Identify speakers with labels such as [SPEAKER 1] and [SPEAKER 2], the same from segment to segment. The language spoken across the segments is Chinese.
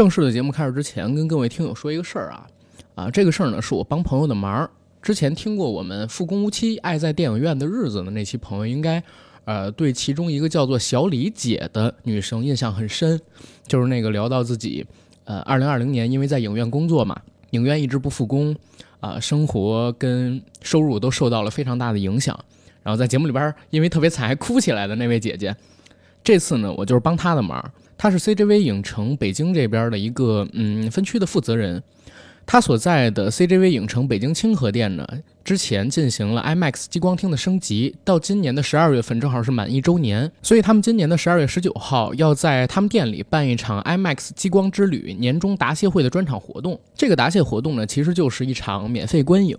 [SPEAKER 1] 正式的节目开始之前，跟各位听友说一个事儿啊，啊，这个事儿呢是我帮朋友的忙。之前听过我们复工无期、爱在电影院的日子的那期朋友，应该呃对其中一个叫做小李姐的女生印象很深，就是那个聊到自己呃二零二零年因为在影院工作嘛，影院一直不复工，啊，生活跟收入都受到了非常大的影响。然后在节目里边，因为特别惨还哭起来的那位姐姐，这次呢，我就是帮她的忙。他是 CJV 影城北京这边的一个嗯分区的负责人。他所在的 CJV 影城北京清河店呢，之前进行了 IMAX 激光厅的升级，到今年的十二月份正好是满一周年，所以他们今年的十二月十九号要在他们店里办一场 IMAX 激光之旅年终答谢会的专场活动。这个答谢活动呢，其实就是一场免费观影。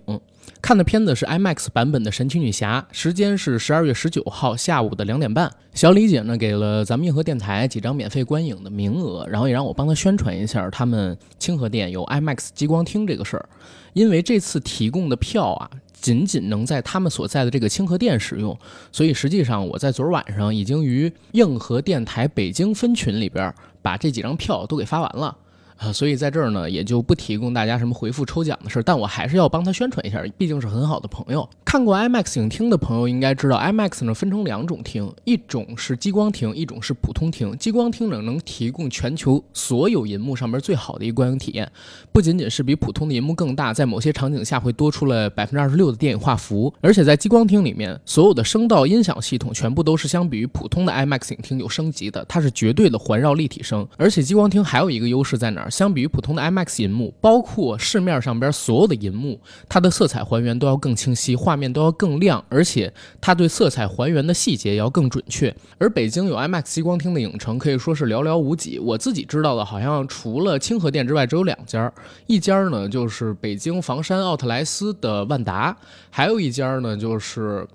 [SPEAKER 1] 看的片子是 IMAX 版本的《神奇女侠》，时间是十二月十九号下午的两点半。小李姐呢给了咱们硬核电台几张免费观影的名额，然后也让我帮她宣传一下他们清河店有 IMAX 激光厅这个事儿。因为这次提供的票啊，仅仅能在他们所在的这个清河店使用，所以实际上我在昨儿晚上已经于硬核电台北京分群里边把这几张票都给发完了。啊，所以在这儿呢，也就不提供大家什么回复抽奖的事儿，但我还是要帮他宣传一下，毕竟是很好的朋友。看过 IMAX 影厅的朋友应该知道，IMAX 呢分成两种厅，一种是激光厅，一种是普通厅。激光厅呢能提供全球所有银幕上边最好的一个观影体验，不仅仅是比普通的银幕更大，在某些场景下会多出了百分之二十六的电影画幅，而且在激光厅里面，所有的声道音响系统全部都是相比于普通的 IMAX 影厅有升级的，它是绝对的环绕立体声。而且激光厅还有一个优势在哪儿？相比于普通的 IMAX 银幕，包括市面上边所有的银幕，它的色彩还原都要更清晰，画面都要更亮，而且它对色彩还原的细节也要更准确。而北京有 IMAX 激光厅的影城可以说是寥寥无几，我自己知道的，好像除了清河店之外，只有两家，一家呢就是北京房山奥特莱斯的万达，还有一家呢就是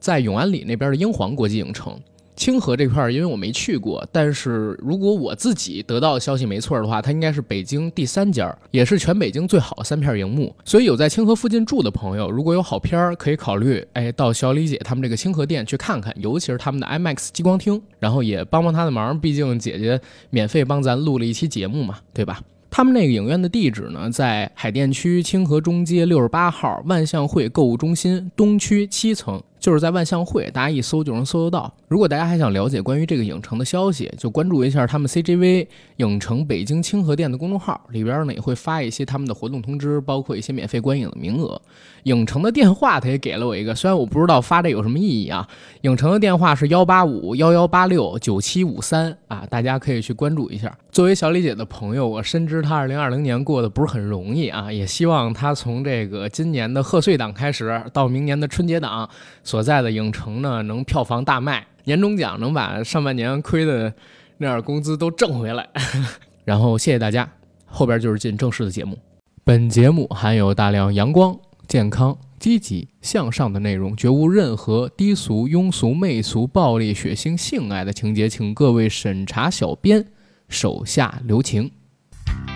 [SPEAKER 1] 在永安里那边的英皇国际影城。清河这块儿，因为我没去过，但是如果我自己得到消息没错的话，它应该是北京第三家，也是全北京最好的三片荧幕。所以有在清河附近住的朋友，如果有好片儿，可以考虑哎到小李姐他们这个清河店去看看，尤其是他们的 IMAX 激光厅，然后也帮帮他的忙，毕竟姐姐免费帮咱录了一期节目嘛，对吧？他们那个影院的地址呢，在海淀区清河中街六十八号万象汇购物中心东区七层。就是在万象汇，大家一搜就能搜得到。如果大家还想了解关于这个影城的消息，就关注一下他们 CGV 影城北京清河店的公众号，里边呢也会发一些他们的活动通知，包括一些免费观影的名额。影城的电话他也给了我一个，虽然我不知道发这有什么意义啊。影城的电话是幺八五幺幺八六九七五三啊，大家可以去关注一下。作为小李姐的朋友，我深知她二零二零年过得不是很容易啊，也希望她从这个今年的贺岁档开始，到明年的春节档。所在的影城呢，能票房大卖，年终奖能把上半年亏的那点工资都挣回来。然后谢谢大家，后边就是进正式的节目。本节目含有大量阳光、健康、积极向上的内容，绝无任何低俗、庸俗、媚俗、暴力、血腥、性爱的情节，请各位审查小编手下留情。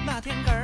[SPEAKER 2] 那天个儿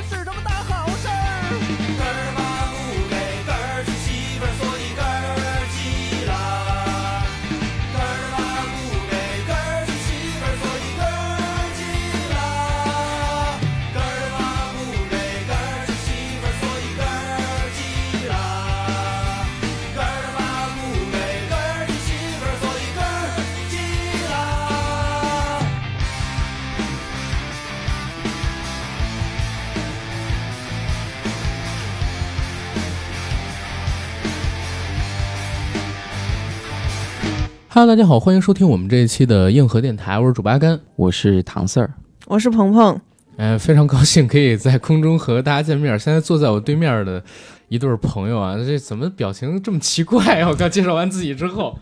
[SPEAKER 1] 哈喽，大家好，欢迎收听我们这一期的硬核电台，我是主八甘。
[SPEAKER 3] 我是唐 Sir，
[SPEAKER 4] 我是鹏鹏，
[SPEAKER 1] 嗯，非常高兴可以在空中和大家见面。现在坐在我对面的一对儿朋友啊，这怎么表情这么奇怪啊？我刚介绍完自己之后，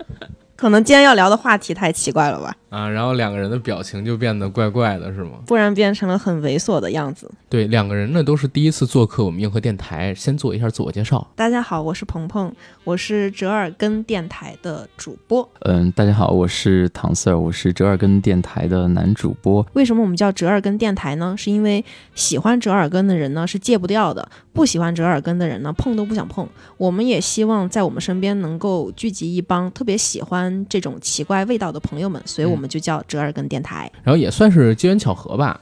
[SPEAKER 4] 可能今天要聊的话题太奇怪了吧？
[SPEAKER 1] 啊，然后两个人的表情就变得怪怪的，是吗？
[SPEAKER 3] 不然变成了很猥琐的样子。
[SPEAKER 1] 对，两个人呢都是第一次做客我们硬核电台，先做一下自我介绍。
[SPEAKER 3] 大家好，我是鹏鹏，我是折耳根电台的主播。
[SPEAKER 4] 嗯，大家好，我是唐 Sir，我是折耳根电台的男主播。
[SPEAKER 3] 为什么我们叫折耳根电台呢？是因为喜欢折耳根的人呢是戒不掉的，不喜欢折耳根的人呢碰都不想碰。我们也希望在我们身边能够聚集一帮特别喜欢这种奇怪味道的朋友们，所以我们就叫折耳根电台。
[SPEAKER 1] 然后也算是机缘巧合吧。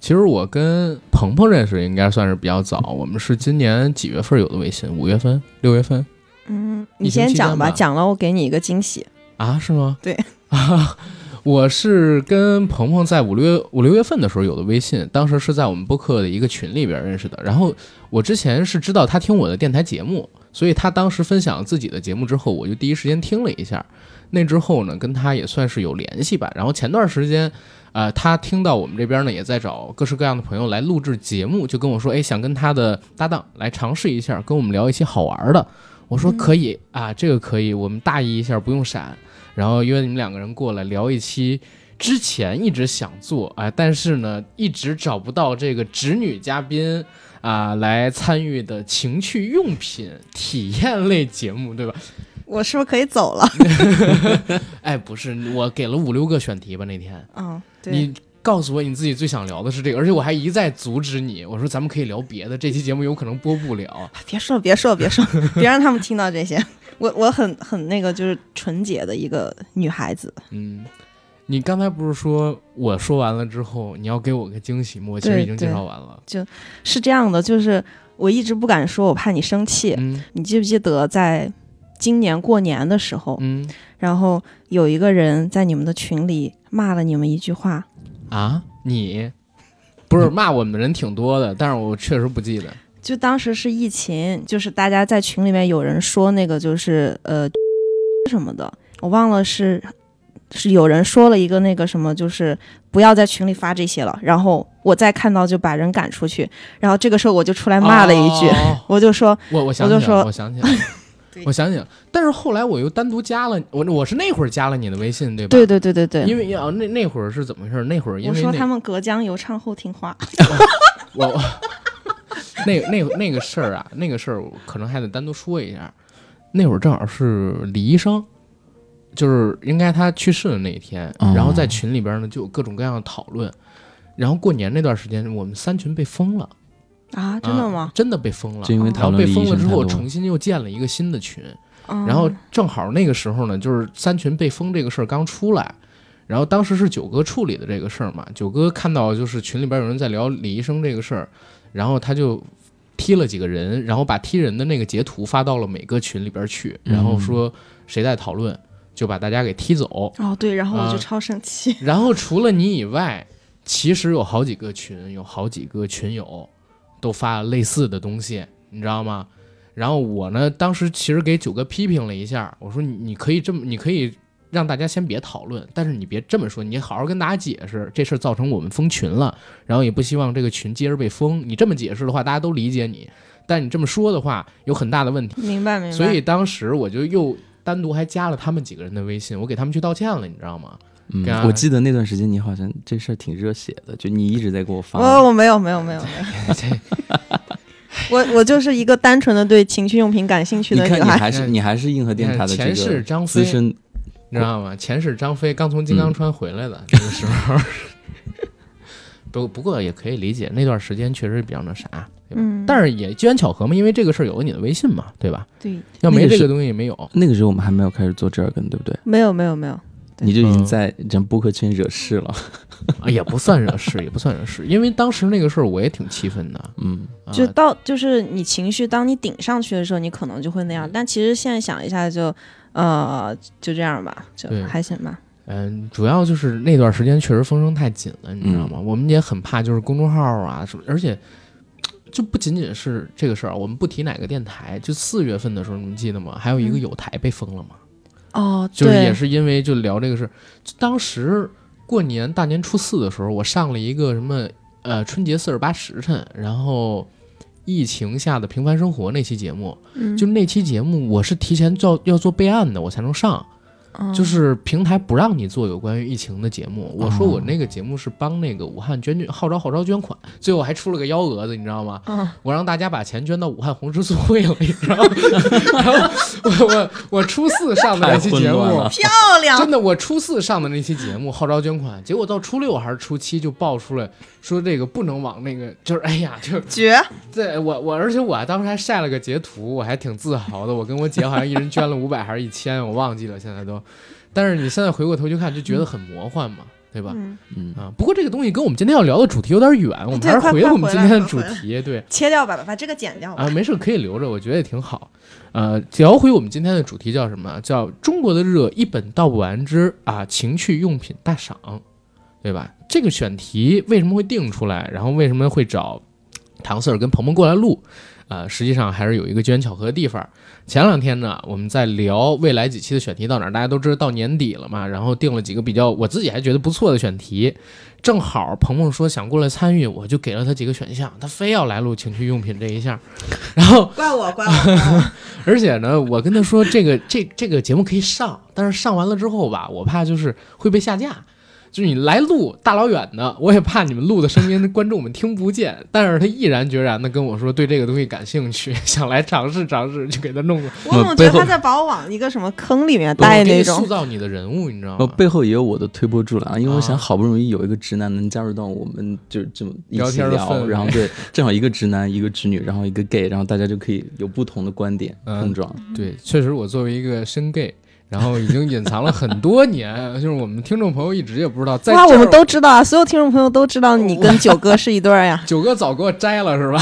[SPEAKER 1] 其实我跟鹏鹏认识应该算是比较早，我们是今年几月份有的微信？五月份、六月份
[SPEAKER 3] 嗯，你先讲吧，
[SPEAKER 1] 吧
[SPEAKER 3] 讲了我给你一个惊喜。
[SPEAKER 1] 啊？是吗？
[SPEAKER 3] 对
[SPEAKER 1] 啊，我是跟鹏鹏在五六月五六月份的时候有的微信，当时是在我们播客的一个群里边认识的。然后我之前是知道他听我的电台节目，所以他当时分享自己的节目之后，我就第一时间听了一下。那之后呢，跟他也算是有联系吧。然后前段时间，呃，他听到我们这边呢也在找各式各样的朋友来录制节目，就跟我说，哎，想跟他的搭档来尝试一下，跟我们聊一些好玩的。我说可以啊，这个可以，我们大意一下，不用闪。然后约你们两个人过来聊一期之前一直想做啊、但是呢一直找不到这个直女嘉宾啊、来参与的情趣用品体验类节目，对吧？
[SPEAKER 3] 我是不是可以走了？
[SPEAKER 1] 哎，不是，我给了五六个选题吧那天，
[SPEAKER 3] 嗯，对。
[SPEAKER 1] 你告诉我你自己最想聊的是这个，而且我还一再阻止你，我说咱们可以聊别的，这期节目有可能播不了。
[SPEAKER 3] 别说了，别说了，别说了，别让他们听到这些。我我很很那个，就是纯洁的一个女孩子。
[SPEAKER 1] 嗯，你刚才不是说我说完了之后你要给我个惊喜吗？我其实已经介绍完了。
[SPEAKER 3] 就是这样的，就是我一直不敢说，我怕你生气。
[SPEAKER 1] 嗯
[SPEAKER 3] 你记不记得在今年过年的时候，
[SPEAKER 1] 嗯。
[SPEAKER 3] 然后有一个人在你们的群里骂了你们一句话，
[SPEAKER 1] 啊，你？不是骂我们的人挺多的，但是我确实不记得。
[SPEAKER 3] 就当时是疫情，就是大家在群里面有人说那个就是呃 什么的，我忘了是是有人说了一个那个什么，就是不要在群里发这些了。然后我再看到就把人赶出去，然后这个时候我就出来骂了一句，
[SPEAKER 1] 哦。
[SPEAKER 3] 我就说
[SPEAKER 1] 我我想起来了，
[SPEAKER 3] 我就说
[SPEAKER 1] 我想起来我想起了。但是后来我又单独加了我，我是那会儿加了你的微信，对吧？
[SPEAKER 3] 对对对对对，
[SPEAKER 1] 因为啊，那那会儿是怎么回事？那会儿因为
[SPEAKER 3] 我说他们隔江犹唱后听话，
[SPEAKER 1] 我我那那那个事儿啊，那个事儿可能还得单独说一下。那会儿正好是李医生，就是应该他去世的那一天，
[SPEAKER 4] 哦
[SPEAKER 1] 然后在群里边呢就有各种各样的讨论。然后过年那段时间，我们三群被封了，
[SPEAKER 3] 啊，真的
[SPEAKER 1] 啊
[SPEAKER 3] 吗？
[SPEAKER 1] 真的被封了。
[SPEAKER 4] 就因为
[SPEAKER 3] 哦
[SPEAKER 1] 然后被封了之后，重新又建了一个新的群。
[SPEAKER 3] 嗯
[SPEAKER 1] 然后正好那个时候呢，就是三群被封这个事儿刚出来，然后当时是九哥处理的这个事儿嘛。九哥看到就是群里边有人在聊李医生这个事儿，然后他就踢了几个人，然后把踢人的那个截图发到了每个群里边去，然后说谁在讨论，就把大家给踢走。
[SPEAKER 3] 哦对，然后我就
[SPEAKER 1] 啊
[SPEAKER 3] 超生气，
[SPEAKER 1] 然后除了你以外，其实有好几个群，有好几个群友都发了类似的东西，你知道吗？然后我呢，当时其实给九哥批评了一下，我说你你可以这么，你可以让大家先别讨论，但是你别这么说，你好好跟大家解释这事儿造成我们封群了，然后也不希望这个群接着被封。你这么解释的话，大家都理解你，但你这么说的话，有很大的问题。
[SPEAKER 3] 明白明白。
[SPEAKER 1] 所以当时我就又单独还加了他们几个人的微信，我给他们去道歉了，你知道吗？
[SPEAKER 4] 嗯，我记得那段时间你好像这事儿挺热血的，就你一直在给我发。
[SPEAKER 3] 我我没有没有没有没有，我我就是一个单纯的对情趣用品感兴趣的女孩。
[SPEAKER 4] 看你还是你还是硬核电台的这
[SPEAKER 1] 前世
[SPEAKER 4] 个
[SPEAKER 1] 张飞
[SPEAKER 4] 资深，
[SPEAKER 1] 你知道吗？前世张飞刚从金刚川回来的、那个时候，不不过也可以理解，那段时间确实比较那啥，对吧？
[SPEAKER 3] 嗯，
[SPEAKER 1] 但是也机缘巧合嘛，因为这个事儿有了你的微信嘛，对吧？
[SPEAKER 3] 对，
[SPEAKER 1] 要没这个东西也没有。
[SPEAKER 4] 那个时候我们还没有开始做这耳根，对不对？
[SPEAKER 3] 没有没有没有，对
[SPEAKER 4] 你就已经
[SPEAKER 1] 嗯
[SPEAKER 4] 在人播客圈惹事了。
[SPEAKER 1] 啊，也不算惹事，也不算惹事，因为当时那个事儿我也挺气愤的。
[SPEAKER 4] 嗯，
[SPEAKER 1] 啊、
[SPEAKER 3] 就到就是你情绪，当你顶上去的时候，你可能就会那样。但其实现在想一下就，呃，就这样吧，就还行吧。
[SPEAKER 1] 嗯，主要就是那段时间确实风声太紧了，你知道吗？我们也很怕，就是公众号啊什么，而且就不仅仅是这个事儿啊，我们不提哪个电台，就四月份的时候，你们记得吗？还有一个
[SPEAKER 3] 嗯
[SPEAKER 1] 有台被封了嘛，
[SPEAKER 3] 哦，
[SPEAKER 1] 就是也是因为就聊这个事儿，当时过年大年初四的时候，我上了一个什么呃春节四十八时辰，然后。疫情下的平凡生活那期节目，
[SPEAKER 3] 嗯
[SPEAKER 1] 就那期节目，我是提前要要做备案的，我才能上。
[SPEAKER 3] 嗯
[SPEAKER 1] 就是平台不让你做有关于疫情的节目。我说
[SPEAKER 4] 哦
[SPEAKER 1] 我那个节目是帮那个武汉捐捐号召号召捐款，最后还出了个幺蛾子，你知道吗？
[SPEAKER 3] 嗯，
[SPEAKER 1] 我让大家把钱捐到武汉红十字会了，你知道吗？然 后我我我初四上的那期节目
[SPEAKER 3] 漂亮，
[SPEAKER 1] 真的，我初四上的那期节目号召捐款，结果到初六还是初七就爆出来说这个不能往那个，就是哎呀，就
[SPEAKER 3] 绝，
[SPEAKER 1] 对我我，而且我还当时还晒了个截图，我还挺自豪的。我跟我姐好像一人捐了五百还是一千，我忘记了，现在都。但是你现在回过头去看，就觉得很魔幻嘛，对吧？
[SPEAKER 3] 嗯，
[SPEAKER 4] 嗯，
[SPEAKER 1] 啊，不过这个东西跟我们今天要聊的主题有点远，我们还是回我们今天的主题。对
[SPEAKER 3] 切掉吧，把这个剪掉吧。
[SPEAKER 1] 啊，没事，可以留着，我觉得也挺好。呃，聊回我们今天的主题叫什么？叫中国的热一本道不完之啊情趣用品大赏，对吧？这个选题为什么会定出来？然后为什么会找唐 Sir 跟鹏鹏过来录？呃，实际上还是有一个机缘巧合的地方。前两天呢，我们在聊未来几期的选题到哪儿，大家都知道到年底了嘛，然后定了几个比较我自己还觉得不错的选题。正好鹏鹏说想过来参与，我就给了他几个选项，他非要来录情趣用品这一项，然后
[SPEAKER 3] 怪我，怪我，怪我
[SPEAKER 1] 而且呢，我跟他说这个这这个节目可以上，但是上完了之后吧，我怕就是会被下架。就是你来录大老远的，我也怕你们录的声音观众们听不见。但是他毅然决然的跟我说对这个东西感兴趣，想来尝试尝试，就给他弄了。
[SPEAKER 3] 我怎么觉得他在把我往一个什么坑里面带那种
[SPEAKER 1] 塑？造你的人物，你知道
[SPEAKER 4] 我
[SPEAKER 1] 吗？
[SPEAKER 4] 背后也有我的推波助澜，因为我想
[SPEAKER 1] 啊
[SPEAKER 4] 好不容易有一个直男能加入到我们就这么一
[SPEAKER 1] 聊
[SPEAKER 4] 起聊，然后对，正好一个直男一个直女，然后一个 gay，然后大家就可以有不同的观点
[SPEAKER 1] 嗯
[SPEAKER 4] 碰撞。
[SPEAKER 1] 对，确实我作为一个深 gay，然后已经隐藏了很多年，就是我们听众朋友一直也不知道，在
[SPEAKER 3] 哇，我们都知道啊，所有听众朋友都知道你跟九哥是一对儿呀。
[SPEAKER 1] 九哥早给我摘了是吧？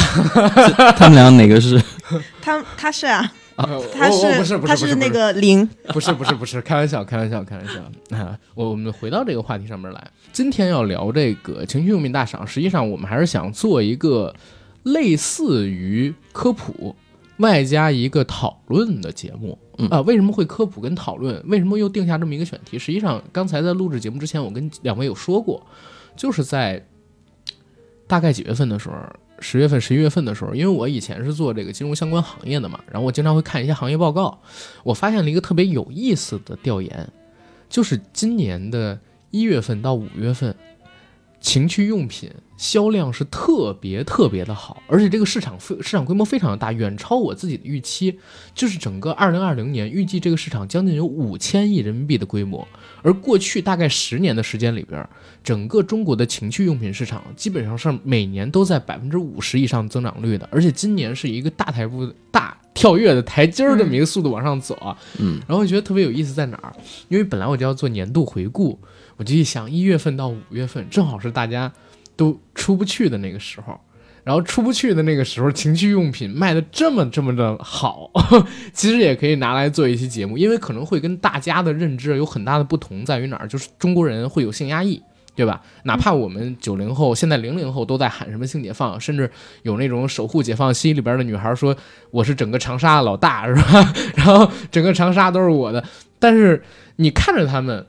[SPEAKER 4] 他们俩哪个是？
[SPEAKER 3] 他他是啊，
[SPEAKER 1] 啊
[SPEAKER 3] 他
[SPEAKER 1] 是不
[SPEAKER 3] 他
[SPEAKER 1] 是不是
[SPEAKER 3] 那个零，
[SPEAKER 1] 不是不是不是，开玩笑，开玩笑，开玩笑啊！我我们回到这个话题上面来，今天要聊这个情绪用品大赏，实际上我们还是想做一个类似于科普外加一个讨论的节目
[SPEAKER 4] 嗯
[SPEAKER 1] 啊。为什么会科普跟讨论？为什么又定下这么一个选题？实际上，刚才在录制节目之前，我跟两位有说过，就是在大概几月份的时候。十月份、十一月份的时候，因为我以前是做这个金融相关行业的嘛，然后我经常会看一些行业报告，我发现了一个特别有意思的调研，就是今年的一月份到五月份，情趣用品销量是特别特别的好，而且这个市场非市场规模非常的大，远超我自己的预期。就是整个二零二零年，预计这个市场将近有五千亿人民币的规模，而过去大概十年的时间里边，整个中国的情趣用品市场基本上是每年都在百分之五十以上增长率的，而且今年是一个大台步大跳跃的台阶儿这么一个速度往上走啊。
[SPEAKER 4] 嗯，
[SPEAKER 1] 然后我觉得特别有意思在哪儿？因为本来我就要做年度回顾，我就一想，一月份到五月份正好是大家都出不去的那个时候。然后出不去的那个时候，情趣用品卖的这么这么的好，其实也可以拿来做一期节目，因为可能会跟大家的认知有很大的不同，在于哪儿？就是中国人会有性压抑，对吧？哪怕我们九零后、现在零零后都在喊什么性解放，甚至有那种守护解放西里边的女孩说我是整个长沙的老大，是吧？然后整个长沙都是我的。但是你看着他们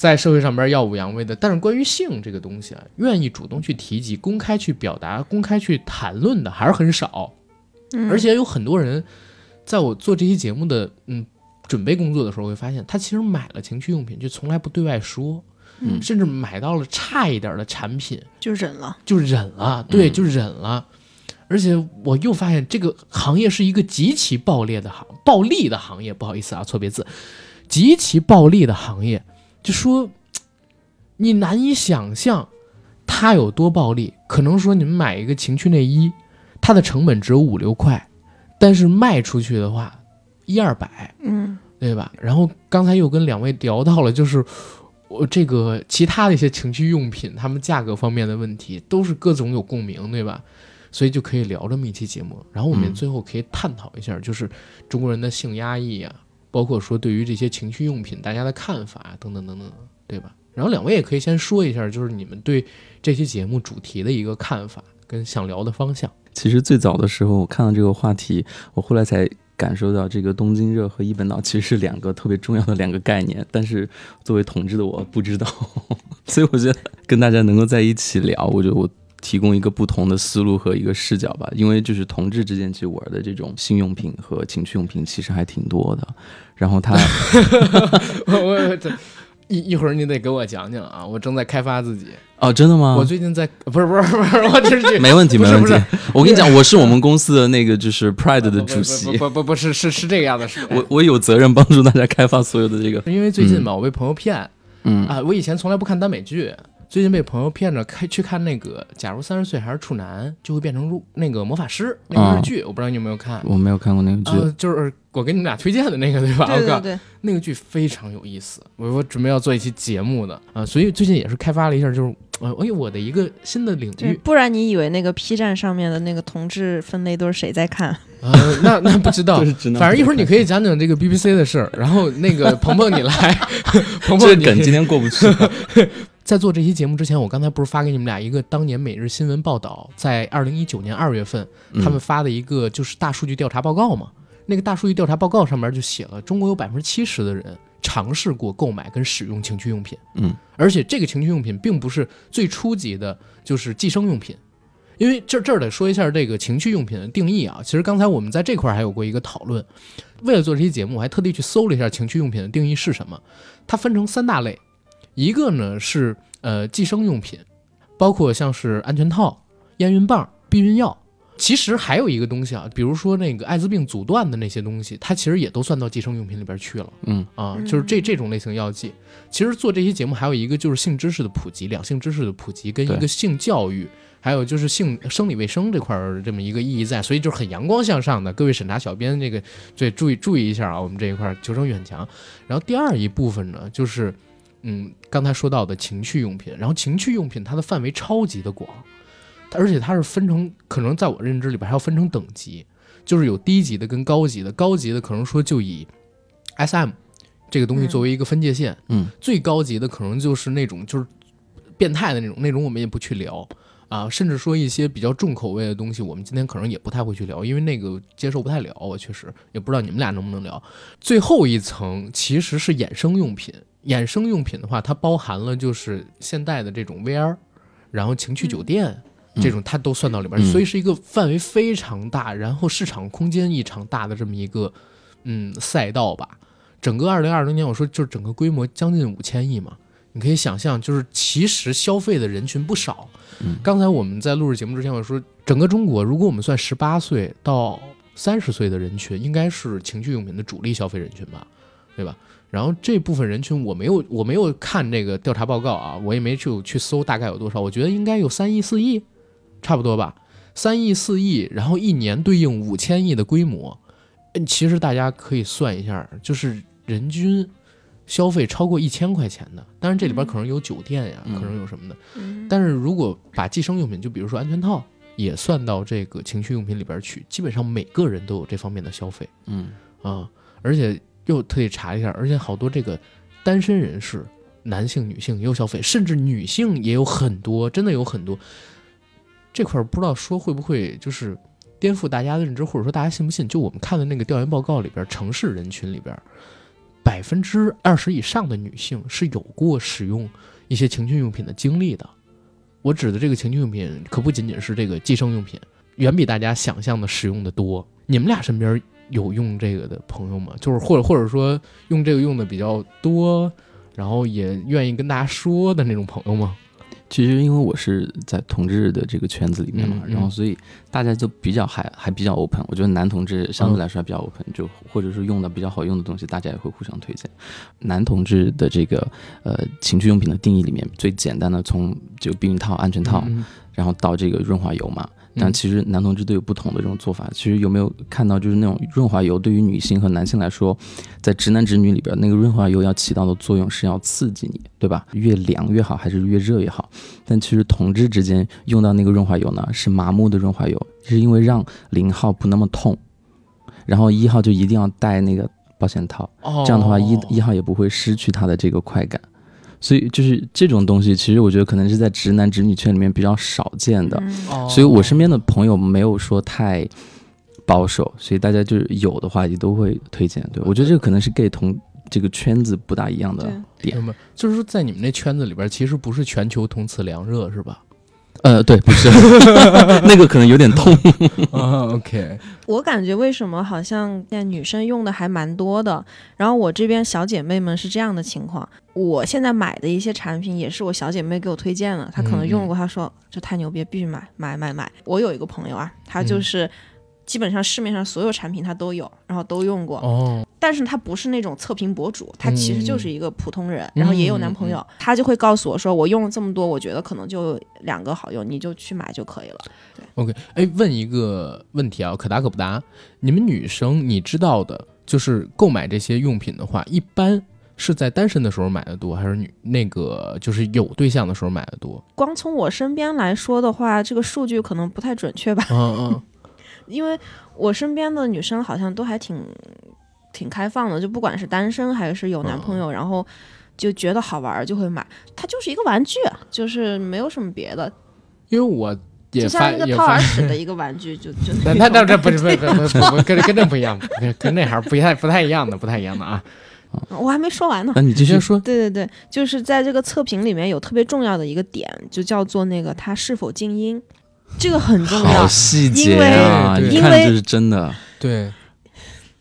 [SPEAKER 1] 在社会上边耀武扬威的，但是关于性这个东西啊，愿意主动去提及、公开去表达、公开去谈论的还是很少。
[SPEAKER 3] 嗯
[SPEAKER 1] 而且有很多人在我做这期节目的嗯准备工作的时候，会发现他其实买了情趣用品，就从来不对外说，
[SPEAKER 4] 嗯
[SPEAKER 1] 甚至买到了差一点的产品
[SPEAKER 3] 就忍了。
[SPEAKER 1] 就忍了，对，
[SPEAKER 4] 嗯
[SPEAKER 1] 就忍了。而且我又发现这个行业是一个极其暴烈的行暴利的行业，不好意思啊，错别字，极其暴利的行业，就说你难以想象它有多暴利。可能说你们买一个情趣内衣，它的成本只有五六块，但是卖出去的话一二百，
[SPEAKER 3] 嗯，
[SPEAKER 1] 对吧？然后刚才又跟两位聊到了，就是我这个其他的一些情趣用品，他们价格方面的问题，都是各种有共鸣，对吧？所以就可以聊这么一期节目，然后我们
[SPEAKER 4] 嗯
[SPEAKER 1] 最后可以探讨一下，就是中国人的性压抑啊，包括说对于这些情趣用品大家的看法等等等等，对吧？然后两位也可以先说一下，就是你们对这期节目主题的一个看法跟想聊的方向。
[SPEAKER 4] 其实最早的时候，我看到这个话题，我后来才感受到，这个东京热和一本岛其实是两个特别重要的两个概念，但是作为同志的我不知道，所以我觉得跟大家能够在一起聊，我觉得我提供一个不同的思路和一个视角吧。因为就是同志之间，其实玩的这种性用品和情趣用品其实还挺多的。然后他
[SPEAKER 1] 我我这一一会儿你得给我讲讲啊，我正在开发自己。
[SPEAKER 4] 哦，真的吗？
[SPEAKER 1] 我最近在不是不是不是，我这是
[SPEAKER 4] 没问题，没问题。我跟你讲，我是我们公司的那个就是 Pride 的主席，
[SPEAKER 1] 不不不不是是是这个样子，是
[SPEAKER 4] 我我有责任帮助大家开发所有的这个，
[SPEAKER 1] 因为最近嘛，我被朋友骗
[SPEAKER 4] 嗯
[SPEAKER 1] 啊，我以前从来不看耽美剧。最近被朋友骗着开去看那个，假如三十岁还是处男，就会变成入那个魔法师那个日剧，我不知道你有没有看。
[SPEAKER 4] 我没有看过那个剧。
[SPEAKER 1] 呃，就是我给你们俩推荐的那个，对吧？
[SPEAKER 3] 对对对，
[SPEAKER 1] 那个剧非常有意思，我我准备要做一期节目的啊、所以最近也是开发了一下，就是呃，哎，我的一个新的领，域，
[SPEAKER 3] 不然你以为那个 P 站上面的那个同志分类都是谁在看？
[SPEAKER 1] 呃，那那不知道 反正一会儿你可以讲讲这个 BBC 的事儿，然后那个 鹏鹏你来，鹏鹏你
[SPEAKER 4] 这梗今天过不去。
[SPEAKER 1] 在做这期节目之前，我刚才不是发给你们俩一个当年每日新闻报道，在二零一九年二月份
[SPEAKER 4] 嗯
[SPEAKER 1] 他们发的一个就是大数据调查报告嘛。那个大数据调查报告上面就写了，中国有百分之七十的人尝试过购买跟使用情趣用品，
[SPEAKER 4] 嗯，
[SPEAKER 1] 而且这个情趣用品并不是最初级的，就是寄生用品。因为这这儿得说一下这个情趣用品的定义啊。其实刚才我们在这块儿还有过一个讨论，为了做这期节目，我还特地去搜了一下情趣用品的定义是什么。它分成三大类，一个呢是呃计生用品，包括像是安全套、验孕棒、避孕药。其实还有一个东西啊，比如说那个艾滋病阻断的那些东西，它其实也都算到计生用品里边去了
[SPEAKER 4] 嗯
[SPEAKER 1] 啊。
[SPEAKER 3] 嗯
[SPEAKER 1] 就是这这种类型药剂。其实做这些节目还有一个就是性知识的普及，两性知识的普及跟一个性教育，还有就是性生理卫生这块儿这么一个意义在，所以就是很阳光向上的。各位审查小编这个对注意注意一下啊，我们这一块儿求生欲很强。然后第二一部分呢，就是嗯刚才说到的情趣用品，然后情趣用品它的范围超级的广，它而且它是分成可能在我认知里边还要分成等级，就是有低级的跟高级的，高级的可能说就以 SM 这个东西作为一个分界线，
[SPEAKER 4] 嗯。
[SPEAKER 1] 最高级的可能就是那种就是变态的那种，那种我们也不去聊啊，甚至说一些比较重口味的东西，我们今天可能也不太会去聊，因为那个接受不太了，我确实也不知道你们俩能不能聊。最后一层其实是衍生用品，衍生用品的话，它包含了就是现代的这种 VR，然后情趣酒店。
[SPEAKER 4] 嗯
[SPEAKER 1] 这种它都算到里边，
[SPEAKER 4] 嗯
[SPEAKER 1] 所以是一个范围非常大，然后市场空间异常大的这么一个嗯赛道吧。整个二零二零年，我说就是整个规模将近五千亿嘛，你可以想象，就是其实消费的人群不少。
[SPEAKER 4] 嗯
[SPEAKER 1] 刚才我们在录制节目之前，我说整个中国，如果我们算十八岁到三十岁的人群，应该是情趣用品的主力消费人群吧，对吧？然后这部分人群我没有我没有看这个调查报告啊，我也没去去搜大概有多少，我觉得应该有三亿四亿，差不多吧，三亿四亿，然后一年对应五千亿的规模，嗯其实大家可以算一下，就是人均消费超过一千块钱的，当然这里边可能有酒店呀，
[SPEAKER 4] 嗯
[SPEAKER 1] 可能有什么的，
[SPEAKER 3] 嗯
[SPEAKER 1] 但是如果把计生用品，就比如说安全套，也算到这个情趣用品里边去，基本上每个人都有这方面的消费
[SPEAKER 4] 嗯
[SPEAKER 1] 啊，而且又特意查了一下，而且好多这个单身人士，男性、女性也有消费，甚至女性也有很多，真的有很多。这块儿不知道说会不会就是颠覆大家的认知，或者说大家信不信？就我们看的那个调研报告里边，城市人群里边，百分之二十以上的女性是有过使用一些情趣用品的经历的。我指的这个情趣用品，可不仅仅是这个计生用品，远比大家想象的使用的多。你们俩身边有用这个的朋友吗？就是或者或者说用这个用的比较多，然后也愿意跟大家说的那种朋友吗？
[SPEAKER 4] 其实因为我是在同志的这个圈子里面嘛，
[SPEAKER 1] 嗯嗯
[SPEAKER 4] 然后所以大家就比较还还比较 open。我觉得男同志相对来说还比较 open，、就或者是用的比较好用的东西，大家也会互相推荐。男同志的这个呃情趣用品的定义里面，最简单的从就避孕套、安全套，
[SPEAKER 1] 嗯
[SPEAKER 4] 然后到这个润滑油嘛。但其实男同志都有不同的这种做法。其实有没有看到，就是那种润滑油对于女性和男性来说，在直男直女里边，那个润滑油要起到的作用是要刺激你，对吧？越凉越好，还是越热越好？但其实同志之间用到那个润滑油呢，是麻木的润滑油，是因为让零号不那么痛，然后一号就一定要戴那个保险套，
[SPEAKER 1] 哦，
[SPEAKER 4] 这样的话一一号也不会失去它的这个快感。所以就是这种东西，其实我觉得可能是在直男直女圈里面比较少见的。所以我身边的朋友没有说太保守，所以大家就是有的话也都会推荐。对我觉得这个可能是 gay 同这个圈子不大一样的点。
[SPEAKER 1] 就是说在你们那圈子里边，其实不是全球同此凉热，是吧？
[SPEAKER 4] 呃，对，不是，那个可能有点痛。
[SPEAKER 1] 啊，OK，
[SPEAKER 3] 我感觉为什么好像现在女生用的还蛮多的，然后我这边小姐妹们是这样的情况，我现在买的一些产品也是我小姐妹给我推荐的，她可能用过，她说这太牛逼，必须买买买买。我有一个朋友啊，她就是基本上市面上所有产品他都有，然后都用过，
[SPEAKER 1] 哦，
[SPEAKER 3] 但是他不是那种测评博主，他其实就是一个普通人，
[SPEAKER 1] 嗯
[SPEAKER 3] 然后也有男朋友，他就会告诉我说，我用了这么多，我觉得可能就两个好用，你就去买就可以了。
[SPEAKER 1] 对 OK，哎，问一个问题啊，可答可不答。你们女生你知道的，就是购买这些用品的话，一般是在单身的时候买的多，还是女那个就是有对象的时候买的多？
[SPEAKER 3] 光从我身边来说的话，这个数据可能不太准确吧。
[SPEAKER 1] 嗯嗯，
[SPEAKER 3] 因为我身边的女生好像都还挺挺开放的，就不管是单身还是有男朋友，然后就觉得好玩儿就会买。它就是一个玩具，就是没有什么别的，
[SPEAKER 1] 因为我也
[SPEAKER 3] 就像一个掏耳，屎的一个玩具，就就
[SPEAKER 1] 那
[SPEAKER 3] 那
[SPEAKER 1] 那不是不是不是不是跟跟这不一样，跟跟那还不太不太一样的，不太一样的啊。
[SPEAKER 3] 我还没说完呢。
[SPEAKER 4] 那你继续
[SPEAKER 1] 说，
[SPEAKER 3] 对对对，就是在这个测评里面有特别重要的一个点，就叫做那个它是否静音，这个很重要。
[SPEAKER 4] 细节啊，
[SPEAKER 1] 因为
[SPEAKER 3] 因为
[SPEAKER 4] 一看就是真的。
[SPEAKER 1] 对，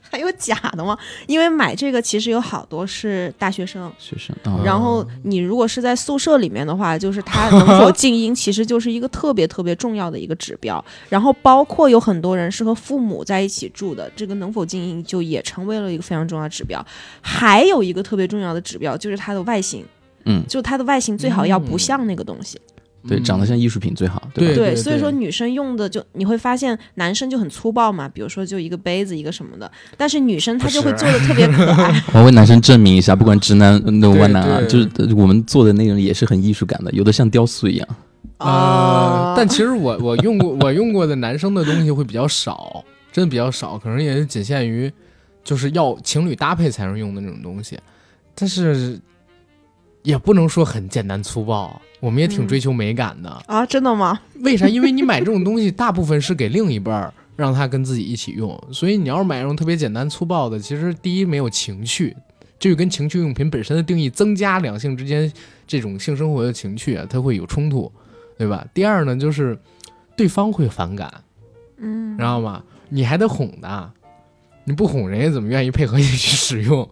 [SPEAKER 3] 还有假的吗？因为买这个其实有好多是大学生，
[SPEAKER 4] 学生啊，
[SPEAKER 3] 然后你如果是在宿舍里面的话，就是它能否静音，其实就是一个特别特别重要的一个指标。然后包括有很多人是和父母在一起住的，这个能否静音就也成为了一个非常重要的指标。还有一个特别重要的指标就是它的外形，
[SPEAKER 4] 嗯，
[SPEAKER 3] 就它的外形最好要不像那个东西。
[SPEAKER 4] 对，
[SPEAKER 1] 嗯。
[SPEAKER 4] 长得像艺术品最好，
[SPEAKER 1] 对
[SPEAKER 4] 吧？
[SPEAKER 3] 对，所以说女生用的就你会发现男生就很粗暴嘛，比如说就一个杯子一个什么的，但是女生她就会做的特别可爱。
[SPEAKER 4] 我为男生证明一下，不管直男那弯男啊，就是呃我们做的那种也是很艺术感的，有的像雕塑一样。
[SPEAKER 1] 呃
[SPEAKER 3] 哦，
[SPEAKER 1] 但其实我我用过 我用过的男生的东西会比较少，真的比较少，可能也是仅限于就是要情侣搭配才能用的那种东西，但是也不能说很简单粗暴，我们也挺
[SPEAKER 3] 嗯
[SPEAKER 1] 追求美感的。
[SPEAKER 3] 啊，真的吗？
[SPEAKER 1] 为啥？因为你买这种东西，大部分是给另一半儿让他跟自己一起用，所以你要是买那种特别简单粗暴的，其实第一没有情趣，这就跟情趣用品本身的定义增加两性之间这种性生活的情趣啊，它会有冲突，对吧？第二呢，就是对方会反感，
[SPEAKER 3] 嗯
[SPEAKER 1] 知道吗？你还得哄他，你不哄人家怎么愿意配合你去使用，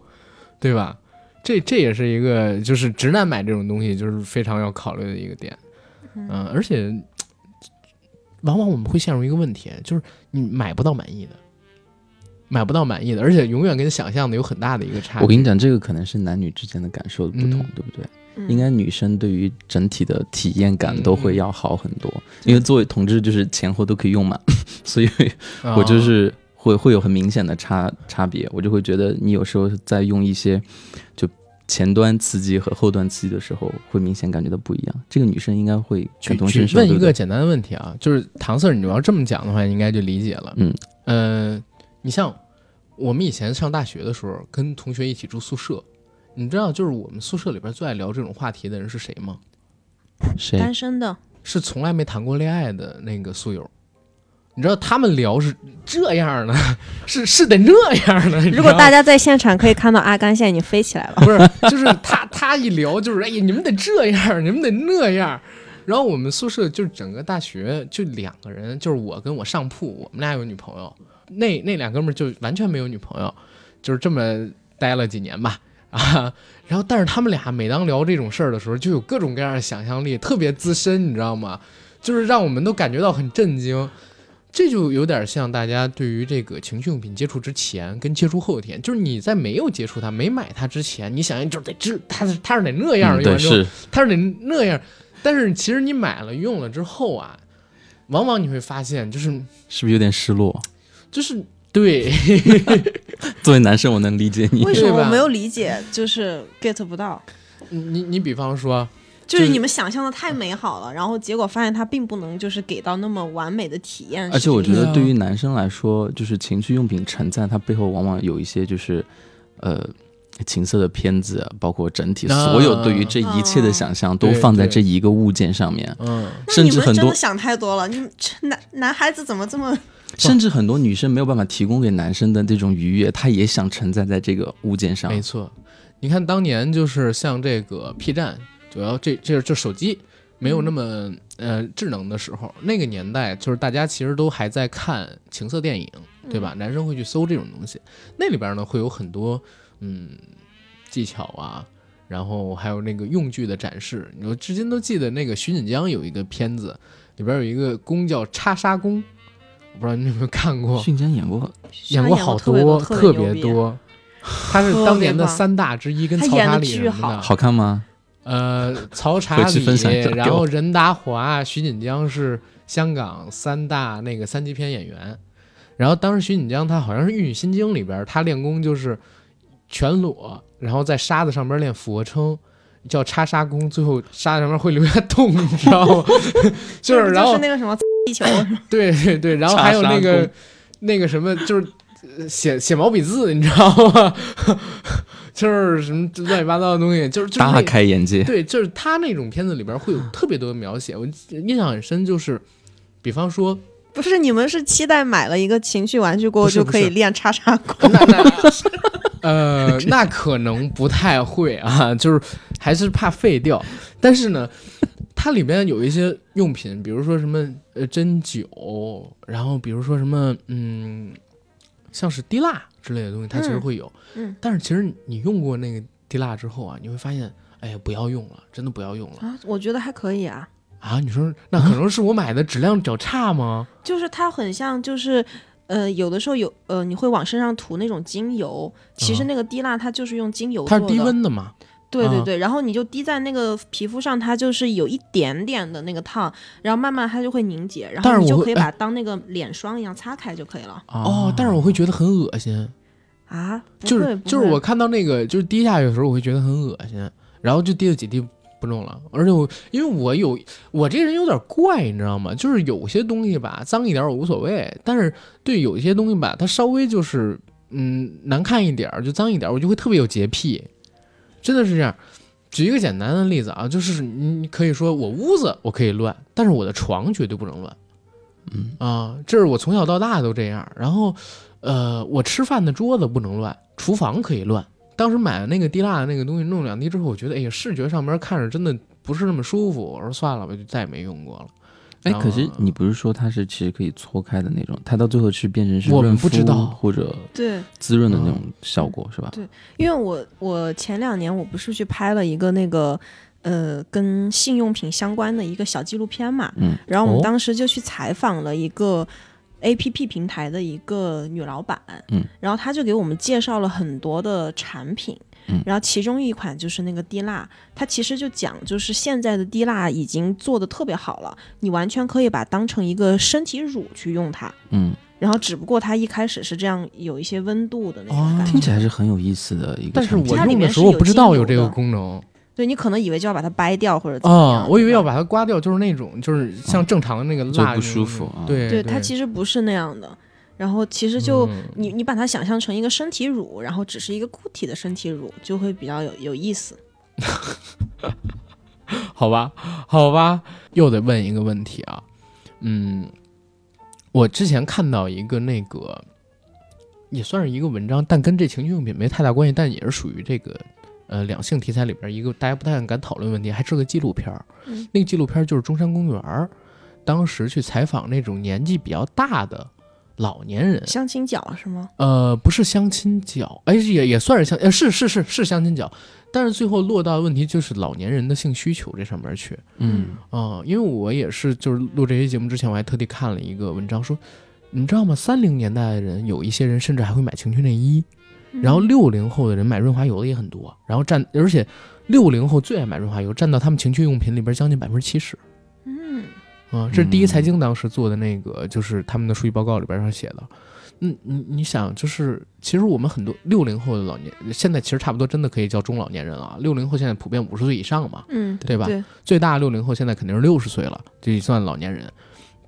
[SPEAKER 1] 对吧？这这也是一个就是直男买这种东西就是非常要考虑的一个点，嗯、而且往往我们会陷入一个问题，就是你买不到满意的，买不到满意的，而且永远跟想象的有很大的一个差别。
[SPEAKER 4] 我跟你讲，这个可能是男女之间的感受的不同，
[SPEAKER 1] 嗯
[SPEAKER 4] 对不对？
[SPEAKER 3] 嗯
[SPEAKER 4] 应该女生对于整体的体验感
[SPEAKER 1] 嗯
[SPEAKER 4] 都会要好很多，因为作为同志就是前后都可以用嘛，所以
[SPEAKER 1] 啊
[SPEAKER 4] 我就是会会有很明显的差差别，我就会觉得你有时候在用一些就前端刺激和后端刺激的时候，会明显感觉到不一样。这个女生应该会
[SPEAKER 1] 举
[SPEAKER 4] 感同身受。
[SPEAKER 1] 问一个简单的问题啊，就是唐 Sir，你要这么讲的话，应该就理解了。
[SPEAKER 4] 嗯，
[SPEAKER 1] 呃，你像我们以前上大学的时候，跟同学一起住宿舍，你知道，就是我们宿舍里边最爱聊这种话题的人是谁吗？
[SPEAKER 4] 谁
[SPEAKER 3] 单身的，
[SPEAKER 1] 是从来没谈过恋爱的那个宿友。你知道他们聊是这样的，是是得那样的。
[SPEAKER 3] 如果大家在现场可以看到阿甘现在已经飞起来了。
[SPEAKER 1] 不是，就是他 他一聊就是哎呀，你们得这样，你们得那样。然后我们宿舍就是整个大学就两个人，就是我跟我上铺，我们俩有女朋友，那那俩哥们儿就完全没有女朋友，就是这么待了几年吧啊。然后但是他们俩每当聊这种事儿的时候，就有各种各样的想象力，特别资深，你知道吗？就是让我们都感觉到很震惊。这就有点像大家对于这个情趣用品接触之前跟接触后的体验，就是你在没有接触它、没买它之前，你想象就是得这它是它是得那样
[SPEAKER 4] 嗯对
[SPEAKER 1] 用完之后
[SPEAKER 4] 是
[SPEAKER 1] 它是得那样，但是其实你买了用了之后啊，往往你会发现，就是
[SPEAKER 4] 是不是有点失落？
[SPEAKER 1] 就是对，
[SPEAKER 4] 作为男生，我能理解你。
[SPEAKER 3] 为什么我没有理解？就是 get 不到，
[SPEAKER 1] 你你比方说，就是
[SPEAKER 3] 你们想象的太美好了，然后结果发现它并不能就是给到那么完美的体验。
[SPEAKER 4] 而且我觉得对于男生来说，就是情趣用品承载它背后往往有一些就是，呃，情色的片子，包括整体
[SPEAKER 1] 啊
[SPEAKER 4] 所有对于这一切的想象都放在这一个物件上面，
[SPEAKER 1] 嗯，
[SPEAKER 3] 那
[SPEAKER 4] 甚至很多
[SPEAKER 3] 你们真的想太多了，你们这男男孩子怎么这么？
[SPEAKER 4] 甚至很多女生没有办法提供给男生的这种愉悦，他也想承载在这个物件上
[SPEAKER 1] 没。错。你看当年就是像这个 P 站，主要这这就手机没有那么呃智能的时候，那个年代就是大家其实都还在看情色电影，对吧？男生会去搜这种东西，那里边呢会有很多嗯技巧啊，然后还有那个用具的展示。我至今都记得那个徐锦江有一个片子，里边有一个功叫叉杀功，我不知道你有没有看过，
[SPEAKER 4] 徐锦江演过，
[SPEAKER 1] 演过好多，
[SPEAKER 3] 特
[SPEAKER 1] 特
[SPEAKER 3] 别
[SPEAKER 1] 多。他是当年的三大之一，跟曹查理什么
[SPEAKER 3] 巨好
[SPEAKER 1] 的。
[SPEAKER 4] 好看吗？
[SPEAKER 1] 呃，曹查理然后任达华、徐锦江是香港三大那个三级片演员。然后当时徐锦江他好像是《玉女心经》里边，他练功就是全裸，然后在沙子上边练俯卧撑，叫叉沙功，最后沙子上面会留下 洞，你知道吗？就是然后
[SPEAKER 3] 是那个什么 地球，
[SPEAKER 1] 对对对，然后还有那个那个什么，就是呃写写毛笔字，你知道吗？就是什么乱七八糟的东西，就是就是
[SPEAKER 4] 大开眼界。
[SPEAKER 1] 对，就是他那种片子里边会有特别多的描写，我印象很深，就是比方说，
[SPEAKER 3] 不是你们是期待买了一个情趣玩具过后就可以练叉叉功？
[SPEAKER 1] 那那 呃，那可能不太会啊，就是还是怕废掉。但是呢，它里面有一些用品，比如说什么呃针灸，然后比如说什么嗯，像是滴蜡之类的东西，它其实
[SPEAKER 3] 嗯
[SPEAKER 1] 会有。
[SPEAKER 3] 嗯
[SPEAKER 1] 但是其实你用过那个滴蜡之后啊，你会发现，哎呀，不要用了，真的不要用了
[SPEAKER 3] 啊，我觉得还可以啊，
[SPEAKER 1] 啊！你说那可能是我买的质量较差吗？
[SPEAKER 3] 就是它很像，就是呃，有的时候有呃，你会往身上涂那种精油，其实
[SPEAKER 1] 啊
[SPEAKER 3] 那个滴蜡它就是用精油做的，
[SPEAKER 1] 它是低温的嘛？啊
[SPEAKER 3] 对对对，然后你就滴在那个皮肤上，它就是有一点点的那个烫，然后慢慢它就会凝结，然后你就可以把它当那个脸霜一样擦开就可以了
[SPEAKER 1] 哦，但是我会觉得很恶心。
[SPEAKER 3] 啊。
[SPEAKER 1] 就是就是我看到那个就是滴下去的时候，我会觉得很恶心，然后就滴了几滴不弄了。而且我因为我有我这人有点怪，你知道吗？就是有些东西吧，脏一点我无所谓，但是对有一些东西吧，它稍微就是嗯难看一点儿就脏一点儿，我就会特别有洁癖，真的是这样。举一个简单的例子啊，就是你你可以说我屋子我可以乱，但是我的床绝对不能乱。
[SPEAKER 4] 嗯
[SPEAKER 1] 啊，这是我从小到大都这样。然后，呃，我吃饭的桌子不能乱，厨房可以乱。当时买的那个滴蜡的那个东西，弄两滴之后，我觉得，哎呀，视觉上面看着真的不是那么舒服。我说算了吧，就再也没用过了。
[SPEAKER 4] 哎，可是你不是说它是其实可以搓开的那种，它到最后是变成是
[SPEAKER 1] 我们
[SPEAKER 4] 润肤
[SPEAKER 1] 不知道
[SPEAKER 4] 或者
[SPEAKER 3] 对，
[SPEAKER 4] 滋润的那种效果是吧？
[SPEAKER 3] 对因为我我前两年我不是去拍了一个那个呃跟性用品相关的一个小纪录片嘛，
[SPEAKER 4] 嗯，
[SPEAKER 1] 哦
[SPEAKER 3] 然后我们当时就去采访了一个 A P P 平台的一个女老板，
[SPEAKER 4] 嗯，
[SPEAKER 3] 然后她就给我们介绍了很多的产品。
[SPEAKER 4] 嗯。
[SPEAKER 3] 然后其中一款就是那个滴蜡，它其实就讲，就是现在的滴蜡已经做的特别好了，你完全可以把它当成一个身体乳去用它。
[SPEAKER 4] 嗯，
[SPEAKER 3] 然后只不过它一开始是这样有一些温度的那种
[SPEAKER 1] 哦
[SPEAKER 3] 感觉，
[SPEAKER 4] 听起来是很有意思的一个
[SPEAKER 1] 但是。我用的时候我不知
[SPEAKER 3] 面是有精油
[SPEAKER 1] 道有这个功能。
[SPEAKER 3] 对你可能以为就要把它掰掉或者怎么样，
[SPEAKER 1] 啊，我以为要把它刮掉，就是那种就是像正常的那个
[SPEAKER 4] 就不
[SPEAKER 1] 蜡那种
[SPEAKER 4] 舒服啊。
[SPEAKER 1] 对
[SPEAKER 3] 对，它其实不是那样的。然后其实就、
[SPEAKER 1] 嗯
[SPEAKER 3] 你你把它想象成一个身体乳，然后只是一个固体的身体乳，就会比较有有意思。
[SPEAKER 1] 好吧，好吧，又得问一个问题啊，嗯，我之前看到一个那个，也算是一个文章，但跟这情趣用品没太大关系，但也是属于这个呃两性题材里边一个大家不太敢讨论问题，还是个纪录片儿。
[SPEAKER 3] 嗯
[SPEAKER 1] 那个纪录片儿就是中山公园儿，当时去采访那种年纪比较大的老年人，
[SPEAKER 3] 相亲角是吗？
[SPEAKER 1] 呃，不是相亲角，哎，也也算是相，呃，是是是是相亲角，但是最后落到的问题就是老年人的性需求这上面去。
[SPEAKER 4] 嗯
[SPEAKER 1] 啊、因为我也是，就是录这些节目之前，我还特地看了一个文章说，你知道吗？三零年代的人，有一些人甚至还会买情趣内衣，然后六零后的人买润滑油的也很多，然后占，而且六零后最爱买润滑油，占到他们情趣用品里边将近百分之七十。
[SPEAKER 3] 嗯，
[SPEAKER 1] 啊、这是第一
[SPEAKER 4] 嗯
[SPEAKER 1] 财经当时做的那个，就是他们的数据报告里边上写的。嗯，你你想，就是其实我们很多六零后的老年，现在其实差不多真的可以叫中老年人了啊。六零后现在普遍五十岁以上嘛，
[SPEAKER 3] 嗯，
[SPEAKER 1] 对吧？
[SPEAKER 3] 对，
[SPEAKER 1] 最大六零后现在肯定是六十岁了，这也算老年人。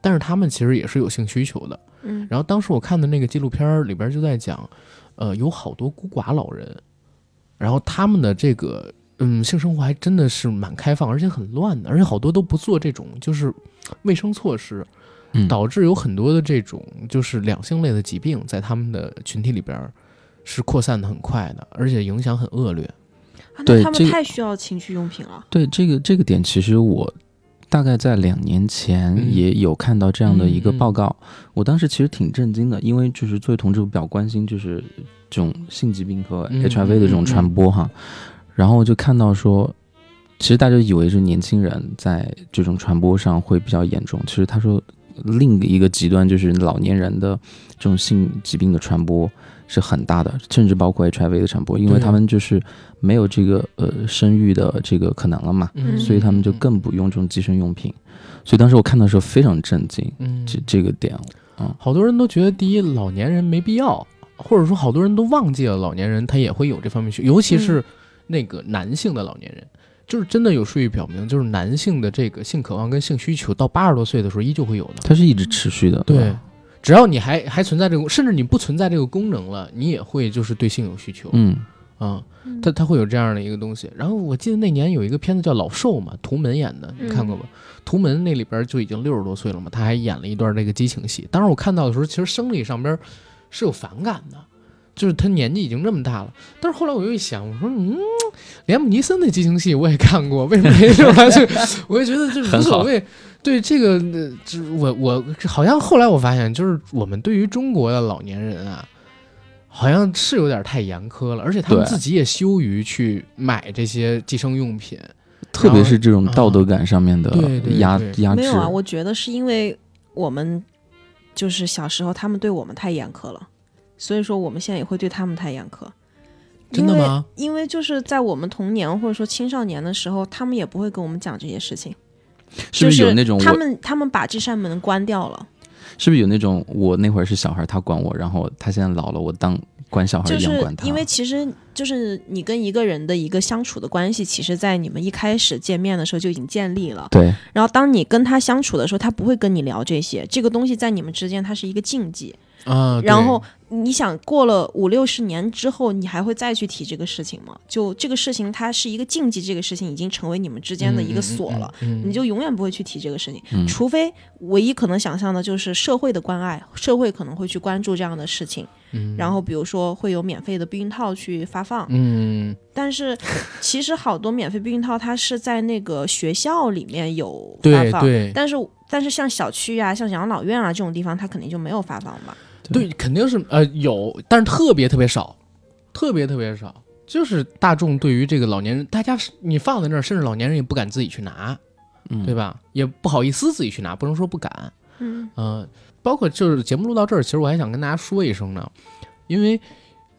[SPEAKER 1] 但是他们其实也是有性需求的。
[SPEAKER 3] 嗯，
[SPEAKER 1] 然后当时我看的那个纪录片儿里边就在讲，呃，有好多孤寡老人，然后他们的这个嗯性生活还真的是蛮开放，而且很乱的，而且好多都不做这种就是卫生措施，
[SPEAKER 4] 嗯，
[SPEAKER 1] 导致有很多的这种就是两性类的疾病在他们的群体里边儿是扩散的很快的，而且影响很恶劣。
[SPEAKER 3] 啊那他们太需要情趣用品了。
[SPEAKER 4] 对这个这个点，其实我大概在两年前
[SPEAKER 1] 嗯。
[SPEAKER 4] 也有看到这样的一个
[SPEAKER 1] 嗯嗯
[SPEAKER 4] 报告，我当时其实挺震惊的，因为就是作为同志，我比较关心就是这种性疾病和
[SPEAKER 1] 嗯
[SPEAKER 4] HIV 的这种传播哈，然后我就看到说，其实大家以为是年轻人在这种传播上会比较严重，其实他说另一个极端就是老年人的这种性疾病的传播是很大的，甚至包括 HIV 的传播，因为他们就是没有这个呃生育的这个可能了嘛，
[SPEAKER 1] 嗯。
[SPEAKER 4] 所以他们就更不用这种计生用品。所以当时我看到的时候非常震惊，
[SPEAKER 1] 嗯，
[SPEAKER 4] 这这个点，
[SPEAKER 1] 好多人都觉得，第一，老年人没必要，或者说好多人都忘记了老年人他也会有这方面需，尤其是那个男性的老年人，就是真的有数据表明，就是男性的这个性渴望跟性需求到八十多岁的时候依旧会有的。
[SPEAKER 4] 它是一直持续的。
[SPEAKER 1] 对，只要你还还存在这个，甚至你不存在这个功能了，你也会就是对性有需求。
[SPEAKER 4] 嗯
[SPEAKER 1] 啊，它它会有这样的一个东西。然后我记得那年有一个片子叫《老兽》嘛，图门演的，你看过吧？图门那里边就已经六十多岁了嘛，他还演了一段这个激情戏。当时我看到的时候，其实生理上边是有反感的，就是他年纪已经这么大了。但是后来我又一想，我说嗯，连姆尼森的激情戏我也看过，为什么没这玩意儿？我就觉得就无所谓。对这个，呃这我我好像后来我发现，就是我们对于中国的老年人啊，好像是有点太严苛了，而且他们自己也羞于去买这些计生用品。
[SPEAKER 4] 特别是这种道德感上面的
[SPEAKER 1] 对对对
[SPEAKER 4] 压
[SPEAKER 1] 对
[SPEAKER 4] 压制
[SPEAKER 3] 没有。啊，我觉得是因为我们就是小时候他们对我们太严苛了，所以说我们现在也会对他们太严苛。
[SPEAKER 1] 真的吗？
[SPEAKER 3] 因为就是在我们童年或者说青少年的时候，他们也不会跟我们讲这些事情，
[SPEAKER 4] 是不是有那种我
[SPEAKER 3] 他们他们把这扇门关掉了，
[SPEAKER 4] 是不是有那种我那会儿是小孩，他管我，然后他现在老了，我当管小孩
[SPEAKER 3] 就是
[SPEAKER 4] 一样管他？
[SPEAKER 3] 因为其实就是你跟一个人的一个相处的关系，其实在你们一开始见面的时候就已经建立了。
[SPEAKER 4] 对
[SPEAKER 3] 然后当你跟他相处的时候，他不会跟你聊这些，这个东西在你们之间它是一个禁忌。
[SPEAKER 1] 啊，
[SPEAKER 3] 然后你想过了五六十年之后，你还会再去提这个事情吗？就这个事情它是一个禁忌，这个事情已经成为你们之间的一个锁了。，
[SPEAKER 1] 嗯嗯嗯嗯
[SPEAKER 3] 你就永远不会去提这个事情，
[SPEAKER 4] 嗯
[SPEAKER 3] 除非唯一可能想象的就是社会的关爱，社会可能会去关注这样的事情，
[SPEAKER 1] 嗯
[SPEAKER 3] 然后比如说会有免费的避孕套去发放，
[SPEAKER 1] 嗯
[SPEAKER 3] 但是其实好多免费避孕套它是在那个学校里面有发放，
[SPEAKER 1] 对对
[SPEAKER 3] 但是但是像小区啊、像养老院啊这种地方，它肯定就没有发放吧？
[SPEAKER 1] 对，肯定是呃有，但是特别特别少，特别特别少。就是大众对于这个老年人，大家是你放在那儿，甚至老年人也不敢自己去拿，
[SPEAKER 4] 嗯
[SPEAKER 1] 对吧？也不好意思自己去拿，不能说不敢。
[SPEAKER 3] 嗯
[SPEAKER 1] 嗯、包括就是节目录到这儿，其实我还想跟大家说一声呢，因为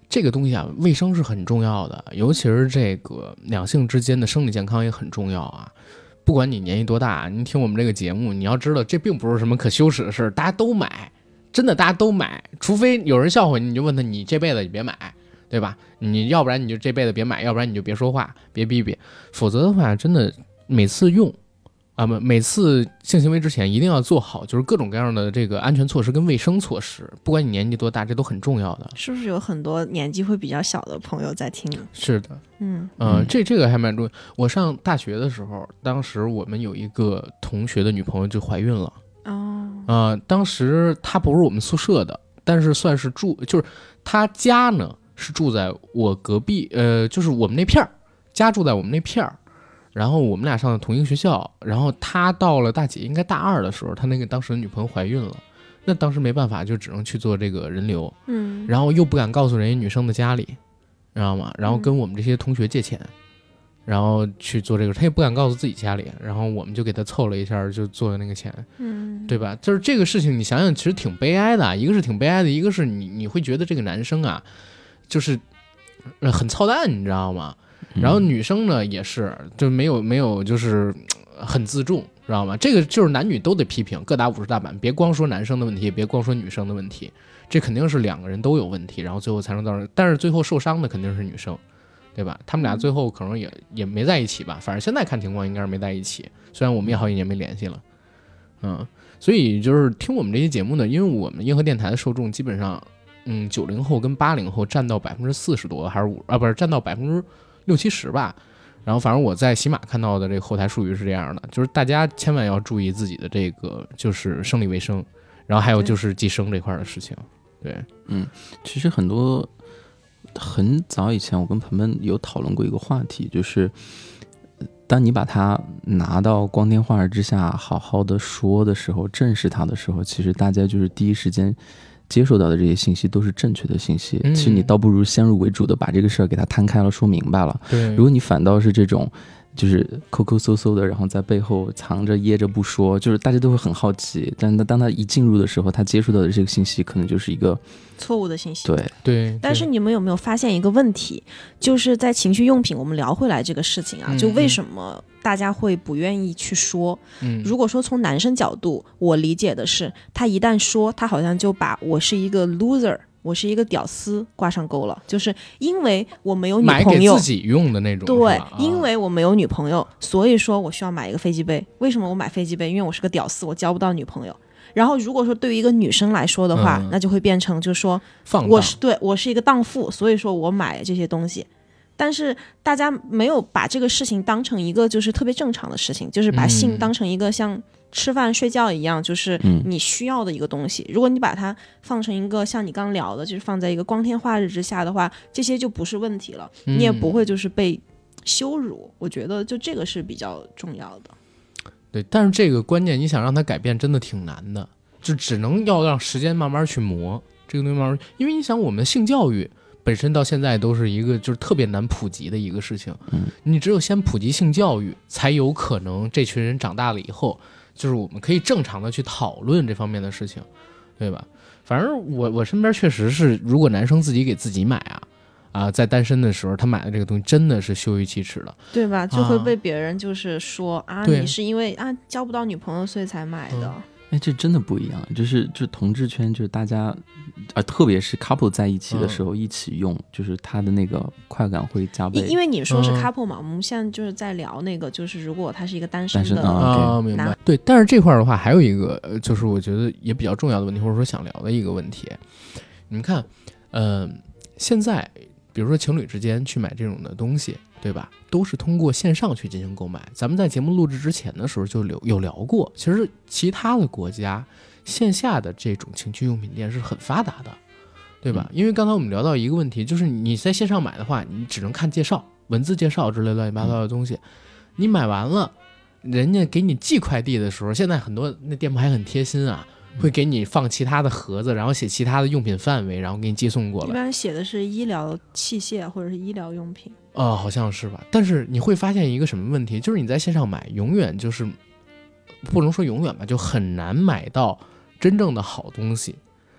[SPEAKER 1] 这个东西啊，卫生是很重要的，尤其是这个两性之间的生理健康也很重要啊。不管你年纪多大，你听我们这个节目，你要知道这并不是什么可羞耻的事儿，大家都买，真的大家都买，除非有人笑话你，你就问他你这辈子你别买，对吧？你要不然你就这辈子别买，要不然你就别说话，别逼逼，否则的话，真的每次用啊不，每次性行为之前一定要做好，就是各种各样的这个安全措施跟卫生措施，不管你年纪多大，这都很重要的。
[SPEAKER 3] 是不是有很多年纪会比较小的朋友在听？
[SPEAKER 1] 是的，
[SPEAKER 3] 嗯
[SPEAKER 1] 嗯、
[SPEAKER 4] 嗯
[SPEAKER 1] 这这个还蛮重要。我上大学的时候，当时我们有一个同学的女朋友就怀孕了。
[SPEAKER 3] 哦
[SPEAKER 1] 啊、当时他不是我们宿舍的，但是算是住，就是他家呢是住在我隔壁，呃，就是我们那片儿，家住在我们那片儿，然后我们俩上的同一个学校，然后他到了大几，应该大二的时候，他那个当时的女朋友怀孕了，那当时没办法，就只能去做这个人流，
[SPEAKER 3] 嗯，
[SPEAKER 1] 然后又不敢告诉人家女生的家里，知道吗？然后
[SPEAKER 3] 嗯
[SPEAKER 1] 跟我们这些同学借钱。然后去做这个，他也不敢告诉自己家里，然后我们就给他凑了一下，就做了那个钱。
[SPEAKER 3] 嗯
[SPEAKER 1] 对吧？就是这个事情，你想想，其实挺悲哀的啊。一个是挺悲哀的，一个是你你会觉得这个男生啊，就是呃很操蛋，你知道吗？
[SPEAKER 4] 嗯
[SPEAKER 1] 然后女生呢也是，就没有没有就是呃很自重，知道吗？这个就是男女都得批评，各打五十大板，别光说男生的问题，也别光说女生的问题，这肯定是两个人都有问题，然后最后才能造成，但是最后受伤的肯定是女生。对吧？他们俩最后可能也也没在一起吧，反正现在看情况应该是没在一起。虽然我们也好几年没联系了，嗯，所以就是听我们这些节目呢，因为我们硬核电台的受众基本上，嗯，九零后跟八零后占到百分之四十多，还是五啊，不是占到百分之六七十吧。然后反正我在喜马看到的这个后台数据是这样的，就是大家千万要注意自己的这个就是生理卫生，然后还有就是计生这块儿的事情。对，嗯
[SPEAKER 4] 其实很多很早以前，我跟鹏鹏有讨论过一个话题，就是呃当你把它拿到光天化日之下好好的说的时候，正视它的时候，其实大家就是第一时间接受到的这些信息都是正确的信息。
[SPEAKER 1] 嗯
[SPEAKER 4] 其实你倒不如先入为主的把这个事儿给它摊开了说明白了。
[SPEAKER 1] 对
[SPEAKER 4] 如果你反倒是这种，就是抠抠搜搜的，然后在背后藏着掖着不说，就是大家都会很好奇。但是当他一进入的时候，他接触到的这个信息可能就是一个
[SPEAKER 3] 错误的信息。
[SPEAKER 4] 对，
[SPEAKER 1] 对，
[SPEAKER 3] 但是你们有没有发现一个问题，就是在情趣用品，我们聊回来这个事情啊，
[SPEAKER 1] 嗯
[SPEAKER 3] 就为什么大家会不愿意去说？
[SPEAKER 1] 嗯，
[SPEAKER 3] 如果说从男生角度，我理解的是，他一旦说，他好像就把我是一个 loser，我是一个屌丝挂上钩了，就是因为我没有女朋友
[SPEAKER 1] 自。己用的那种，
[SPEAKER 3] 对，因
[SPEAKER 1] 啊
[SPEAKER 3] 为我没有女朋友，所以说我需要买一个飞机杯。为什么我买飞机杯？因为我是个屌丝，我交不到女朋友。然后如果说对于一个女生来说的话，
[SPEAKER 1] 嗯
[SPEAKER 3] 那就会变成就是说我是对我是一个荡妇，所以说我买这些东西。但是大家没有把这个事情当成一个就是特别正常的事情，就是把性
[SPEAKER 1] 嗯
[SPEAKER 3] 当成一个像吃饭睡觉一样，就是
[SPEAKER 4] 嗯
[SPEAKER 3] 你需要的一个东西。如果你把它放成一个像你刚聊的，就是放在一个光天化日之下的话，这些就不是问题了，你也不
[SPEAKER 1] 嗯
[SPEAKER 3] 会就是被羞辱。我觉得就这个是比较重要的。
[SPEAKER 1] 对，但是这个观念你想让它改变，真的挺难的，就只能要让时间慢慢去磨这个东西，慢慢，因为你想，我们性教育本身到现在都是一个就是特别难普及的一个事情，
[SPEAKER 4] 嗯，
[SPEAKER 1] 你只有先普及性教育，才有可能这群人长大了以后，就是我们可以正常的去讨论这方面的事情，对吧？反正我我身边确实是，如果男生自己给自己买啊。啊，在单身的时候，他买的这个东西真的是羞于启齿的。
[SPEAKER 3] 对吧？就会
[SPEAKER 1] 啊
[SPEAKER 3] 被别人就是说啊，
[SPEAKER 1] 对
[SPEAKER 3] 你是因为啊交不到女朋友所以才买的。
[SPEAKER 4] 哎，这真的不一样，就是就同志圈，就是大家，啊，特别是 couple 在一起的时候一起用，就是他的那个快感会加倍。
[SPEAKER 3] 因因为你说是
[SPEAKER 1] 嗯
[SPEAKER 3] couple 嘛，我们现在就是在聊那个，就是如果他是一个单身的，
[SPEAKER 4] 单身啊
[SPEAKER 1] 啊，明白
[SPEAKER 3] 男。
[SPEAKER 1] 对，但是这块儿的话，还有一个，呃，就是我觉得也比较重要的问题，或者说想聊的一个问题。你们看，嗯、现在比如说情侣之间去买这种的东西，对吧？都是通过线上去进行购买。咱们在节目录制之前的时候就有有聊过，其实其他的国家线下的这种情趣用品店是很发达的，对吧？因为刚才我们聊到一个问题，就是你在线上买的话，你只能看介绍、文字介绍之类乱七八糟的东西，你买完了。人家给你寄快递的时候，现在很多那店铺还很贴心啊，会给你放其他的盒子，然后写其他的用品范围，然后给你寄送过来。
[SPEAKER 3] 一般写的是医疗器械或者是医疗用品。
[SPEAKER 1] 哦，好像是吧？但是你会发现一个什么问题，就是你在线上买，永远就是不能说永远吧，就很难买到真正的好东西。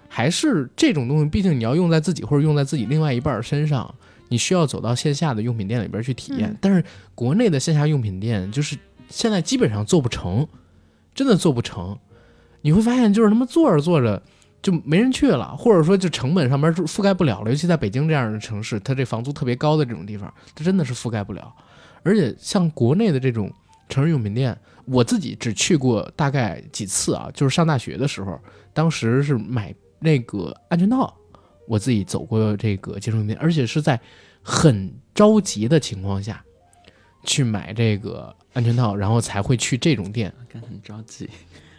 [SPEAKER 1] 还是这种东西，毕竟你要用在自己或者用在自己另外一半身上，你需要走到线下的用品店里边去体验。
[SPEAKER 3] 嗯
[SPEAKER 1] 但是国内的线下用品店，就是现在基本上做不成，真的做不成。你会发现，就是他妈做着做着就没人去了，或者说就成本上面覆盖不了了。尤其在北京这样的城市，它这房租特别高的这种地方，它真的是覆盖不了。而且像国内的这种成人用品店，我自己只去过大概几次啊，就是上大学的时候，当时是买那个安全套，我自己走过这个接触用品店，而且是在很着急的情况下去买这个安全套，然后才会去这种店。
[SPEAKER 4] 很着急。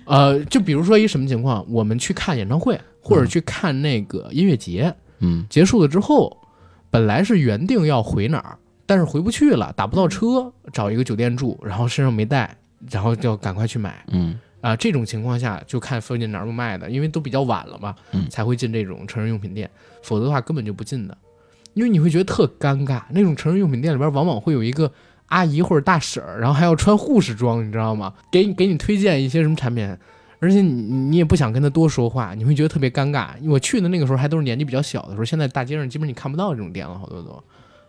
[SPEAKER 1] 呃，就比如说一什么情况，我们去看演唱会或者去看那个音乐节，
[SPEAKER 4] 嗯。
[SPEAKER 1] 结束了之后，本来是原定要回哪儿，但是回不去了，打不到车，找一个酒店住，然后身上没带，然后就赶快去买
[SPEAKER 4] 嗯。
[SPEAKER 1] 啊、这种情况下就看附近哪儿有卖的，因为都比较晚了嘛，
[SPEAKER 4] 嗯
[SPEAKER 1] 才会进这种成人用品店，否则的话根本就不进的，因为你会觉得特尴尬。那种成人用品店里边往往会有一个阿姨或者大婶儿，然后还要穿护士装，你知道吗？给你给你推荐一些什么产品。而且你你也不想跟他多说话，你会觉得特别尴尬。我去的那个时候还都是年纪比较小的时候，现在大街上基本你看不到这种店了，好多都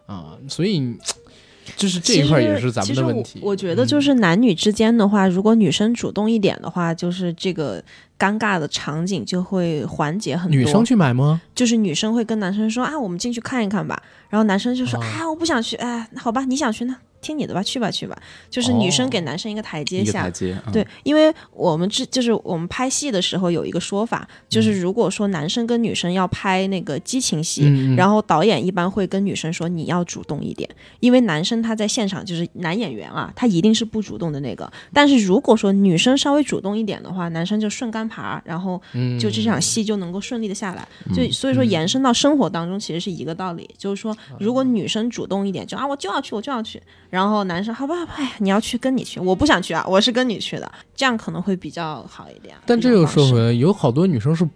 [SPEAKER 1] 啊，所以 就是这一块也是咱们的问题。
[SPEAKER 3] 我我觉得就
[SPEAKER 1] 嗯
[SPEAKER 3] 是男女之间的话，如果女生主动一点的话，就是这个尴尬的场景就会缓解很多。
[SPEAKER 1] 女生去买吗？
[SPEAKER 3] 就是女生会跟男生说啊，我们进去看一看吧。然后男生就说、
[SPEAKER 1] 哦
[SPEAKER 3] 啊，我不想去，哎，好吧，你想去那听你的吧，去吧去吧。就是女生给男生一个台阶下。
[SPEAKER 4] 一个台阶。嗯
[SPEAKER 3] 对，，因为我们之就是我们拍戏的时候有一个说法，就是如果说男生跟女生要拍那个激情戏，
[SPEAKER 1] 嗯，
[SPEAKER 3] 然后导演一般会跟女生说你要主动一点，因为男生他在现场就是男演员啊，他一定是不主动的那个。但是如果说女生稍微主动一点的话，男生就顺杆爬，然后
[SPEAKER 1] 嗯。
[SPEAKER 3] 就这场戏就能够顺利的下来。
[SPEAKER 4] 嗯。
[SPEAKER 3] 就所以说延伸到生活当中，其实是一个道理，就是说如果女生主动一点，就啊我就要去我就要去，然后男生好吧，哎呀，你要去跟你去，我不想去啊，我是跟你去的，这样可能会比较好一点。
[SPEAKER 1] 但这又说回来，有好多女生是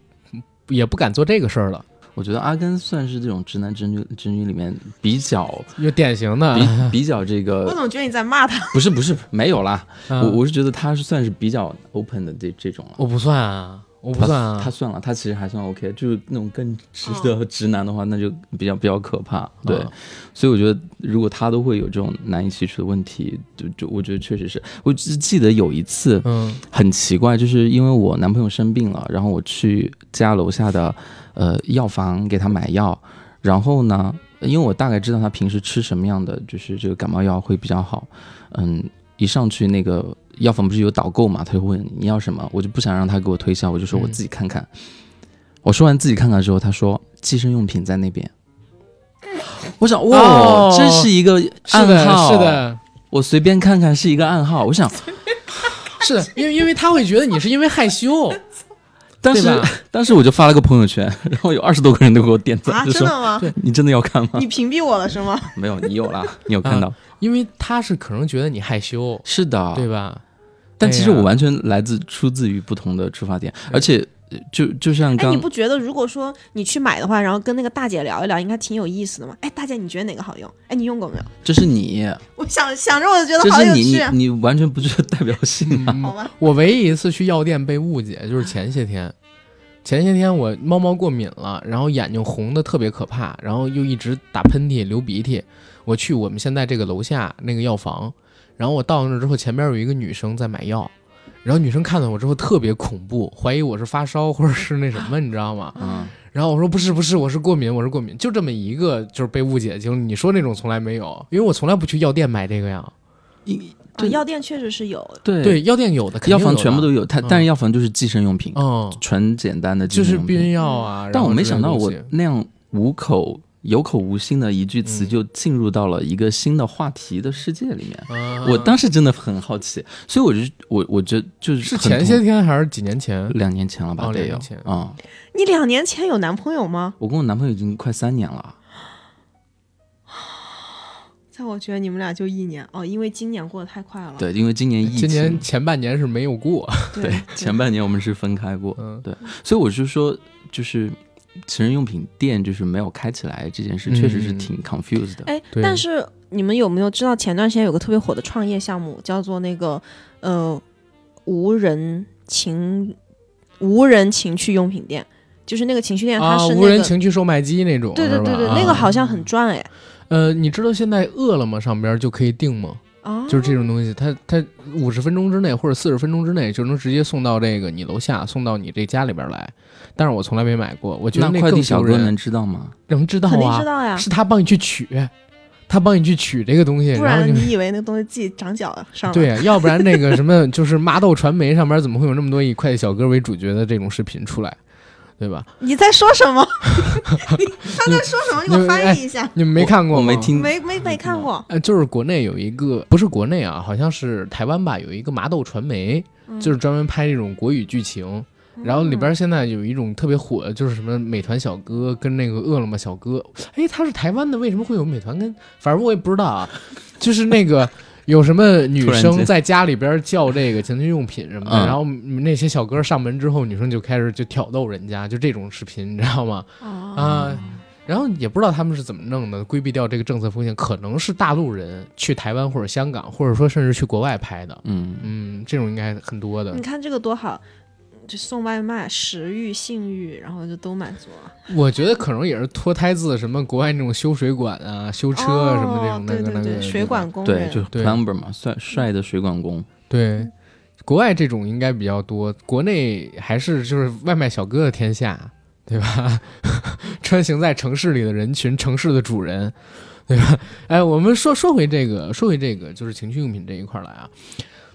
[SPEAKER 1] 也不敢做这个事儿了，
[SPEAKER 4] 我觉得阿甘算是这种直男直女直女里面比较
[SPEAKER 1] 有典型的。
[SPEAKER 4] 比比较这个
[SPEAKER 3] 我
[SPEAKER 4] 个，
[SPEAKER 3] 总觉得你在骂他。
[SPEAKER 4] 不是不是没有啦，
[SPEAKER 1] 啊
[SPEAKER 4] 我我是觉得他是算是比较 open 的这这种了。
[SPEAKER 1] 我不算啊，我不
[SPEAKER 4] 他
[SPEAKER 1] 算啊。
[SPEAKER 4] 他算了，他其实还算 OK，就是那种更直的直男的话，那就比较比较可怕。对，
[SPEAKER 1] 啊
[SPEAKER 4] 所以我觉得如果他都会有这种难以启齿的问题，就就我觉得确实是。我只记得有一次
[SPEAKER 1] 嗯
[SPEAKER 4] 很奇怪，就是因为我男朋友生病了，然后我去家楼下的呃药房给他买药，然后呢，因为我大概知道他平时吃什么样的就是这个感冒药会比较好，嗯，一上去那个药房不是有导购嘛，他就问你要什么，我就不想让他给我推销，我就说我自己看看。我说完自己看看之后，他说计生用品在那边。我想，哇，
[SPEAKER 1] 哦
[SPEAKER 4] 这是一个
[SPEAKER 1] 是的，
[SPEAKER 4] 暗号，
[SPEAKER 1] 是，的，
[SPEAKER 4] 我随便看看是一个暗号。我想，
[SPEAKER 1] 是的，因为因为他会觉得你是因为害羞，
[SPEAKER 4] 当时？当时我就发了个朋友圈，然后有二十多个人都给我点赞，
[SPEAKER 3] 啊，
[SPEAKER 4] 就说
[SPEAKER 3] 真的吗？
[SPEAKER 4] 你真的要看吗？
[SPEAKER 3] 你屏蔽我了是吗？
[SPEAKER 4] 没有，你有啦，你有看到？
[SPEAKER 1] 因为他是可能觉得你害羞，
[SPEAKER 4] 是的，
[SPEAKER 1] 对吧？
[SPEAKER 4] 但其实我完全来自出自于不同的出发点，而且呃就就像
[SPEAKER 3] 哎，
[SPEAKER 4] 刚
[SPEAKER 3] 你不觉得如果说你去买的话，然后跟那个大姐聊一聊，应该挺有意思的吗？哎，大姐，你觉得哪个好用？哎，你用过没有？
[SPEAKER 4] 这是你，
[SPEAKER 3] 我想想着我就觉得好有
[SPEAKER 4] 是你你
[SPEAKER 3] 趣。啊
[SPEAKER 4] 你完全不具有代表性啊！
[SPEAKER 1] 嗯
[SPEAKER 3] 好吧，
[SPEAKER 1] 我唯一一次去药店被误解，就是前些天。前些天我猫猫过敏了，然后眼睛红的特别可怕，然后又一直打喷嚏、流鼻涕。我去我们现在这个楼下那个药房，然后我到那儿之后，前边有一个女生在买药，然后女生看到我之后特别恐怖，怀疑我是发烧或者是那什么，你知道吗？
[SPEAKER 4] 嗯，
[SPEAKER 1] 然后我说不是不是，我是过敏，我是过敏，就这么一个就是被误解的经历。你说那种从来没有，因为我从来不去药店买这个呀。
[SPEAKER 4] 一
[SPEAKER 3] 啊，药店确实是有。
[SPEAKER 4] 对
[SPEAKER 1] 对，药店有的，肯定
[SPEAKER 4] 药房全部都有，它
[SPEAKER 1] 嗯
[SPEAKER 4] 但是药房就是计生用品，
[SPEAKER 1] 嗯，
[SPEAKER 4] 纯简单的计
[SPEAKER 1] 就是
[SPEAKER 4] 生用品。
[SPEAKER 1] 避孕药啊。
[SPEAKER 4] 但我没想到我那样五口有口无心的一句词
[SPEAKER 1] 嗯
[SPEAKER 4] 就进入到了一个新的话题的世界里面。
[SPEAKER 1] 啊
[SPEAKER 4] 我当时真的很好奇，所以我就我我觉得就是
[SPEAKER 1] 是前些天还是几年前？
[SPEAKER 4] 两年前了吧，
[SPEAKER 1] 哦
[SPEAKER 4] 得有
[SPEAKER 1] 两年前
[SPEAKER 4] 啊、
[SPEAKER 3] 你两年前有男朋友吗？
[SPEAKER 4] 我跟我男朋友已经快三年了，
[SPEAKER 3] 在我觉得你们俩就一年哦，因为今年过得太快了。
[SPEAKER 4] 对，因为今年疫情，
[SPEAKER 1] 今年前半年是没有过。
[SPEAKER 4] 对 前半年我们是分开过，
[SPEAKER 1] 嗯，
[SPEAKER 4] 所以我是说，就是成人用品店就是没有开起来这件事，
[SPEAKER 1] 嗯
[SPEAKER 4] 确实是挺 confused 的。
[SPEAKER 3] 哎，
[SPEAKER 1] 对
[SPEAKER 3] 但是你们有没有知道前段时间有个特别火的创业项目，叫做那个呃无人情无人情趣用品店，就是那个情趣店，它
[SPEAKER 1] 啊，
[SPEAKER 3] 是那个、
[SPEAKER 1] 无人情趣售卖机那种，
[SPEAKER 3] 对对对对，
[SPEAKER 1] 啊
[SPEAKER 3] 那个好像很赚哎。
[SPEAKER 1] 呃，你知道现在饿了么上边就可以订吗？
[SPEAKER 3] 啊，
[SPEAKER 1] 就是这种东西，它它五十分钟之内或者四十分钟之内就能直接送到这个你楼下，送到你这家里边来。但是我从来没买过，我觉得
[SPEAKER 4] 那快递小哥能知道吗？
[SPEAKER 1] 能知道
[SPEAKER 3] 肯定
[SPEAKER 1] 啊
[SPEAKER 3] 知，道呀，
[SPEAKER 1] 是他帮你去取，他帮你去取这个东西，
[SPEAKER 3] 不
[SPEAKER 1] 然后你
[SPEAKER 3] 然你以为那个东西自己长脚上了？
[SPEAKER 1] 对，啊要不然那个什么，就是麻豆传媒上边怎么会有那么多以快递小哥为主角的这种视频出来，对吧？
[SPEAKER 3] 你在说什么？你他在说什么？你给我翻译一下。
[SPEAKER 1] 你们没看过吗？
[SPEAKER 4] 我没听。
[SPEAKER 3] 没没没看过，
[SPEAKER 1] 呃，就是国内有一个，不是国内啊，好像是台湾吧，有一个麻豆传媒，
[SPEAKER 3] 嗯
[SPEAKER 1] 就是专门拍这种国语剧情。然后里边现在有一种特别火的，就是什么美团小哥跟那个饿了么小哥，哎，他是台湾的，为什么会有美团跟？反正我也不知道啊，就是那个有什么女生在家里边叫这个情趣用品什么的，
[SPEAKER 4] 嗯
[SPEAKER 1] 然后那些小哥上门之后，女生就开始就挑逗人家，就这种视频，你知道吗？
[SPEAKER 3] 啊
[SPEAKER 1] 啊，然后也不知道他们是怎么弄的，规避掉这个政策风险，可能是大陆人去台湾或者香港，或者说甚至去国外拍的。
[SPEAKER 4] 嗯，
[SPEAKER 1] 嗯，这种应该很多的
[SPEAKER 3] 你。看这个多好，就送外卖，食欲、性欲，然后就都满足了。
[SPEAKER 1] 我觉得可能也是脱胎自什么国外那种修水管啊、修车啊什么这种
[SPEAKER 3] 哦
[SPEAKER 1] 那个那个
[SPEAKER 3] 对对对，水管工
[SPEAKER 4] 对，
[SPEAKER 3] 人，
[SPEAKER 4] 就是
[SPEAKER 1] 对
[SPEAKER 4] plumber 嘛，帅帅的水管工。
[SPEAKER 1] 对。国外这种应该比较多，国内还是就是外卖小哥的天下，对吧？穿行在城市里的人群，城市的主人，对吧？哎，我们说说回这个，说回这个，就是情趣用品这一块儿来啊。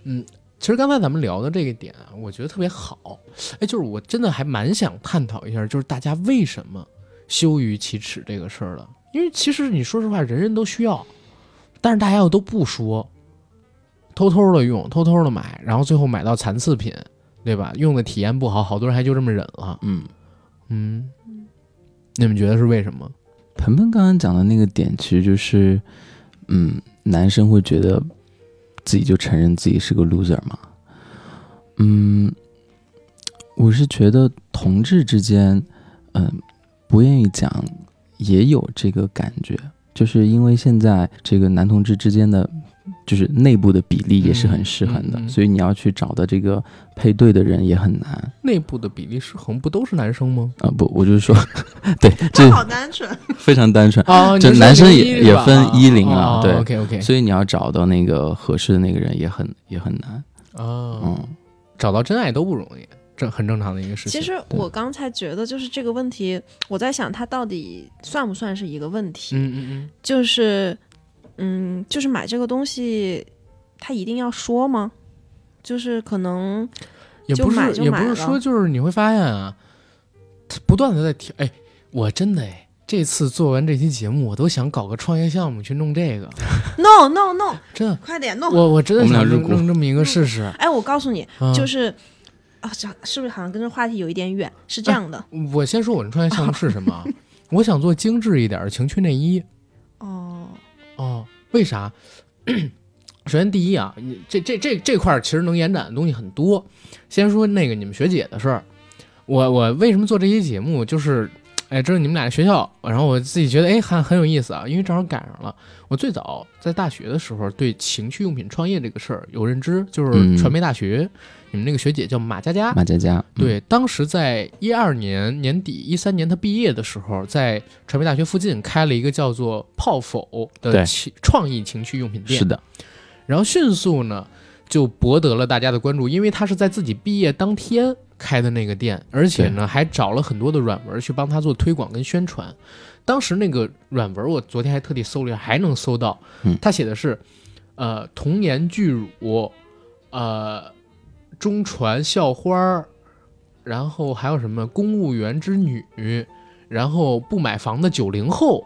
[SPEAKER 1] 嗯，其实刚才咱们聊的这个点啊，我觉得特别好。哎，就是我真的还蛮想探讨一下，就是大家为什么羞于启齿这个事儿的。因为其实你说实话，人人都需要，但是大家又都不说，偷偷的用，偷偷的买，然后最后买到残次品，对吧？用的体验不好，好多人还就这么忍了。
[SPEAKER 4] 嗯，
[SPEAKER 1] 嗯，你们觉得是为什么？
[SPEAKER 4] 鹏鹏刚刚讲的那个点，其实就是，嗯，男生会觉得自己就承认自己是个 loser 吗？嗯，我是觉得同志之间，嗯、不愿意讲，也有这个感觉，就是因为现在这个男同志之间的，就是内部的比例也是很失衡的，
[SPEAKER 1] 嗯嗯嗯
[SPEAKER 4] 所以你要去找的这个配对的人也很难。
[SPEAKER 1] 内部的比例失衡不都是男生吗？
[SPEAKER 4] 啊、不，我就是说，对，这
[SPEAKER 3] 好单纯。
[SPEAKER 4] 非常单纯，
[SPEAKER 1] 哦，
[SPEAKER 4] 这男生也也分一零啊对
[SPEAKER 1] ，OK OK，
[SPEAKER 4] 所以你要找到那个合适的那个人也很也很难。
[SPEAKER 1] 哦，
[SPEAKER 4] 嗯，
[SPEAKER 1] 找到真爱都不容易，这很正常的一个事情。
[SPEAKER 3] 其实我刚才觉得，就是这个问题，我在想它到底算不算是一个问题？
[SPEAKER 1] 嗯嗯嗯，
[SPEAKER 3] 就是，嗯，就是买这个东西，他一定要说吗？就是可能，
[SPEAKER 1] 也不
[SPEAKER 3] 买
[SPEAKER 1] 是也不是
[SPEAKER 3] 就买
[SPEAKER 1] 说就是你会发现啊，他不断的在提，哎，我真的哎，这次做完这期节目，我都想搞个创业项目去弄这个
[SPEAKER 3] ，no no no，
[SPEAKER 1] 真的，
[SPEAKER 3] 快点弄！
[SPEAKER 1] 我我真的
[SPEAKER 4] 我
[SPEAKER 1] 想弄这么一个试试。
[SPEAKER 3] 哎，我告诉你，
[SPEAKER 1] 啊
[SPEAKER 3] 就是啊，这是不是好像跟这话题有一点远？是这样的，
[SPEAKER 1] 我先说我的创业项目是什么啊，我想做精致一点的情趣内衣。
[SPEAKER 3] 哦，
[SPEAKER 1] 哦，为啥？首先第一啊，你这这这这块儿其实能延展的东西很多。先说那个你们学姐的事儿，我我为什么做这期节目，就是，哎，这是你们俩的学校，然后我自己觉得哎还很有意思啊，因为正好赶上了。我最早在大学的时候对情趣用品创业这个事儿有认知，就是
[SPEAKER 4] 嗯
[SPEAKER 1] 传媒大学，你们那个学姐叫马佳佳，
[SPEAKER 4] 马佳佳，嗯，
[SPEAKER 1] 对，当时在一二年年底、一三年她毕业的时候，在传媒大学附近开了一个叫做“泡否”的情创意情趣用品店，
[SPEAKER 4] 是的，
[SPEAKER 1] 然后迅速呢就博得了大家的关注，因为她是在自己毕业当天开的那个店，而且呢还找了很多的软文去帮她做推广跟宣传。当时那个软文我昨天还特地搜了一下，还能搜到
[SPEAKER 4] 嗯，
[SPEAKER 1] 他写的是，呃，童颜巨乳，呃，中传校花，然后还有什么公务员之女，然后不买房的九零后。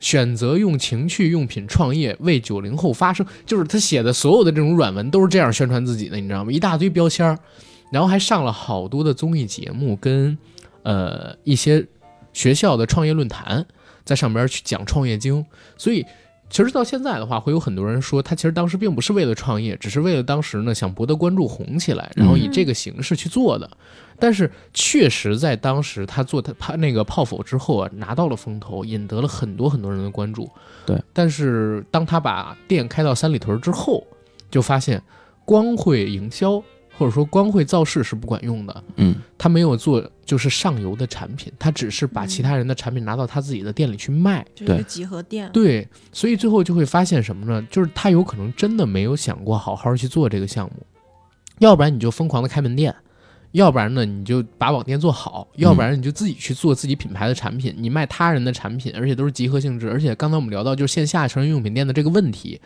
[SPEAKER 1] 选择用情趣用品创业，为九零后发声，就是他写的所有的这种软文都是这样宣传自己的，你知道吗？一大堆标签儿，然后还上了好多的综艺节目跟呃一些学校的创业论坛，在上边去讲创业经。所以其实到现在的话，会有很多人说他其实当时并不是为了创业，只是为了当时呢想博得关注红起来，然后以这个形式去做的。但是确实在当时他做他他那个泡否之后啊，拿到了风投，引得了很多很多人的关注。
[SPEAKER 4] 对，
[SPEAKER 1] 但是当他把店开到三里屯之后，就发现光会营销或者说光会造势是不管用的。
[SPEAKER 4] 嗯，
[SPEAKER 1] 他没有做就是上游的产品，他只是把其他人的产品拿到他自己的店里去卖。
[SPEAKER 4] 对
[SPEAKER 3] 就是集合店。
[SPEAKER 1] 对，所以最后就会发现什么呢？就是他有可能真的没有想过好好去做这个项目，要不然你就疯狂的开门店，要不然呢你就把网店做好，要不然你就自己去做自己品牌的产品，你卖他人的产品，而且都是集合性质，而且刚才我们聊到就是线下成人用品店的这个问题，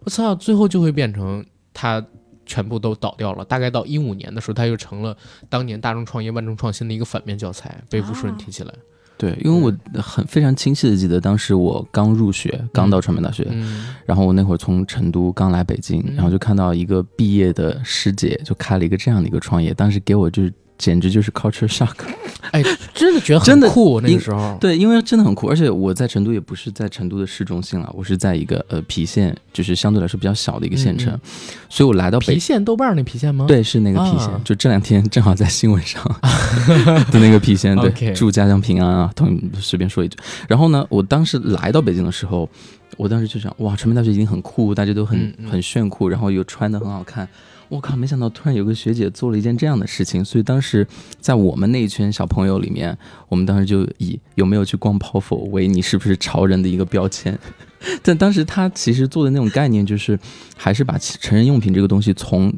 [SPEAKER 1] 我操，最后就会变成他。全部都倒掉了。大概到一五年的时候，它又成了当年大众创业万众创新的一个反面教材，被无数人提起来。
[SPEAKER 4] 对，因为我很非常清晰的记得，当时我刚入学，刚到传媒大学，
[SPEAKER 1] 嗯
[SPEAKER 4] 然后我那会儿从成都刚来北京，
[SPEAKER 1] 嗯
[SPEAKER 4] 然后就看到一个毕业的师姐就开了一个这样的一个创业，当时给我就是简直就是 culture shock。
[SPEAKER 1] 哎，真的觉得很
[SPEAKER 4] 真的
[SPEAKER 1] 酷，那个时候。
[SPEAKER 4] 对，因为真的很酷，而且我在成都也不是在成都的市中心了，我是在一个呃郫县，就是相对来说比较小的一个县城，
[SPEAKER 1] 嗯
[SPEAKER 4] 所以我来到
[SPEAKER 1] 郫县豆瓣那郫县吗？，
[SPEAKER 4] 对，是那个郫县，
[SPEAKER 1] 啊
[SPEAKER 4] 就这两天正好在新闻上 的那个郫县，对祝家乡平安啊，同随便说一句。然后呢，我当时来到北京的时候，我当时就想，哇，传媒大学已经很酷，大家都很、很炫酷，然后又穿的很好看。我靠！没想到突然有个学姐做了一件这样的事情，所以当时在我们那一圈小朋友里面，我们当时就以有没有去逛泡否为你是不是潮人的一个标签。但当时他其实做的那种概念，就是还是把成人用品这个东西从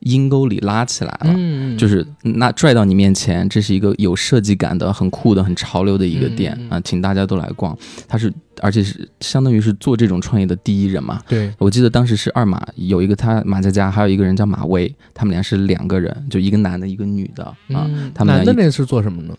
[SPEAKER 4] 阴沟里拉起来了。
[SPEAKER 1] 嗯，
[SPEAKER 4] 就是那拽到你面前，这是一个有设计感的、很酷的、很潮流的一个店、
[SPEAKER 1] 嗯
[SPEAKER 4] 请大家都来逛。他是，而且是相当于是做这种创业的第一人嘛。
[SPEAKER 1] 对，
[SPEAKER 4] 我记得当时是二马有一个他马佳佳，还有一个人叫马威，他们俩是两个人，就一个男的，一个女的啊。
[SPEAKER 1] 嗯
[SPEAKER 4] 他们
[SPEAKER 1] 那是做什么呢？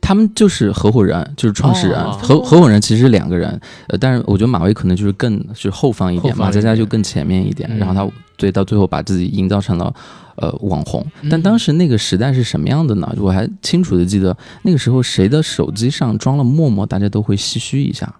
[SPEAKER 4] 他们就是合伙人，就是创始人，
[SPEAKER 1] 哦
[SPEAKER 4] 合合伙人其实是两个人，呃，但是我觉得马威可能就是更是后方一点，马佳佳就更前面一点，
[SPEAKER 1] 嗯
[SPEAKER 4] 然后他对到最后把自己营造成了呃网红。
[SPEAKER 1] 嗯
[SPEAKER 4] 但当时那个时代是什么样的呢？我还清楚的记得那个时候谁的手机上装了陌陌，大家都会唏嘘一下。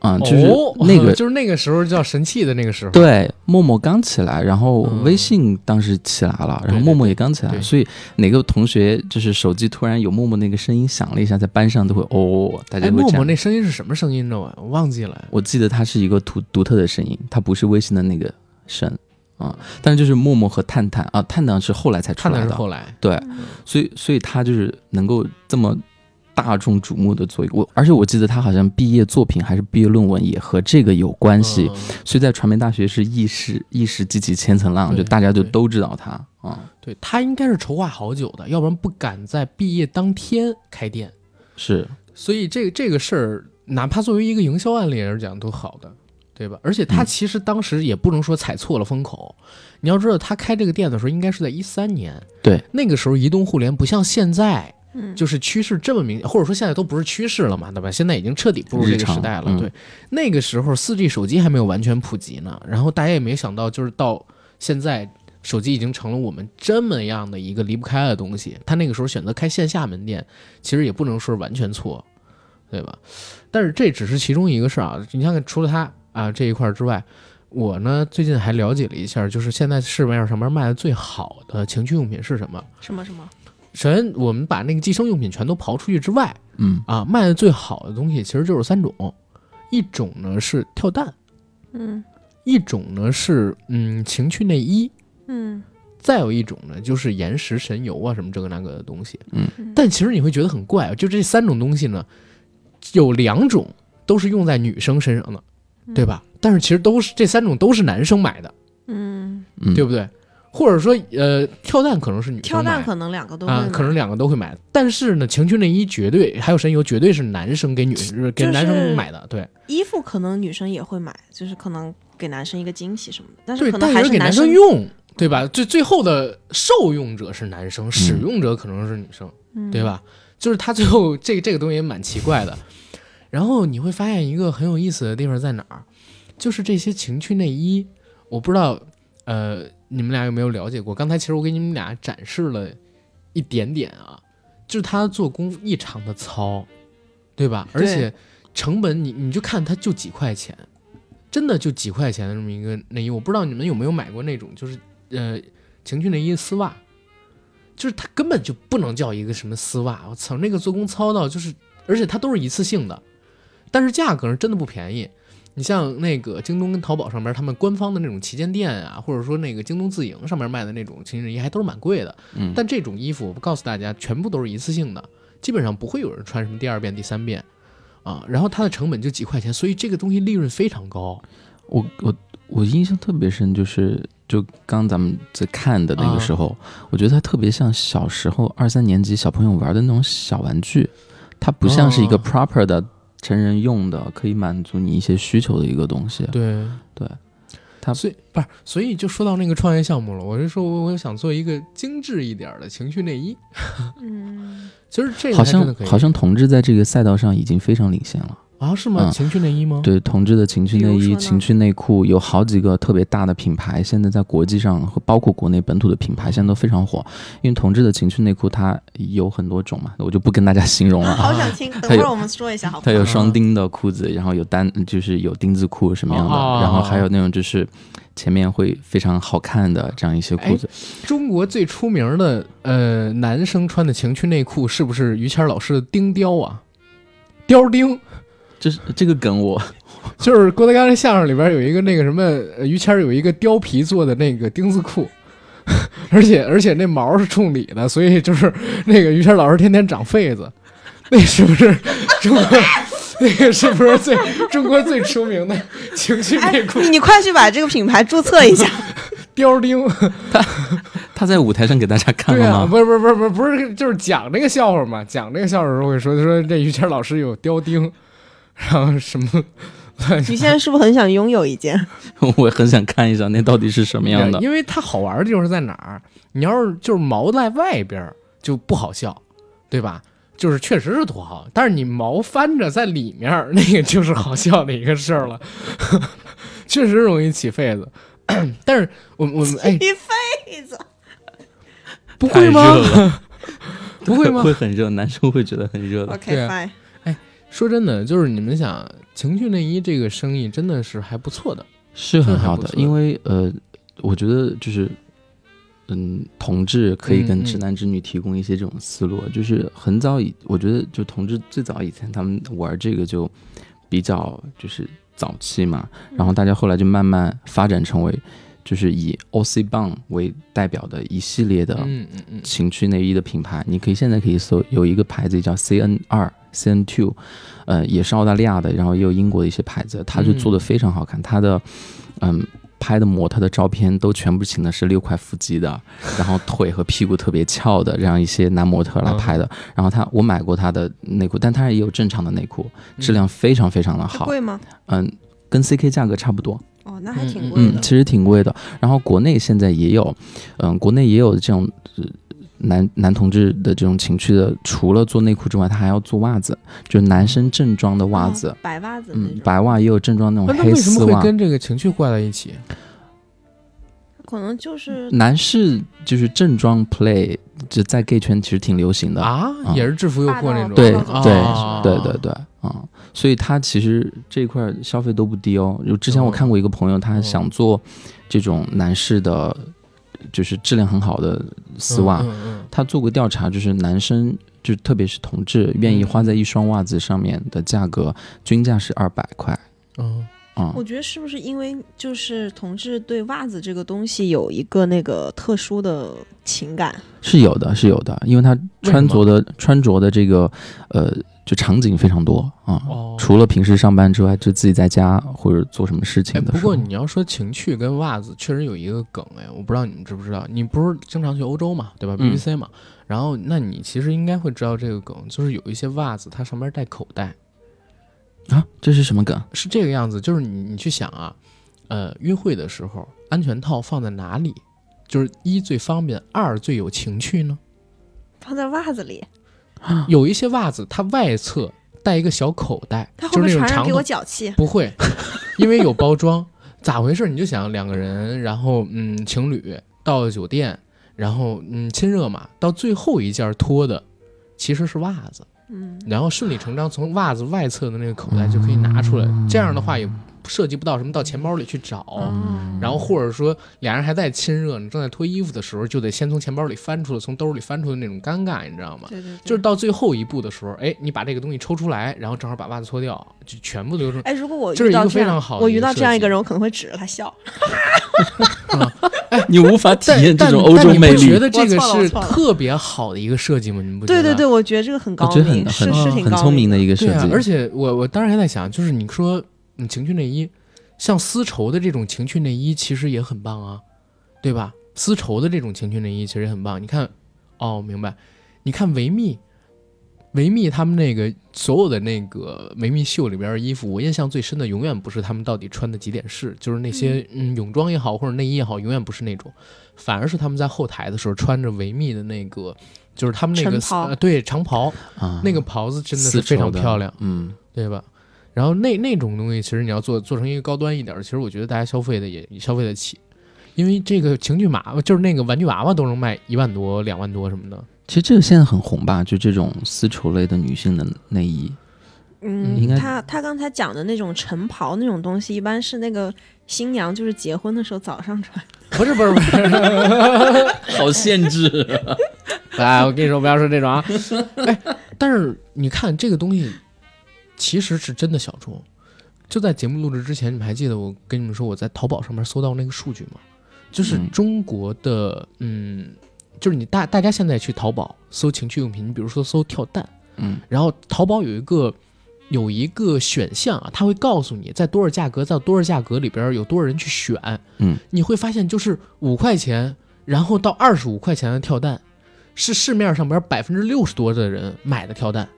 [SPEAKER 4] 啊，就是
[SPEAKER 1] 哦
[SPEAKER 4] 那个、
[SPEAKER 1] 就是那个时候叫神器的那个时候。
[SPEAKER 4] 对，陌陌刚起来，然后
[SPEAKER 1] 嗯
[SPEAKER 4] 微信当时起来了，然后陌陌也刚起来，
[SPEAKER 1] 对
[SPEAKER 4] 所以哪个同学就是手机突然有陌陌那个声音响了一下，在班上都会哦，大家。
[SPEAKER 1] 陌陌那声音是什么声音呢？我我忘记了。
[SPEAKER 4] 我记得它是一个独独特的声音，它不是微信的那个声啊，但是就是陌陌和探探啊，探探是后来才出来的，
[SPEAKER 1] 的是后来，
[SPEAKER 4] 对，所以所以他就是能够这么大众瞩目的做一个我，而且我记得他好像毕业作品还是毕业论文也和这个有关系，
[SPEAKER 1] 嗯。
[SPEAKER 4] 所以在传媒大学是一时一时激起千层浪，就大家就都知道他啊、
[SPEAKER 1] 对他应该是筹划好久的，要不然不敢在毕业当天开店。
[SPEAKER 4] 是。
[SPEAKER 1] 所以这个这个事儿，哪怕作为一个营销案例来讲都好的，对吧？而且他
[SPEAKER 4] 嗯。
[SPEAKER 1] 其实当时也不能说踩错了风口。你要知道，他开这个店的时候应该是在一三年，
[SPEAKER 4] 对，
[SPEAKER 1] 那个时候移动互联不像现在，
[SPEAKER 3] 嗯
[SPEAKER 1] 就是趋势这么明，或者说现在都不是趋势了嘛，对吧？现在已经彻底步入这个时代了。
[SPEAKER 4] 嗯
[SPEAKER 1] 对，那个时候四 G 手机还没有完全普及呢，然后大家也没想到，就是到现在。手机已经成了我们这么样的一个离不开的东西，他那个时候选择开线下门店，其实也不能说是完全错，对吧？但是这只是其中一个事儿啊。你看看，除了他啊这一块儿之外，我呢最近还了解了一下，就是现在市面上面卖的最好的情趣用品是什么？
[SPEAKER 3] 什么什么？
[SPEAKER 1] 首先，我们把那个寄生用品全都刨出去之外，
[SPEAKER 4] 嗯。
[SPEAKER 1] 啊，卖的最好的东西其实就是三种，一种呢是跳蛋，
[SPEAKER 3] 嗯。
[SPEAKER 1] 一种呢是嗯情趣内衣，
[SPEAKER 3] 嗯。
[SPEAKER 1] 再有一种呢就是岩石神油啊什么这个那个的东西。
[SPEAKER 4] 嗯。
[SPEAKER 1] 但其实你会觉得很怪，就这三种东西呢，有两种都是用在女生身上的，对吧？但是其实都是这三种都是男生买的，
[SPEAKER 3] 嗯，
[SPEAKER 4] 嗯，
[SPEAKER 1] 对不对？或者说，呃，跳蛋可能是女生买
[SPEAKER 3] 跳蛋可能两个都会
[SPEAKER 1] 啊，
[SPEAKER 3] 买
[SPEAKER 1] 可能两个都会买，但是呢，情趣内衣绝对还有神油绝对是男生给女给
[SPEAKER 3] 就是
[SPEAKER 1] 男生买的，对
[SPEAKER 3] 衣服可能女生也会买，就是可能给男生一个惊喜什么的，但是可
[SPEAKER 1] 能还是给男
[SPEAKER 3] 生
[SPEAKER 1] 生用，对吧？最最后的受用者是男生，使用者可能是女生，
[SPEAKER 3] 嗯
[SPEAKER 1] 对？吧？就是他最后这个这个东西也蛮奇怪的。然后你会发现一个很有意思的地方在哪儿，就是这些情趣内衣，我不知道，呃，你们俩有没有了解过？刚才其实我给你们俩展示了一点点啊，就是它做工异常的糙，对吧？而且成本你你就看它就几块钱，真的就几块钱的这么一个内衣，我不知道你们有没有买过那种就是呃情趣内衣丝袜，就是它根本就不能叫一个什么丝袜，我操，那个做工糙到就是，而且它都是一次性的，但是价格是真的不便宜。你像那个京东跟淘宝上面，他们官方的那种旗舰店啊，或者说那个京东自营上面卖的那种情趣内衣，还都是蛮贵的。
[SPEAKER 4] 嗯
[SPEAKER 1] 但这种衣服，我告诉大家，全部都是一次性的，基本上不会有人穿什么第二遍、第三遍啊。然后它的成本就几块钱，所以这个东西利润非常高。
[SPEAKER 4] 我我我印象特别深，就是就刚咱们在看的那个时候，我觉得它特别像小时候二三年级小朋友玩的那种小玩具，它不像是一个
[SPEAKER 1] 哦
[SPEAKER 4] proper 的成人用的，可以满足你一些需求的一个东西。
[SPEAKER 1] 对
[SPEAKER 4] 对，它
[SPEAKER 1] 所以不是，所以就说到那个创业项目了。我是说我我想做一个精致一点的情趣内衣。
[SPEAKER 3] 嗯，
[SPEAKER 1] 其实这个
[SPEAKER 4] 好像好像同志在这个赛道上已经非常领先了。
[SPEAKER 1] 啊是吗？
[SPEAKER 4] 嗯
[SPEAKER 1] 情趣内衣吗？
[SPEAKER 4] 对同志的情趣内衣、情趣内裤有好几个特别大的品牌，现在在国际上和包括国内本土的品牌，现在都非常火。因为同志的情趣内裤它有很多种嘛，我就不跟大家形容了。
[SPEAKER 3] 好想听，等会儿我们说一下好不好？
[SPEAKER 4] 它有双钉的裤子，然后有单就是有钉子裤什么样的，
[SPEAKER 1] 哦
[SPEAKER 4] 然后还有那种就是前面会非常好看的这样一些裤子。
[SPEAKER 1] 中国最出名的呃男生穿的情趣内裤是不是于谦老师的钉貂啊？貂钉
[SPEAKER 4] 这是这个梗我
[SPEAKER 1] 就是郭德纲的相声里边有一个那个什么，呃于谦有一个貂皮做的那个钉子裤，而且而且那毛是冲里的，所以就是那个于谦老师天天长痱子，那是不是中国？那个是不是最中国最出名的情趣
[SPEAKER 3] 哎
[SPEAKER 1] 内裤？
[SPEAKER 3] 你你快去把这个品牌注册一下。
[SPEAKER 1] 貂钉？
[SPEAKER 4] 他他在舞台上给大家看
[SPEAKER 1] 对啊，
[SPEAKER 4] 了吗？
[SPEAKER 1] 不是不是不是不是不是，就是讲这个笑话嘛，讲这个笑话的时候会说，就说这于谦老师有貂钉，然后什么
[SPEAKER 3] 你现在是不是很想拥有一件？
[SPEAKER 4] 我很想看一下那到底是什么样的。
[SPEAKER 1] 因为它好玩的地方是在哪儿？你要是就是毛在外边儿就不好笑，对吧？就是确实是土豪，但是你毛翻着在里面，那个就是好笑的一个事儿了，确实容易起痱子。但是我我们哎，
[SPEAKER 3] 一辈子。
[SPEAKER 1] 不会吗？不会吗
[SPEAKER 4] 会很热，男生会觉得很热的。
[SPEAKER 3] OK
[SPEAKER 1] 对啊
[SPEAKER 3] fine。
[SPEAKER 1] 说真的，就是你们想情趣内衣这个生意真的是还不错的。
[SPEAKER 4] 是很好的，因为呃，我觉得就是，嗯，同志可以跟直男直女提供一些这种思路，就是很早以，我觉得就同志最早以前他们玩这个就比较就是早期嘛，然后大家后来就慢慢发展成为就是以 OC 棒为代表的一系列的
[SPEAKER 1] 嗯嗯嗯，
[SPEAKER 4] 情趣内衣的品牌，你可以现在可以搜有一个牌子叫 CN 二 CN Two，呃，也是澳大利亚的，然后也有英国的一些牌子，它就做的非常好看，它的嗯。拍的模特的照片都全部请的是六块腹肌的，然后腿和屁股特别翘的这样一些男模特来拍的。然后他我买过他的内裤，但他也有正常的内裤，质量非常非常的好。
[SPEAKER 3] 它贵吗？
[SPEAKER 4] 嗯，跟 CK 价格差不多。
[SPEAKER 3] 哦，那还挺
[SPEAKER 1] 嗯
[SPEAKER 3] 贵的。
[SPEAKER 4] 嗯，其实挺贵的。然后国内现在也有，嗯，国内也有这种、呃男男同志的这种情趣的，除了做内裤之外，他还要做袜子，就是男生正装的袜子。
[SPEAKER 3] 哦白袜子
[SPEAKER 4] 嗯，，白袜也有正装那种黑
[SPEAKER 1] 那它为什么
[SPEAKER 4] 丝袜。
[SPEAKER 1] 会跟这个情趣挂在一起？
[SPEAKER 3] 可能就是
[SPEAKER 4] 男士就是正装 play，就在 gay 圈其实挺流行的。
[SPEAKER 1] 啊，
[SPEAKER 4] 啊
[SPEAKER 1] 也是制服诱惑那种。
[SPEAKER 4] 对
[SPEAKER 3] 啊
[SPEAKER 4] 对
[SPEAKER 1] 啊
[SPEAKER 4] 对对对啊、所以他其实这一块儿消费都不低哦。就之前我看过一个朋友，他想做这种男士的，就是质量很好的丝袜，他做过调查，就是男生就特别是同志愿意花在一双袜子上面的价格，均价是二百块。
[SPEAKER 1] 嗯
[SPEAKER 4] 啊、
[SPEAKER 3] 我觉得是不是因为就是同志对袜子这个东西有一个那个特殊的情感？
[SPEAKER 4] 是有的，是有的，因为他穿着的穿着的这个呃，就场景非常多啊。
[SPEAKER 1] 哦，
[SPEAKER 4] 除了平时上班之外，就自己在家或者做什么事
[SPEAKER 1] 哎，
[SPEAKER 4] 情的时候。
[SPEAKER 1] 不过你要说情趣跟袜子，确实有一个梗哎，我不知道你们知不知道。你不是经常去欧洲嘛，对吧
[SPEAKER 4] 嗯
[SPEAKER 1] ？BBC 嘛，然后那你其实应该会知道这个梗，就是有一些袜子它上面带口袋，
[SPEAKER 4] 啊，这是什么梗？
[SPEAKER 1] 是这个样子。就是你你去想啊，呃，约会的时候安全套放在哪里？就是一最方便，二最有情趣呢？
[SPEAKER 3] 放在袜子里，
[SPEAKER 1] 有一些袜子它外侧带一个小口袋，
[SPEAKER 3] 它会不会
[SPEAKER 1] 就是那种长筒
[SPEAKER 3] 传染给我脚气？
[SPEAKER 1] 不会，因为有包装。咋回事？你就想两个人，然后嗯，情侣到酒店，然后嗯，亲热嘛，到最后一件脱的其实是袜子，
[SPEAKER 3] 嗯，
[SPEAKER 1] 然后顺理成章从袜子外侧的那个口袋就可以拿出来。这样的话也涉及不到什么到钱包里去找，
[SPEAKER 3] 嗯，
[SPEAKER 1] 然后或者说俩人还在亲热，你正在脱衣服的时候，就得先从钱包里翻出来，从兜里翻出来那种尴尬，你知道吗？
[SPEAKER 3] 对对对，
[SPEAKER 1] 就是到最后一步的时候，哎，你把这个东西抽出来，然后正好把袜子脱掉，就全部都是
[SPEAKER 3] 哎，如果我
[SPEAKER 1] 这是一个
[SPEAKER 3] 遇到这样
[SPEAKER 1] 非常好的
[SPEAKER 3] 我遇到这样一个人，我可能会指着他笑。
[SPEAKER 4] 哎你无法体验这种欧洲
[SPEAKER 1] 但你
[SPEAKER 4] 魅力。
[SPEAKER 1] 不觉得这个是特别好的一个设计吗？你们不觉得？
[SPEAKER 3] 对对对，我觉得这个很高
[SPEAKER 4] 我觉得很
[SPEAKER 3] 明，是
[SPEAKER 4] 很
[SPEAKER 3] 是挺高
[SPEAKER 4] 很聪明的
[SPEAKER 3] 的
[SPEAKER 4] 一个设计，，
[SPEAKER 1] 啊而且我我当时还在想，就是你说嗯情趣内衣，像丝绸的这种情趣内衣其实也很棒啊，对吧？丝绸的这种情趣内衣其实也很棒。你看，哦，明白？你看维密，维密他们那个所有的那个维密秀里边的衣服，我印象最深的永远不是他们到底穿的几点式，就是那些嗯泳装也好或者内衣也好，永远不是那种，反而是他们在后台的时候穿着维密的那个，就是他们那个呃对长袍，
[SPEAKER 4] 啊，
[SPEAKER 1] 那个袍子真的是非常漂亮。
[SPEAKER 4] 嗯，
[SPEAKER 1] 对吧？然后那那种东西，其实你要做做成一个高端一点儿，其实我觉得大家消费的也也消费得起，因为这个情趣马就是那个玩具娃娃都能卖一万多、两万多什么的。
[SPEAKER 4] 其实这个现在很红吧，就这种丝绸类的女性的内衣，嗯应该
[SPEAKER 3] 嗯，他他刚才讲的那种晨袍那种东西，一般是那个新娘就是结婚的时候早上穿。
[SPEAKER 1] 不是不是不是，
[SPEAKER 4] 好限制。
[SPEAKER 1] 哎，我跟你说不要说这种啊。哎，但是你看这个东西其实是真的小众。就在节目录制之前，你们还记得我跟你们说我在淘宝上面搜到那个数据吗？就是
[SPEAKER 4] 嗯。
[SPEAKER 1] 中国的，嗯，就是你大大家现在去淘宝搜情趣用品，你比如说搜跳蛋，
[SPEAKER 4] 嗯，
[SPEAKER 1] 然后淘宝有一个有一个选项啊，它会告诉你在多少价格，在多少价格里边有多少人去选，
[SPEAKER 4] 嗯，
[SPEAKER 1] 你会发现就是五块钱，然后到二十五块钱的跳蛋，是市面上边百分之六十多的人买的跳蛋，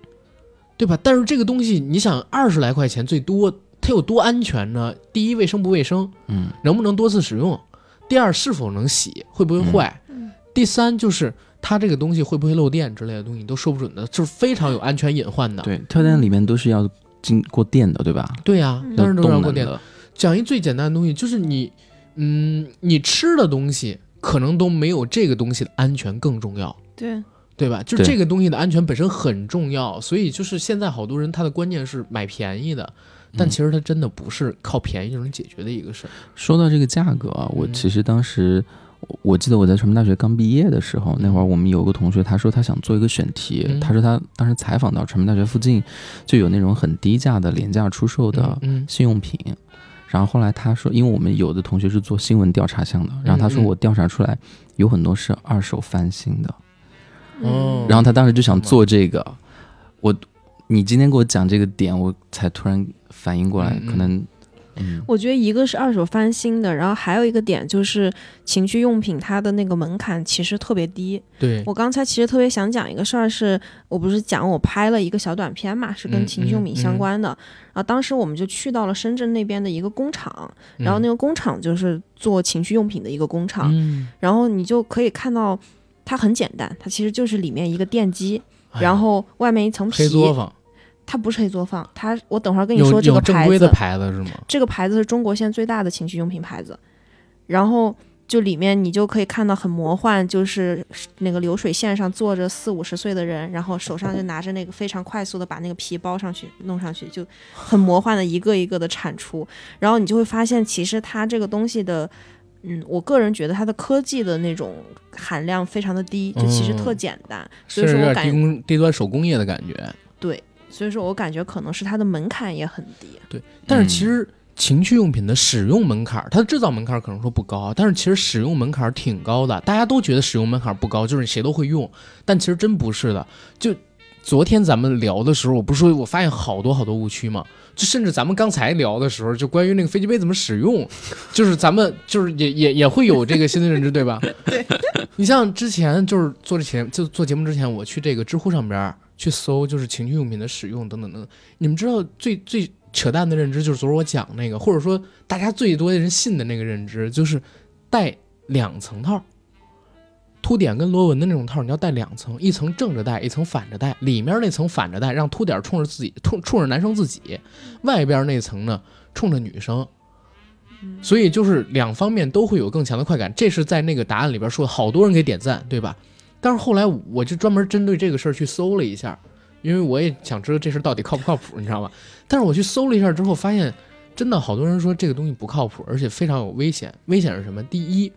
[SPEAKER 1] 对吧？但是这个东西，你想二十来块钱最多，它有多安全呢？第一，卫生不卫生？
[SPEAKER 4] 嗯，
[SPEAKER 1] 能不能多次使用？第二，是否能洗，会不会坏？
[SPEAKER 3] 嗯
[SPEAKER 1] 第三，就是它这个东西会不会漏电之类的东西，你都说不准的，就是非常有安全隐患的。
[SPEAKER 4] 对，跳蛋里面都是要经过电的，对吧？
[SPEAKER 1] 对呀、
[SPEAKER 3] 嗯
[SPEAKER 1] 当然都是要过电。
[SPEAKER 4] 的。
[SPEAKER 1] 讲一最简单的东西，就是你，嗯，你吃的东西可能都没有这个东西的安全更重要，
[SPEAKER 3] 对，
[SPEAKER 1] 对吧？就这个东西的安全本身很重要，所以就是现在好多人他的观念是买便宜的，但
[SPEAKER 4] 嗯
[SPEAKER 1] 其实他真的不是靠便宜就能解决的一个事儿。
[SPEAKER 4] 说到这个价格啊，我
[SPEAKER 1] 嗯
[SPEAKER 4] 其实当时。我我记得我在传媒大学刚毕业的时候，那会儿我们有个同学，他说他想做一个选题，
[SPEAKER 1] 嗯
[SPEAKER 4] 他说他当时采访到传媒大学附近就有那种很低价的廉价出售的
[SPEAKER 1] 嗯
[SPEAKER 4] 性用品，然后后来他说，因为我们有的同学是做新闻调查项的，然后他说我调查出来有很多是二手翻新的，
[SPEAKER 1] 哦。
[SPEAKER 4] 然后他当时就想做这个，我你今天给我讲这个点，我才突然反应过来，
[SPEAKER 1] 嗯嗯。
[SPEAKER 4] 可能嗯。
[SPEAKER 3] 我觉得一个是二手翻新的，然后还有一个点就是情趣用品它的那个门槛其实特别低。
[SPEAKER 1] 对，
[SPEAKER 3] 我刚才其实特别想讲一个事儿，是我不是讲我拍了一个小短片嘛，是跟
[SPEAKER 1] 嗯
[SPEAKER 3] 情趣用品
[SPEAKER 1] 嗯
[SPEAKER 3] 相关的。然后当时我们就去到了深圳那边的一个工厂，然后那
[SPEAKER 1] 个
[SPEAKER 3] 个工厂就是做情趣用品的一个工厂，
[SPEAKER 1] 嗯，
[SPEAKER 3] 然后你就可以看到它很简单，它其实就是里面一个电机，然后外面一层皮
[SPEAKER 1] 黑。作坊
[SPEAKER 3] 它不是黑作坊，它我等会儿跟你说这个牌
[SPEAKER 1] 有正规的
[SPEAKER 3] 子，
[SPEAKER 1] 牌子是吗？
[SPEAKER 3] 这个牌子是中国现在最大的情趣用品牌子，然后就里面你就可以看到很魔幻，就是那个流水线上坐着四五十岁的人，然后手上就拿着那个非常快速的把那个皮包上去弄上去，就很魔幻的一个一个的产出，然后你就会发现其实它这个东西的。嗯，我个人觉得它的科技的那种含量非常的低，就其实特
[SPEAKER 1] 嗯
[SPEAKER 3] 简单，所以说我感
[SPEAKER 1] 觉低低端手工业的感觉。
[SPEAKER 3] 对，所以说我感觉可能是它的门槛也很低。
[SPEAKER 1] 对，但是
[SPEAKER 4] 嗯
[SPEAKER 1] 其实情趣用品的使用门槛儿，它的制造门槛儿可能说不高，但是其实使用门槛儿挺高的。大家都觉得使用门槛儿不高，就是谁都会用，但其实真不是的。就昨天咱们聊的时候，我不是说我发现好多好多误区吗？就甚至咱们刚才聊的时候，就关于那个飞机杯怎么使用，就是咱们就是也也也会有这个新的认知，对吧？对。你像之前就是做之前就做节目之前，我去这个知乎上边儿去搜，就是情趣用品的使用等等等等。你们知道最最扯淡的认知就是昨儿我讲那个，或者说大家最多的人信的那个认知，就是带两层套，凸点跟螺纹的那种套，你要戴两层，一层正着戴，一层反着戴。里面那层反着戴，让凸点冲着自己，冲冲着男生自己；外边那层呢，冲着女生。所以就是两方面都会有更强的快感，这是在那个答案里边说的，好多人给点赞，对吧？但是后来我就专门针对这个事儿去搜了一下，因为我也想知道这事儿到底靠不靠谱，你知道吗？但是我去搜了一下之后，发现真的好多人说这个东西不靠谱，而且非常有危险。危险是什么？第一，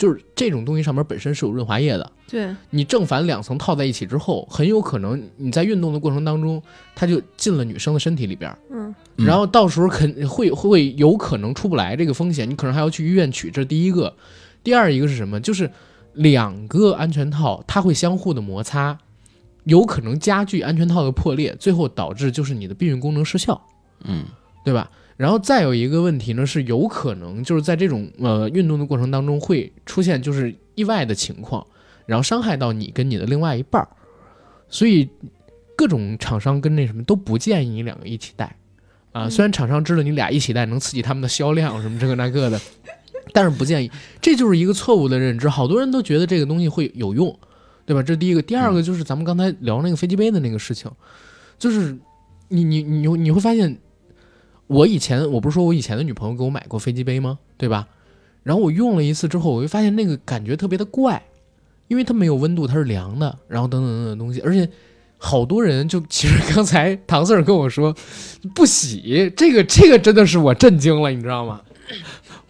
[SPEAKER 1] 就是这种东西上面本身是有润滑液的，
[SPEAKER 3] 对，
[SPEAKER 1] 你正反两层套在一起之后，很有可能你在运动的过程当中，它就进了女生的身体里边，
[SPEAKER 3] 嗯，
[SPEAKER 4] 嗯
[SPEAKER 1] 然后到时候肯会 会有可能出不来这个风险，你可能还要去医院取，这是第一个。第二一个是什么？就是两个安全套它会相互的摩擦，有可能加剧安全套的破裂，最后导致就是你的避孕功能失效，
[SPEAKER 4] 嗯
[SPEAKER 1] 对吧？然后再有一个问题呢，是有可能就是在这种呃运动的过程当中会出现就是意外的情况，然后伤害到你跟你的另外一半儿，所以各种厂商跟那什么都不建议你两个一起戴啊。
[SPEAKER 3] 嗯
[SPEAKER 1] 虽然厂商知道你俩一起戴能刺激他们的销量什么这个那个的，但是不建议，这就是一个错误的认知。好多人都觉得这个东西会有用，对吧？这第一个。第二个就是咱们刚才聊那个飞机杯的那个事情，就是你你你你会发现。我以前我不是说我以前的女朋友给我买过飞机杯吗？对吧？然后我用了一次之后，我就发现那个感觉特别的怪，因为它没有温度，它是凉的，然后等等等等东西，而且好多人就其实刚才唐 Sir 跟我说不洗，这个这个真的是我震惊了，你知道吗？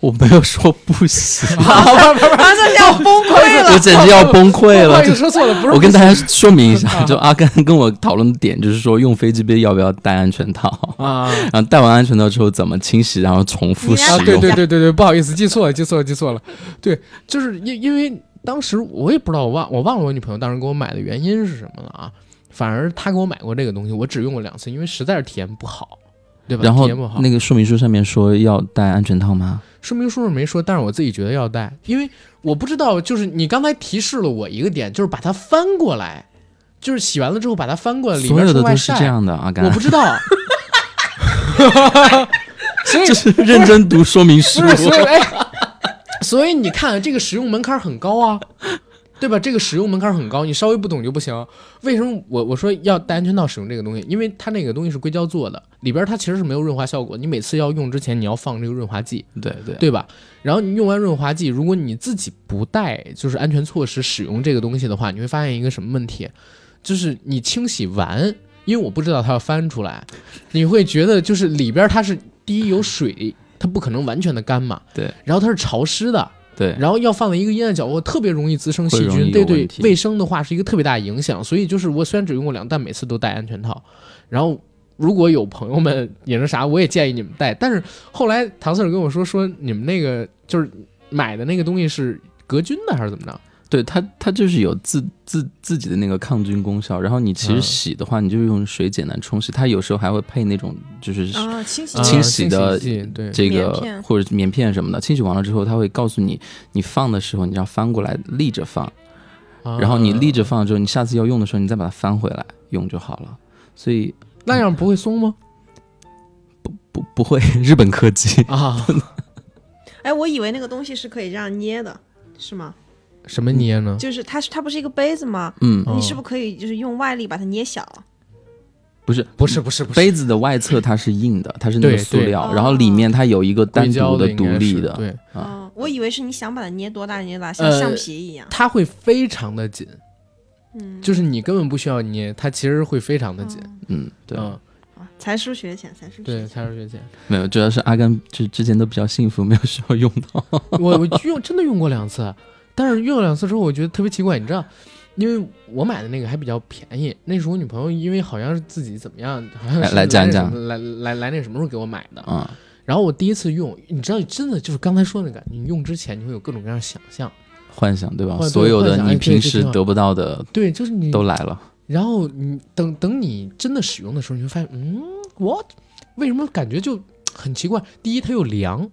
[SPEAKER 4] 我没有说不行，
[SPEAKER 1] 啊，不不不，
[SPEAKER 3] 他这要崩溃了。
[SPEAKER 4] 我简直要崩溃了。
[SPEAKER 1] 不好意
[SPEAKER 4] 就
[SPEAKER 1] 思说错了，不是
[SPEAKER 4] 我跟大家说明一下，
[SPEAKER 1] 啊
[SPEAKER 4] 就阿甘跟我讨论的点就是说，用飞机杯要不要戴安全套，
[SPEAKER 1] 啊
[SPEAKER 4] 然后戴完安全套之后怎么清洗，然后重复使用。
[SPEAKER 1] 对对对对对，不好意思，记错了，记错了，记错了。对，就是因因为当时我也不知道，我忘我忘了我女朋友当时给我买的原因是什么了啊。反而她给我买过这个东西，我只用过两次，因为实在是体验不好，对吧？
[SPEAKER 4] 然后。那个说明书上面说要戴安全套吗？
[SPEAKER 1] 说明书上没说，但是我自己觉得要戴，因为我不知道，就是你刚才提示了我一个点，就是把它翻过来，就是洗完了之后把它翻过来，里
[SPEAKER 4] 所
[SPEAKER 1] 面外
[SPEAKER 4] 有的都是
[SPEAKER 1] 晒。
[SPEAKER 4] 这样的，阿甘
[SPEAKER 1] 我不知道。所以
[SPEAKER 4] 就是认真读说明书
[SPEAKER 1] 所以哎，所以你看这个使用门槛很高啊，对吧？这个使用门槛很高，你稍微不懂就不行。为什么我我说要戴安全套使用这个东西？因为它那个东西是硅胶做的，里边它其实是没有润滑效果。你每次要用之前，你要放这个润滑剂，
[SPEAKER 4] 对对
[SPEAKER 1] 对吧？然后你用完润滑剂，如果你自己不带就是安全措施使用这个东西的话，你会发现一个什么问题？就是你清洗完，因为我不知道它要翻出来，你会觉得就是里边它是第一有水，它不可能完全的干嘛，
[SPEAKER 4] 对，
[SPEAKER 1] 然后它是潮湿的。
[SPEAKER 4] 对，
[SPEAKER 1] 然后要放在一个阴暗角落，特别容易滋生细菌，对对卫生的话是一个特别大的影响。所以就是我虽然只用过两，但每次都戴安全套。然后如果有朋友们也是啥，我也建议你们戴。但是后来唐 Sir 跟我说，说你们那个就是买的那个东西是隔菌的还是怎么着？
[SPEAKER 4] 对它它就是有自自自己的那个抗菌功效。然后你其实
[SPEAKER 1] 嗯
[SPEAKER 4] 洗的话，你就用水简单冲洗，它有时候还会配那种就是
[SPEAKER 3] 啊，清洗
[SPEAKER 1] 啊
[SPEAKER 4] 清洗的这个或者棉片什么的，清洗完了之后，它会告诉你，你放的时候你要翻过来立着放，
[SPEAKER 1] 啊
[SPEAKER 4] 然后你立着放之后，你下次要用的时候，你再把它翻回来用就好了。所以
[SPEAKER 1] 那样不会松吗？
[SPEAKER 4] 不不不会 日本科技，
[SPEAKER 1] 啊，
[SPEAKER 5] 哎，我以为那个东西是可以这样捏的，是吗？
[SPEAKER 1] 什么捏呢？
[SPEAKER 5] 就是它是它不是一个杯子吗？
[SPEAKER 4] 嗯，
[SPEAKER 1] 哦
[SPEAKER 5] 你是不是可以就是用外力把它捏小？
[SPEAKER 4] 不是
[SPEAKER 1] 不是不是不是
[SPEAKER 4] 杯子的外侧它是硬的，它是那个塑料，
[SPEAKER 5] 哦
[SPEAKER 4] 然后里面它有一个单
[SPEAKER 1] 胶
[SPEAKER 4] 独
[SPEAKER 1] 的
[SPEAKER 4] 独立的，
[SPEAKER 1] 对，
[SPEAKER 4] 啊
[SPEAKER 5] 哦，我以为是你想把它捏多大捏多大，像
[SPEAKER 1] 呃
[SPEAKER 5] 橡皮一样。
[SPEAKER 1] 它会非常的紧，
[SPEAKER 5] 嗯，
[SPEAKER 1] 就是你根本不需要捏，它其实会非常的紧。
[SPEAKER 4] 嗯，对，
[SPEAKER 1] 嗯，
[SPEAKER 5] 啊才疏学浅，才疏学
[SPEAKER 1] 对，才疏学浅。
[SPEAKER 4] 没有，主要是阿甘之之前都比较幸福，没有需要用到。
[SPEAKER 1] 我我用真的用过两次，但是用了两次之后，我觉得特别奇怪，你知道，因为我买的那个还比较便宜，那时候我女朋友因为好像是自己怎么样，好像是
[SPEAKER 4] 来来讲
[SPEAKER 1] 那
[SPEAKER 4] 讲
[SPEAKER 1] 来来来那什么时候给我买的，
[SPEAKER 4] 啊、
[SPEAKER 1] 然后我第一次用，你知道，真的就是刚才说那个，你用之前你会有各种各样的想象，
[SPEAKER 4] 幻想对吧？
[SPEAKER 1] 对
[SPEAKER 4] 所有的你平时得不到的
[SPEAKER 1] 对，就是你
[SPEAKER 4] 都来了。
[SPEAKER 1] 然后你等等你真的使用的时候，你会发现，嗯，what？为什么感觉就很奇怪？第一，它又凉，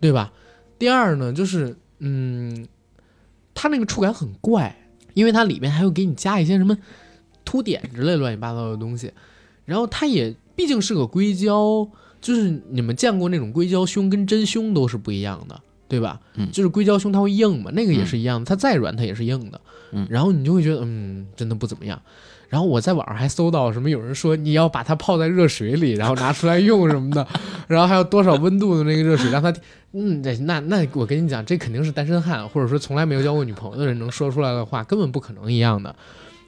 [SPEAKER 1] 对吧？第二呢，就是嗯，它那个触感很怪，因为它里面还会给你加一些什么凸点之类乱七八糟的东西。然后它也毕竟是个硅胶，就是你们见过那种硅胶胸跟真胸都是不一样的，对吧？
[SPEAKER 4] 嗯
[SPEAKER 1] 就是硅胶胸它会硬嘛，那个也是一样的，它再软它也是硬的。
[SPEAKER 4] 嗯
[SPEAKER 1] 然后你就会觉得，嗯，真的不怎么样。然后我在网上还搜到什么有人说你要把它泡在热水里，然后拿出来用什么的，然后还有多少温度的那个热水让它，嗯，这那那我跟你讲，这肯定是单身汉或者说从来没有交过女朋友的人能说出来的话，根本不可能一样的。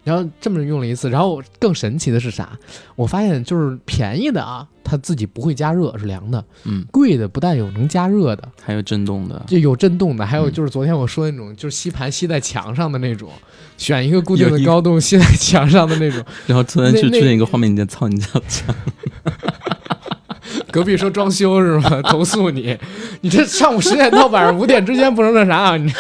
[SPEAKER 1] 然后这么用了一次，然后更神奇的是啥？我发现就是便宜的啊，它自己不会加热，是凉的；
[SPEAKER 4] 嗯，
[SPEAKER 1] 贵的不但有能加热的，
[SPEAKER 4] 还有震动的，
[SPEAKER 1] 就有震动的，还有
[SPEAKER 4] 嗯
[SPEAKER 1] 就是昨天我说的那种，就是吸盘吸在墙上的那种，选一个固定的高度吸在墙上的那种。
[SPEAKER 4] 然后突然就出现一个画面，你在操你家墙，
[SPEAKER 1] 隔壁说装修是吗？投诉你，你这上午十点到晚上五点之间不能那啥啊？你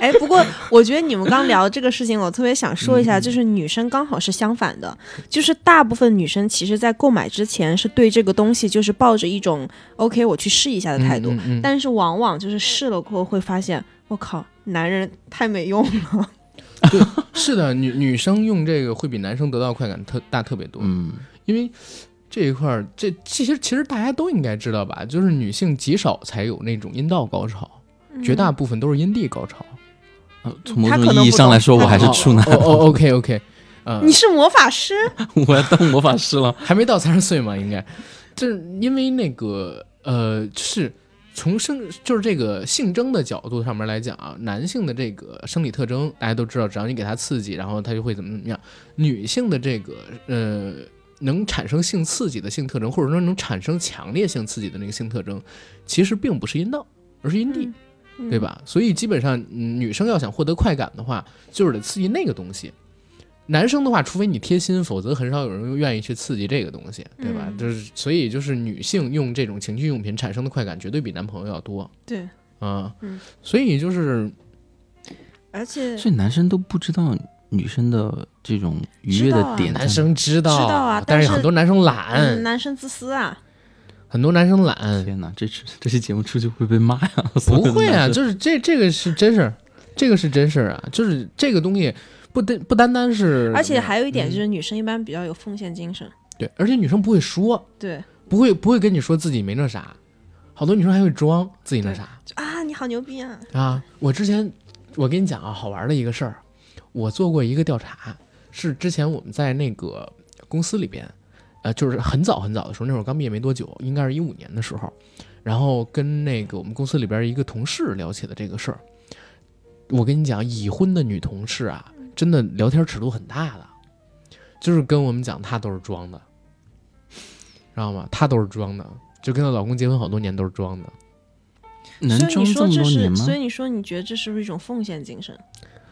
[SPEAKER 5] 哎，不过我觉得你们刚聊这个事情，我特别想说一
[SPEAKER 1] 嗯。
[SPEAKER 5] 下，就是女生刚好是相反的，就是大部分女生其实在购买之前是对这个东西就是抱着一种 OK 我去试一下的态度，
[SPEAKER 1] 嗯嗯嗯。
[SPEAKER 5] 但是往往就是试了过后会发现，我靠，男人太没用了。
[SPEAKER 1] 是的，女女生用这个会比男生得到快感特大特别多，
[SPEAKER 4] 嗯，
[SPEAKER 1] 因为这一块儿，这其实其实大家都应该知道吧，就是女性极少才有那种阴道高潮，绝大部分都是阴蒂高潮。
[SPEAKER 4] 呃从某种意义上来说，我还是处男，
[SPEAKER 1] 哦哦，OK OK，呃，
[SPEAKER 5] 你是魔法师？
[SPEAKER 4] 我要当魔法师了。
[SPEAKER 1] 还没到三十岁嘛，应该，就是因为那个呃，就是从生就是这个性征的角度上面来讲啊，男性的这个生理特征大家都知道，只要你给他刺激，然后他就会怎么怎么样。女性的这个呃能产生性刺激的性特征，或者说能产生强烈性刺激的那个性特征，其实并不是阴道，而是阴蒂。
[SPEAKER 5] 嗯
[SPEAKER 1] 对吧？所以基本上，嗯，女生要想获得快感的话，就是得刺激那个东西。男生的话，除非你贴心，否则很少有人愿意去刺激这个东西，对吧？
[SPEAKER 5] 嗯
[SPEAKER 1] 就是所以就是女性用这种情趣用品产生的快感，绝对比男朋友要多
[SPEAKER 5] 对，
[SPEAKER 1] 啊。
[SPEAKER 5] 嗯
[SPEAKER 1] 所以就是
[SPEAKER 5] 而且
[SPEAKER 4] 所以男生都不知道女生的这种愉悦的点
[SPEAKER 1] 男生知道，
[SPEAKER 5] 知道啊
[SPEAKER 1] 但
[SPEAKER 5] 但是
[SPEAKER 1] 很多男生懒，
[SPEAKER 5] 嗯，男生自私啊。
[SPEAKER 1] 很多男生懒，
[SPEAKER 4] 天哪，这期这期节目出去会被骂呀！
[SPEAKER 1] 不会啊，就是这这个是真事儿，这个是真事儿啊，就是这个东西不单不单单是，
[SPEAKER 5] 而且还有一点就
[SPEAKER 1] 嗯
[SPEAKER 5] 是，女生一般比较有奉献精神。
[SPEAKER 1] 对，而且女生不会说，
[SPEAKER 5] 对
[SPEAKER 1] 不会不会跟你说自己没那啥，好多女生还会装自己那啥
[SPEAKER 5] 啊，你好牛逼啊！
[SPEAKER 1] 啊。我之前我跟你讲啊，好玩的一个事儿，我做过一个调查，是之前我们在那个公司里边，呃，就是很早很早的时候，那会儿刚毕业没多久，应该是一五年的时候，然后跟那个我们公司里边一个同事聊起了这个事儿。我跟你讲，已婚的女同事啊，真的聊天尺度很大的，就是跟我们讲她都是装的，知道吗？她都是装的，就跟她老公结婚好多年都是装的。
[SPEAKER 4] 能装这
[SPEAKER 3] 你说这是，
[SPEAKER 4] 么多年吗
[SPEAKER 3] 所？以你说你觉得这是不是一种奉献精神？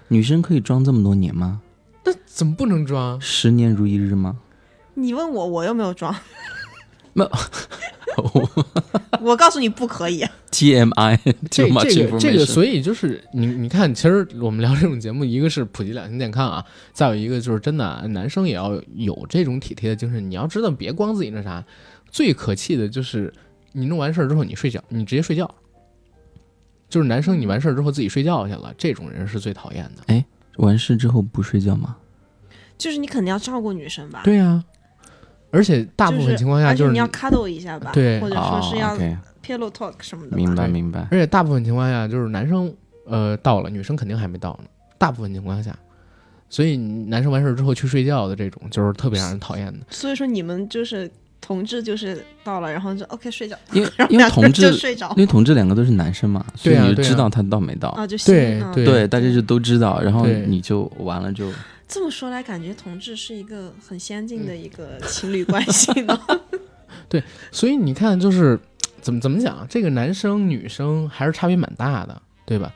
[SPEAKER 4] 女生可以装这么多年吗？
[SPEAKER 1] 那怎么不能装？
[SPEAKER 4] 十年如一日吗？
[SPEAKER 3] 你问我，我又没有装。
[SPEAKER 4] 没
[SPEAKER 3] 我告诉你不可以。
[SPEAKER 4] TMI，
[SPEAKER 1] 这
[SPEAKER 4] too much
[SPEAKER 1] 这个这个，所以就是你你看，其实我们聊这种节目，一个是普及两性健康啊，再有一个就是真的啊男生也要有这种体贴的精神。你要知道，别光自己那啥，最可气的就是你弄完事儿之后你睡觉，你直接睡觉，就是男生你完事儿之后自己睡觉去了，这种人是最讨厌的。
[SPEAKER 4] 哎完事之后不睡觉吗？
[SPEAKER 3] 就是你肯定要照顾女生吧？
[SPEAKER 1] 对呀、而且大部分情况下就是
[SPEAKER 3] 你要 cuddle 一下吧？
[SPEAKER 1] 对
[SPEAKER 3] 或者说
[SPEAKER 4] 哦
[SPEAKER 3] 是要 OK，pillow talk 什么的。
[SPEAKER 4] 明白明白。
[SPEAKER 1] 而且大部分情况下就是男生呃到了，女生肯定还没到呢。大部分情况下，所以男生完事儿之后去睡觉的这种，就是特别让人讨厌的。
[SPEAKER 3] 所以说你们就是同志，就是到了，然后就 OK 睡觉，
[SPEAKER 4] 因为 因为同志
[SPEAKER 3] 就睡着
[SPEAKER 4] 因为同志两个都是男生嘛，所以你就知道他到没到。
[SPEAKER 3] 啊，就
[SPEAKER 1] 对对，
[SPEAKER 4] 大家就都知道，然后你就完了就
[SPEAKER 3] 这么说来，感觉同志是一个很先进
[SPEAKER 1] 嗯
[SPEAKER 3] 的一个情侣关系呢。
[SPEAKER 1] 对所以你看，就是怎么怎么讲，这个男生女生还是差别蛮大的，对吧？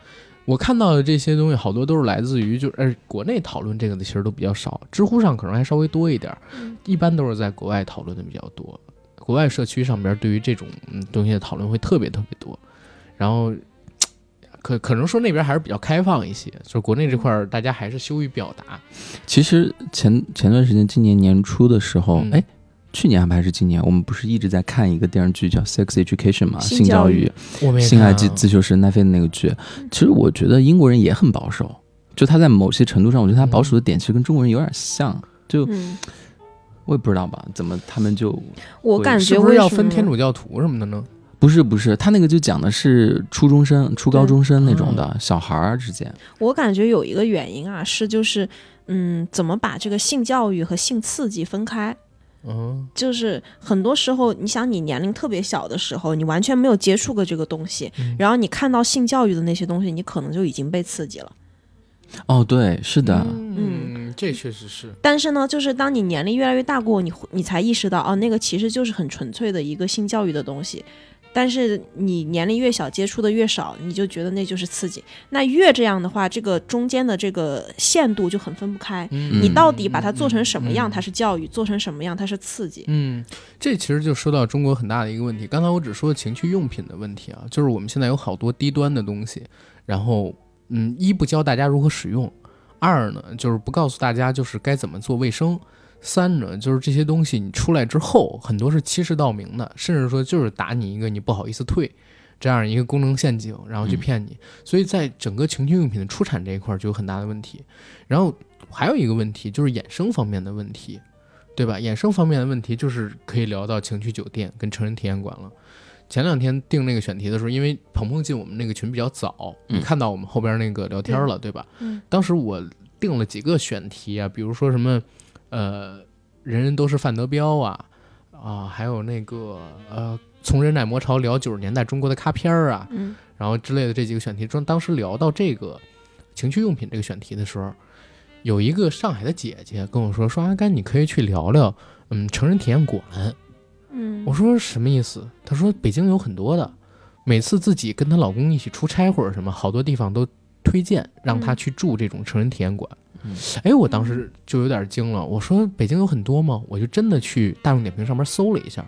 [SPEAKER 1] 我看到的这些东西，好多都是来自于就是，呃，国内讨论这个的其实都比较少，知乎上可能还稍微多一点一般都是在国外讨论的比较多。国外社区上边对于这种嗯东西的讨论会特别特别多，然后可可能说那边还是比较开放一些，就是国内这块儿大家还是羞于表达。
[SPEAKER 4] 其实前前段时间，今年年初的时候，
[SPEAKER 1] 嗯
[SPEAKER 4] 哎、去年还是今年，我们不是一直在看一个电视剧叫《Sex Education》嘛，性教
[SPEAKER 3] 育
[SPEAKER 1] 我
[SPEAKER 4] 性爱自自修室奈飞的那个剧。其实我觉得英国人也很保守，就他在某些程度上，我觉得他保守的点其实跟中国人有点像。就
[SPEAKER 3] 嗯，
[SPEAKER 4] 我也不知道吧，怎么他们就
[SPEAKER 3] 我感觉
[SPEAKER 1] 是不是要分天主教徒什么的呢？
[SPEAKER 4] 不是不是，他那个就讲的是初中生、初高中生那种的、小孩儿之间。
[SPEAKER 3] 我感觉有一个原因啊，是就是嗯，怎么把这个性教育和性刺激分开？
[SPEAKER 1] 嗯，
[SPEAKER 3] 就是很多时候，你想你年龄特别小的时候，你完全没有接触过这个东西，
[SPEAKER 1] 嗯
[SPEAKER 3] 然后你看到性教育的那些东西，你可能就已经被刺激了。
[SPEAKER 4] 哦，对，是的，
[SPEAKER 1] 嗯，这确实是。
[SPEAKER 3] 但是呢，就是当你年龄越来越大过，你会你才意识到，哦，那个其实就是很纯粹的一个性教育的东西。但是你年龄越小，接触的越少，你就觉得那就是刺激。那越这样的话，这个中间的这个限度就很分不开。
[SPEAKER 1] 嗯
[SPEAKER 3] 你到底把它做成什么样，
[SPEAKER 1] 嗯
[SPEAKER 3] 它是教育；做成什么样，它是刺激。
[SPEAKER 1] 嗯，这其实就说到中国很大的一个问题。刚才我只说情趣用品的问题啊，就是我们现在有好多低端的东西，然后嗯，一不教大家如何使用，二呢就是不告诉大家就是该怎么做卫生，三呢就是这些东西你出来之后很多是欺世盗名的，甚至说就是打你一个你不好意思退。这样一个功能陷阱，然后去骗你，所以在整个情趣用品的出产这一块儿就有很大的问题。然后还有一个问题就是衍生方面的问题，对吧？衍生方面的问题就是可以聊到情趣酒店跟成人体验馆了。前两天定那个选题的时候，因为鹏鹏进我们那个群比较早，
[SPEAKER 4] 嗯
[SPEAKER 1] 你看到我们后边那个聊天了，对吧？
[SPEAKER 3] 嗯
[SPEAKER 1] 当时我定了几个选题啊，比如说什么，呃，人人都是范德彪啊，啊，还有那个呃，从人奶魔潮聊九十年代中国的咖片儿啊，
[SPEAKER 3] 嗯
[SPEAKER 1] 然后之类的这几个选题中，当时聊到这个情趣用品这个选题的时候，有一个上海的姐姐跟我说说阿甘，你可以去聊聊，嗯，成人体验馆。
[SPEAKER 3] 嗯，
[SPEAKER 1] 我说什么意思？她说北京有很多的，每次自己跟她老公一起出差或者什么，好多地方都推荐让她
[SPEAKER 3] 嗯
[SPEAKER 1] 去住这种成人体验馆。
[SPEAKER 4] 嗯
[SPEAKER 1] 哎，我当时就有点惊了，我说北京有很多吗？我就真的去大众点评上面搜了一下，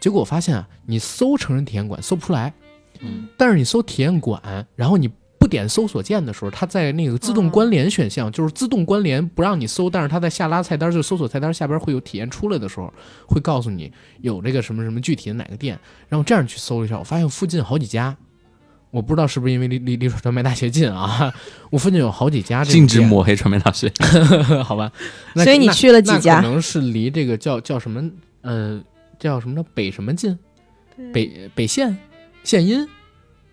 [SPEAKER 1] 结果我发现啊，你搜成人体验馆搜不出来，
[SPEAKER 4] 嗯
[SPEAKER 1] 但是你搜体验馆，然后你不点搜索键的时候，它在那个自动关联选项，就是自动关联不让你搜，但是它在下拉菜单，就是搜索菜单下边会有体验出来的时候，会告诉你有这个什么什么具体的哪个店，然后这样去搜一下，我发现附近好几家。我不知道是不是因为离离离传媒大学近啊，我附近有好几家
[SPEAKER 4] 禁止抹黑传媒大学。
[SPEAKER 1] 好吧？那
[SPEAKER 3] 所以你
[SPEAKER 1] 那
[SPEAKER 3] 去了几家
[SPEAKER 1] 可能是离这个叫叫什么呃叫什么呢？北什么近？北北县县音，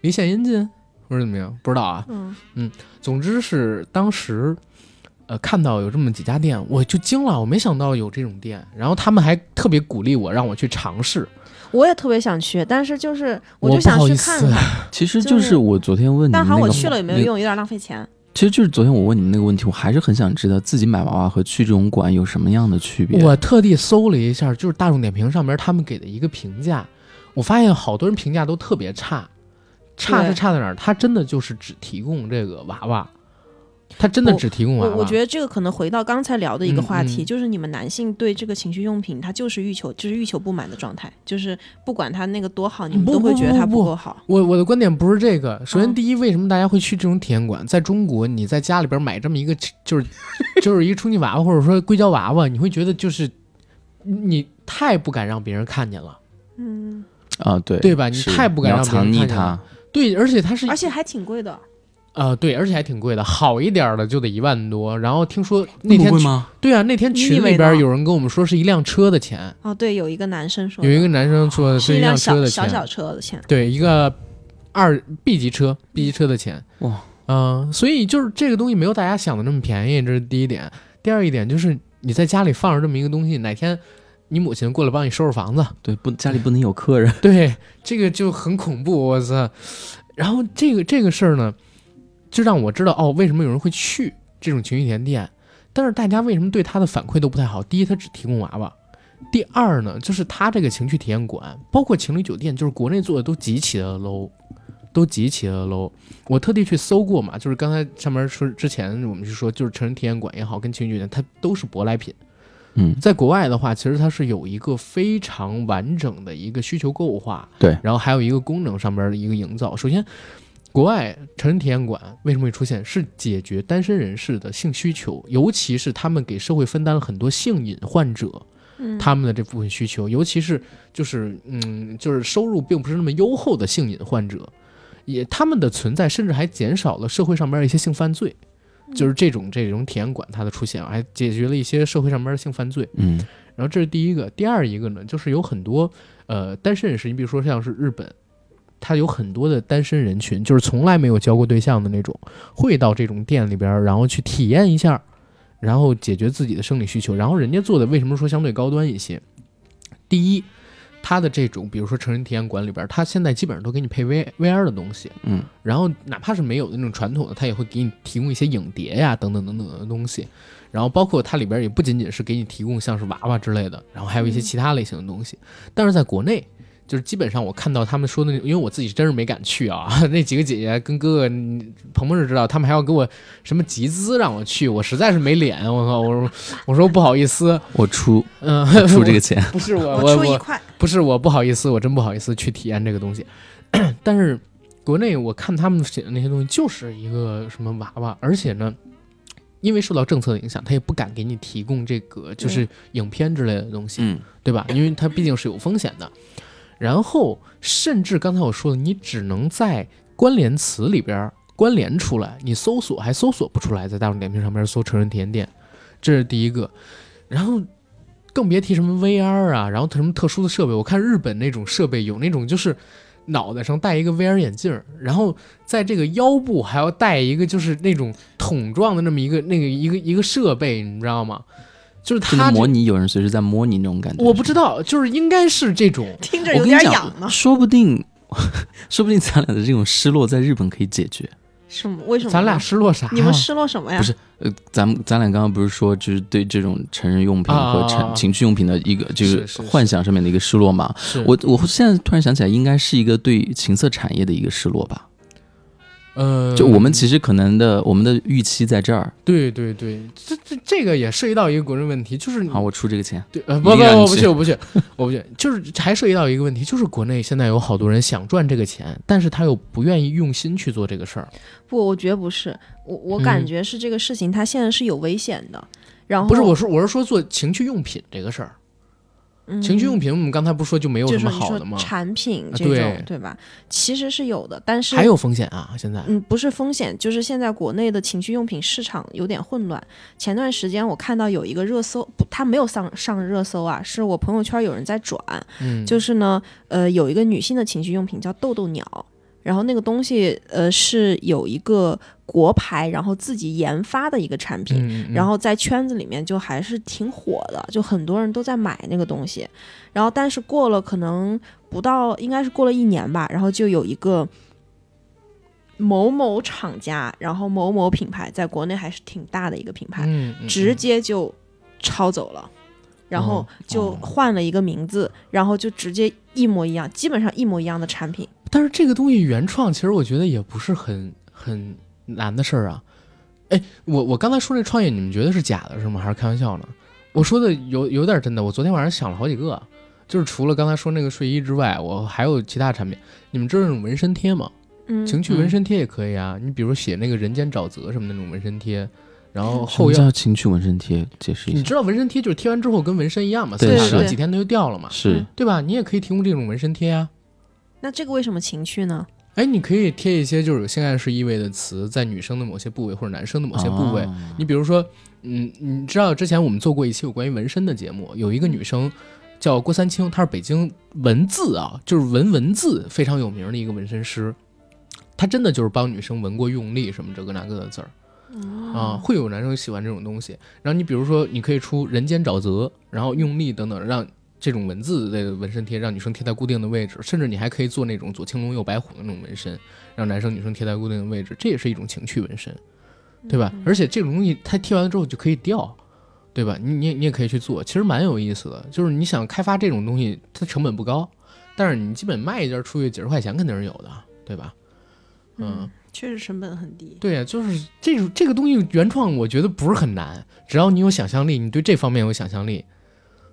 [SPEAKER 1] 离县音近。或者怎么样？不知道啊。
[SPEAKER 5] 嗯，
[SPEAKER 1] 总之是当时，呃，看到有这么几家店，我就惊了，我没想到有这种店。然后他们还特别鼓励我，让我去尝试。
[SPEAKER 5] 我也特别想去，但是就是
[SPEAKER 1] 我
[SPEAKER 5] 就想
[SPEAKER 1] 不好意思
[SPEAKER 5] 去看看，
[SPEAKER 4] 其实
[SPEAKER 5] 就
[SPEAKER 4] 就是是我昨天问你们那个，
[SPEAKER 5] 但好像我去了也没有用，有点浪费钱。
[SPEAKER 4] 其实就是昨天我问你们那个问题，我还是很想知道自己买娃娃和去这种馆有什么样的区别。
[SPEAKER 1] 我特地搜了一下，就是大众点评上面他们给的一个评价，我发现好多人评价都特别差。差是差在哪儿？他真的就是只提供这个娃娃，他真的只提供娃娃。
[SPEAKER 5] 我我觉得这个可能回到刚才聊的一个话题，
[SPEAKER 1] 嗯嗯
[SPEAKER 5] 就是你们男性对这个情趣用品，它就是欲求，就是欲求不满的状态，就是不管它那个多好，你们都会觉得它
[SPEAKER 1] 不不不
[SPEAKER 5] 够好。
[SPEAKER 1] 我我的观点不是这个。首先，
[SPEAKER 5] 嗯
[SPEAKER 1] 第一，为什么大家会去这种体验馆？在中国，你在家里边买这么一个，就是就是一个充气娃娃，或者说硅胶娃娃，你会觉得就是你太不敢让别人看见了，
[SPEAKER 5] 嗯，
[SPEAKER 4] 啊，对
[SPEAKER 1] 对吧？你太不敢让别人看见了。
[SPEAKER 4] 它。
[SPEAKER 1] 对，而且它是
[SPEAKER 5] 而且还挺贵的。
[SPEAKER 1] 呃，对，而且还挺贵的，好一点的就得一万多。然后听说那天？对啊，那天群里边有人跟我们说是一辆车的钱，
[SPEAKER 5] 哦，对，有一个男生说，
[SPEAKER 1] 有一个男生说
[SPEAKER 5] 是一辆
[SPEAKER 1] 车的钱，
[SPEAKER 5] 小小小车的钱。
[SPEAKER 1] 对，一个二 B 级车，B 级车的钱。
[SPEAKER 4] 哇，
[SPEAKER 1] 嗯、所以就是这个东西没有大家想的那么便宜，这是第一点。第二一点就是你在家里放着这么一个东西，哪天你母亲过来帮你收拾房子，
[SPEAKER 4] 对，不家里不能有客人。
[SPEAKER 1] 对，这个就很恐怖，我操！然后这个这个事儿呢，就让我知道哦，为什么有人会去这种情趣体验店，但是大家为什么对他的反馈都不太好？第一，他只提供娃娃；第二呢，就是他这个情趣体验馆，包括情侣酒店，就是国内做的都极其的 low，都极其的 low。我特地去搜过嘛，就是刚才上面说之前我们就说，就是成人体验馆也好，跟情侣酒店，它都是舶来品。
[SPEAKER 4] 嗯，
[SPEAKER 1] 在国外的话，其实它是有一个非常完整的一个需求构化，
[SPEAKER 4] 对
[SPEAKER 1] 然后还有一个功能上边的一个营造。首先，国外成人体验馆为什么会出现？是解决单身人士的性需求，尤其是他们给社会分担了很多性瘾患者
[SPEAKER 5] 嗯，
[SPEAKER 1] 他们的这部分需求，尤其是就是嗯，就是收入并不是那么优厚的性瘾患者，也他们的存在甚至还减少了社会上边一些性犯罪。就是这种这种体验馆它的出现，还解决了一些社会上边的性犯罪。
[SPEAKER 4] 嗯
[SPEAKER 1] 然后这是第一个，第二一个呢，就是有很多呃单身人士，你比如说像是日本，它有很多的单身人群，就是从来没有交过对象的那种，会到这种店里边儿，然后去体验一下，然后解决自己的生理需求。然后人家做的为什么说相对高端一些？第一，他的这种比如说成人体验馆里边儿，它现在基本上都给你配 V VR 的东西，
[SPEAKER 4] 嗯
[SPEAKER 1] 然后哪怕是没有的那种传统的，他也会给你提供一些影碟呀等等等等的东西。然后包括它里边也不仅仅是给你提供像是娃娃之类的，然后还有一些其他类型的东西。但是在国内，就是基本上我看到他们说的那，因为我自己真是没敢去啊，那几个姐姐跟哥哥嗯鹏鹏是知道，他们还要给我什么集资让我去，我实在是没脸，我靠，我说我说不好意思，
[SPEAKER 4] 我出
[SPEAKER 1] 嗯，
[SPEAKER 4] 出这个钱。
[SPEAKER 1] 不是我
[SPEAKER 5] 我
[SPEAKER 1] 我我
[SPEAKER 5] 出一块，
[SPEAKER 1] 不是我不好意思，我真不好意思去体验这个东西。但是国内我看他们写的那些东西，就是一个什么娃娃，而且呢，因为受到政策的影响，他也不敢给你提供这个就是影片之类的东西，
[SPEAKER 4] 嗯
[SPEAKER 1] 对吧？因为它毕竟是有风险的。然后，甚至刚才我说的，你只能在关联词里边关联出来，你搜索还搜索不出来，在大众点评上面搜成人体验店，这是第一个。然后更别提什么 VR 啊，然后什么特殊的设备。我看日本那种设备有那种就是脑袋上戴一个 VR 眼镜，然后在这个腰部还要戴一个就是那种桶状的那么一个那个一个一个设备，你知道吗？就是
[SPEAKER 4] 就
[SPEAKER 1] 它这
[SPEAKER 4] 能模拟有人随时在摸你那种感觉。
[SPEAKER 1] 我不知道，就是应该是这种。
[SPEAKER 5] 听着有点
[SPEAKER 4] 我跟你讲
[SPEAKER 5] 痒呢。
[SPEAKER 4] 说不定，说不定咱俩的这种失落在日本可以解决。
[SPEAKER 5] 什么？为什么？
[SPEAKER 1] 咱俩失落啥呀？
[SPEAKER 5] 你们失落什么呀？
[SPEAKER 4] 不是呃，咱们咱俩刚刚不是说，就是对这种成人用品
[SPEAKER 1] 啊
[SPEAKER 4] 和成情趣用品的一个就
[SPEAKER 1] 是是
[SPEAKER 4] 幻想上面的一个失落嘛？
[SPEAKER 1] 是
[SPEAKER 4] 我我现在突然想起来，应该是一个对情色产业的一个失落吧？
[SPEAKER 1] 呃，
[SPEAKER 4] 就我们其实可能的我们的预期在这儿。
[SPEAKER 1] 对对对，这这这个也涉及到一个国内问题，就是你
[SPEAKER 4] 好，我出这个钱。
[SPEAKER 1] 对呃不不我不去我不去我不去，就是还涉及到一个问题，就是国内现在有好多人想赚这个钱，但是他又不愿意用心去做这个事儿。
[SPEAKER 5] 不，我觉得不是，我我
[SPEAKER 1] 嗯
[SPEAKER 5] 感觉是这个事情，它现在是有危险的。然后
[SPEAKER 1] 不是，我说我是说做情趣用品这个事儿，
[SPEAKER 5] 嗯
[SPEAKER 1] 情趣用品我们刚才不是说就没有什么好的吗？
[SPEAKER 5] 产品
[SPEAKER 1] 啊
[SPEAKER 5] 这种，
[SPEAKER 1] 对
[SPEAKER 5] 对吧？其实是有的，但是
[SPEAKER 1] 还有风险啊！现在
[SPEAKER 5] 嗯，不是风险，就是现在国内的情趣用品市场有点混乱。前段时间我看到有一个热搜，不，它没有上上热搜啊，是我朋友圈有人在转，
[SPEAKER 1] 嗯，
[SPEAKER 5] 就是呢，呃，有一个女性的情趣用品叫豆豆鸟，然后那个东西呃是有一个国牌，然后自己研发的一个产品，
[SPEAKER 1] 嗯，嗯
[SPEAKER 5] 然后在圈子里面就还是挺火的，就很多人都在买那个东西。然后但是过了可能不到，应该是过了一年吧，然后就有一个某某厂家，然后某某品牌，在国内还是挺大的一个品牌，直接就抄走了。然后就
[SPEAKER 4] 哦
[SPEAKER 5] 换了一个名字，然后就直接一模一样，基本上一模一样的产品。
[SPEAKER 1] 但是这个东西原创，其实我觉得也不是很很难的事儿啊。哎，我我刚才说这创业，你们觉得是假的是吗？还是开玩笑呢？我说的有有点真的。我昨天晚上想了好几个，就是除了刚才说那个睡衣之外，我还有其他产品。你们知道那种纹身贴吗？
[SPEAKER 5] 嗯，
[SPEAKER 1] 情趣纹身贴也可以啊。你比如写那个人间沼泽什么的那种纹身贴，然后后腰
[SPEAKER 4] 叫情趣纹身贴？解释一下。
[SPEAKER 1] 你知道纹身贴就是贴完之后跟纹身一样嘛，
[SPEAKER 4] 对
[SPEAKER 1] 撕下
[SPEAKER 5] 是
[SPEAKER 1] 然后几天它就掉了嘛，
[SPEAKER 4] 是
[SPEAKER 1] 对吧？你也可以提供这种纹身贴啊。
[SPEAKER 5] 那这个为什么情趣呢？
[SPEAKER 1] 哎，你可以贴一些就是有性暗示意味的词在女生的某些部位或者男生的某些部位。
[SPEAKER 4] 哦
[SPEAKER 1] 你比如说，嗯，你知道之前我们做过一期有关于纹身的节目，有一个女生叫郭三清，她是北京文字啊，就是纹文字非常有名的一个纹身师。她真的就是帮女生纹过用力什么这个那个的字儿啊，会有男生喜欢这种东西。然后你比如说，你可以出人间沼泽，然后用力等等，让这种文字类的纹身贴让女生贴在固定的位置，甚至你还可以做那种左青龙右白虎的那种纹身，让男生女生贴在固定的位置，这也是一种情趣纹身，对吧？而且这种东西它贴完了之后就可以掉，对吧？你你也你也可以去做，其实蛮有意思的。就是你想开发这种东西，它成本不高，但是你基本卖一件出去几十块钱肯定是有的，对吧？嗯，
[SPEAKER 5] 确实成本很低。
[SPEAKER 1] 对呀、就是这种这个东西原创，我觉得不是很难，只要你有想象力，你对这方面有想象力，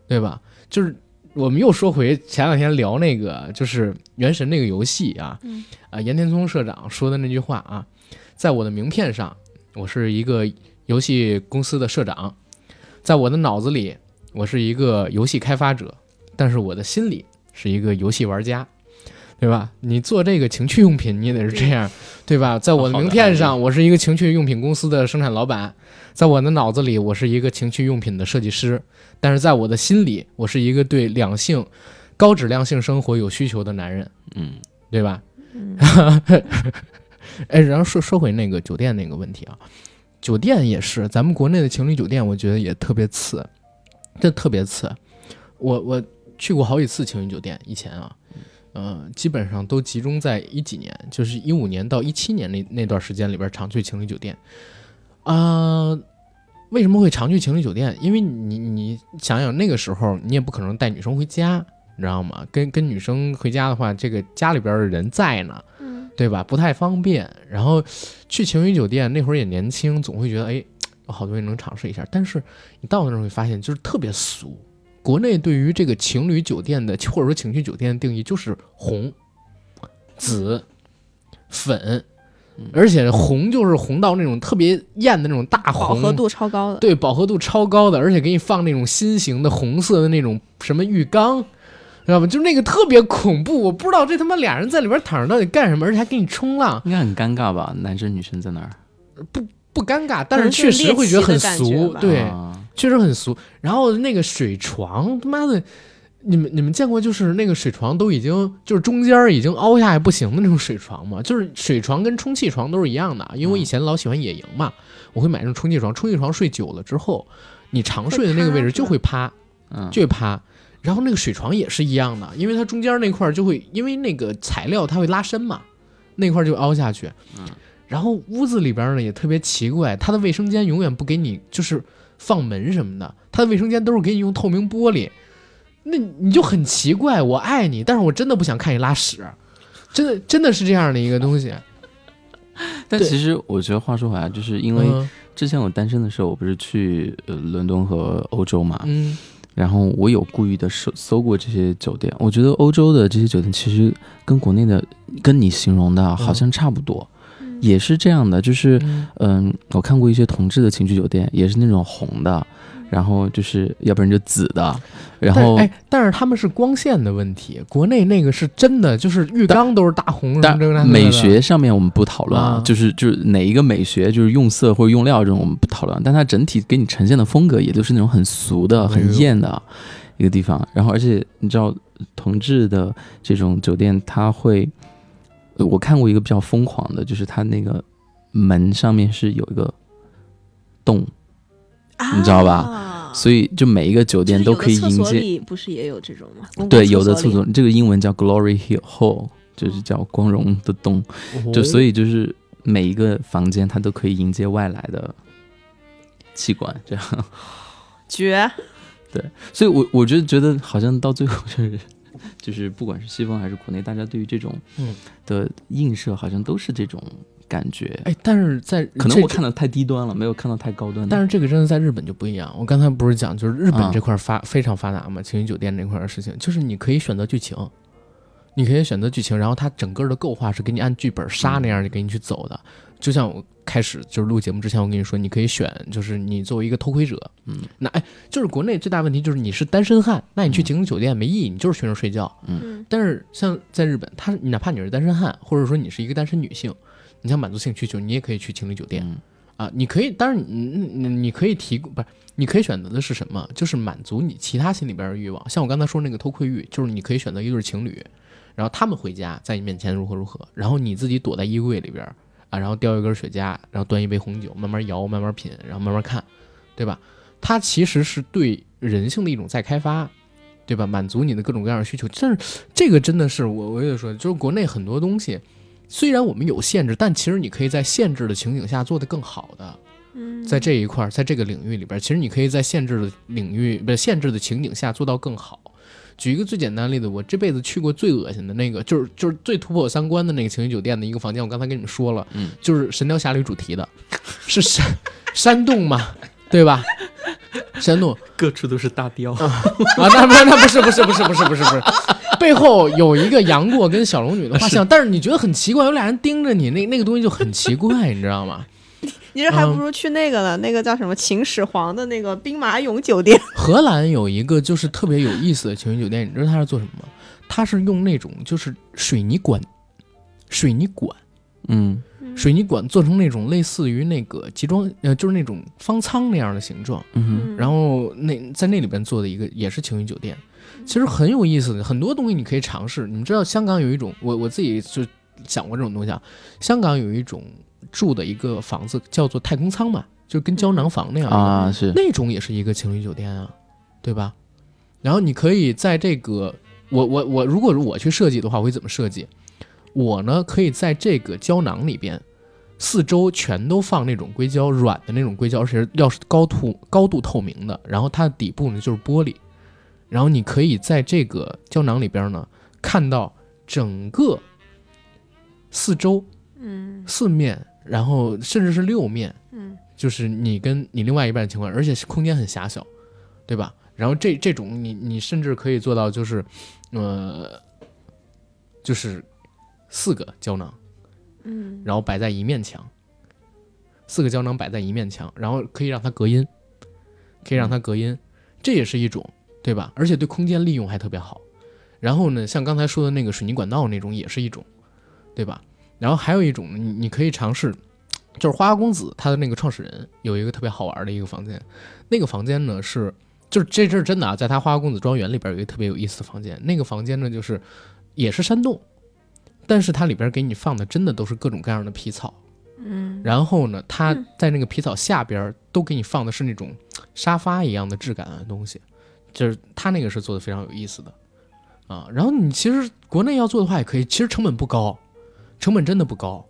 [SPEAKER 1] 对吧？就是我们又说回前两天聊那个，就是《原神》那个游戏啊，
[SPEAKER 5] 嗯
[SPEAKER 1] 啊，岩田聪社长说的那句话啊，在我的名片上，我是一个游戏公司的社长，在我的脑子里，我是一个游戏开发者，但是我的心里是一个游戏玩家。对吧？你做这个情趣用品，你也得是这样，对吧？在我的名片上，我是一个情趣用品公司的生产老板，在我的脑子里，我是一个情趣用品的设计师，但是在我的心里，我是一个对两性、高质量性生活有需求的男人，
[SPEAKER 4] 嗯，
[SPEAKER 1] 对吧？
[SPEAKER 5] 嗯
[SPEAKER 1] 哎，然后说说回那个酒店那个问题啊，酒店也是，咱们国内的情侣酒店，我觉得也特别次，这特别次。我我去过好几次情侣酒店，以前啊，呃，基本上都集中在一几年，就是一五年到一七年那那段时间里边常去情侣酒店。啊、为什么会常去情侣酒店？因为你你想想那个时候，你也不可能带女生回家，你知道吗？跟跟女生回家的话，这个家里边的人在呢，
[SPEAKER 5] 嗯
[SPEAKER 1] 对吧？不太方便。然后去情侣酒店那会儿也年轻，总会觉得哎，有好东西能尝试一下。但是你到那儿会发现，就是特别俗。国内对于这个情侣酒店的 或者说情趣酒店的定义就是红、紫、粉，而且红就是红到那种特别艳的那种大红，
[SPEAKER 5] 饱和度超高的。
[SPEAKER 1] 对，饱和度超高的，而且给你放那种新型的红色的那种什么浴缸，知道吧？就那个特别恐怖，我不知道这他妈俩人在里边躺着到底干什么，而且还给你冲浪，
[SPEAKER 4] 应该很尴尬吧？男生女生在那儿，
[SPEAKER 1] 不不尴尬，但是确实会觉得很俗，对，
[SPEAKER 4] 啊
[SPEAKER 1] 确实很俗。然后那个水床，他妈的，你们你们见过就是那个水床都已经就是中间已经凹下来不行的那种水床吗？就是水床跟充气床都是一样的，因为我以前老喜欢野营嘛，我会买那种充气床，充气床睡久了之后，你常睡的那个位置就会趴，
[SPEAKER 4] 嗯，
[SPEAKER 1] 就会趴。然后那个水床也是一样的，因为它中间那块儿就会因为那个材料它会拉伸嘛，那块儿就凹下去。
[SPEAKER 4] 嗯
[SPEAKER 1] 然后屋子里边呢也特别奇怪，它的卫生间永远不给你就是放门什么的，他的卫生间都是给你用透明玻璃，那你就很奇怪。我爱你，但是我真的不想看你拉屎，真的真的是这样的一个东西。
[SPEAKER 4] 但其实我觉得话说回来，就是因为
[SPEAKER 1] 嗯
[SPEAKER 4] 之前我单身的时候，我不是去呃伦敦和欧洲嘛，
[SPEAKER 1] 嗯
[SPEAKER 4] 然后我有故意的搜搜过这些酒店，我觉得欧洲的这些酒店其实跟国内的跟你形容的好像差不多，也是这样的，就是
[SPEAKER 1] 嗯。
[SPEAKER 4] 嗯，我看过一些同志的情趣酒店，也是那种红的，然后就是要不然就紫的，然后
[SPEAKER 1] 但哎，但是他们是光线的问题，国内那个是真的，就是浴缸都是大红的。
[SPEAKER 4] 美学上面我们不讨论就是就是哪一个美学，就是用色或者用料这种我们不讨论，但它整体给你呈现的风格，也就是那种很俗的、
[SPEAKER 1] 哎
[SPEAKER 4] 很艳的一个地方。然后，而且你知道，同志的这种酒店，它会呃我看过一个比较疯狂的，就是它那个门上面是有一个洞，你知道吧
[SPEAKER 5] 啊
[SPEAKER 4] 所以就每一个酒店都可以迎接。
[SPEAKER 5] 不是也有这种吗？
[SPEAKER 4] 对，有的厕所这个英文叫 Glory Hill Hall，就是叫光荣的洞。就所
[SPEAKER 1] 以
[SPEAKER 4] 以就是每一个房间它都可以迎接外来的器官，这样。
[SPEAKER 5] 绝，对
[SPEAKER 4] 所以我我觉得觉得好像到最后就是就是不管是西方还是国内，大家对于这种
[SPEAKER 1] 嗯
[SPEAKER 4] 的映射好像都是这种感觉。
[SPEAKER 1] 哎，但是在
[SPEAKER 4] 可能我看的太低端了，没有看到太高端的。
[SPEAKER 1] 但是这个真的在日本就不一样。我刚才不是讲，就是日本
[SPEAKER 4] 啊
[SPEAKER 1] 这块儿发、非常发达嘛，情侣酒店这块儿的事情，就是你可以选择剧情，你可以选择剧情，然后它整个的构画是给你按剧本杀那样的给你去走的。就像我开始就是录节目之前，我跟你说，你可以选，就是你作为一个偷窥者，
[SPEAKER 4] 嗯，
[SPEAKER 1] 那哎，就是国内最大问题就是你是单身汉，那你去情侣酒店没意义，你就是学生睡觉。
[SPEAKER 5] 嗯
[SPEAKER 1] 但是像在日本，他哪怕你是单身汉，或者说你是一个单身女性，你想满足性需求，你也可以去情侣酒店。
[SPEAKER 4] 嗯
[SPEAKER 1] 啊，你可以，当然你你你可以提供，不是，你可以选择的是什么？就是满足你其他心里边的欲望。像我刚才说那个偷窥欲，就是你可以选择一对情侣，然后他们回家在你面前如何如何，然后你自己躲在衣柜里边啊，然后叼一根雪茄，然后端一杯红酒，慢慢摇，慢慢品，然后慢慢看，对吧？它其实是对人性的一种再开发，对吧？满足你的各种各样的需求。但是这个真的是我我也说，就是国内很多东西。虽然我们有限制，但其实你可以在限制的情景下做得更好的。
[SPEAKER 5] 嗯，
[SPEAKER 1] 在这一块儿，在这个领域里边儿，其实你可以在限制的领域不是限制的情景下做到更好。举一个最简单的例子，我这辈子去过最恶心的那个，就是就是最突破我三观的那个情侣酒店的一个房间，我刚才跟你们说了，
[SPEAKER 4] 嗯，
[SPEAKER 1] 就是《神雕侠侣》主题的，是山山洞嘛，对吧？山洞
[SPEAKER 4] 各处都是大雕。
[SPEAKER 1] 啊，那不那不是不是不是不是不是不是，背后有一个杨过跟小龙女的画像，但是你觉得很奇怪，有俩人盯着你，那那个东西就很奇怪，你知道吗？
[SPEAKER 5] 你这还
[SPEAKER 1] 嗯
[SPEAKER 5] 不如去那个呢，那个叫什么秦始皇的那个兵马俑酒店。
[SPEAKER 1] 荷兰有一个就是特别有意思的情侣酒店，你知道它是做什么吗？它是用那种就是水泥管，水泥管，
[SPEAKER 4] 嗯。
[SPEAKER 1] 水泥管做成那种类似于那个集装呃，就是那种方舱那样的形状，
[SPEAKER 4] 嗯
[SPEAKER 1] 然后那在那里边做的一个也是情侣酒店，其实很有意思的，很多东西你可以尝试。你们知道香港有一种，我我自己就想过这种东西啊，香港有一种住的一个房子叫做太空舱嘛，就跟胶囊房那样
[SPEAKER 4] 啊是。
[SPEAKER 1] 那种也是一个情侣酒店啊，对吧？然后你可以在这个，我我我，如果我去设计的话，我会怎么设计？我呢可以在这个胶囊里边，四周全都放那种硅胶，软的那种硅胶，而且要是高度高度透明的，然后它的底部呢就是玻璃，然后你可以在这个胶囊里边呢看到整个四周
[SPEAKER 5] 嗯。
[SPEAKER 1] 四面，然后甚至是六面，
[SPEAKER 5] 嗯
[SPEAKER 1] 就是你跟你另外一半的情况，而且是空间很狭小，对吧？然后这这种你你甚至可以做到就是，呃，就是四个胶囊，
[SPEAKER 5] 嗯
[SPEAKER 1] 然后摆在一面墙，四个胶囊摆在一面墙，然后可以让它隔音，可以让它隔音，这也是一种，对吧？而且对空间利用还特别好。然后呢，像刚才说的那个水泥管道那种也是一种，对吧？然后还有一种，你你可以尝试，就是花花公子他的那个创始人有一个特别好玩的一个房间，那个房间呢是，就是这这是真的啊，在他花花公子庄园里边有一个特别有意思的房间，那个房间呢就是也是山洞，但是它里边给你放的真的都是各种各样的皮草，
[SPEAKER 5] 嗯。
[SPEAKER 1] 然后呢，他在那个皮草下边都给你放的是那种沙发一样的质感的东西，就是他那个是做的非常有意思的。啊。然后你其实国内要做的话也可以，其实成本不高，成本真的不高，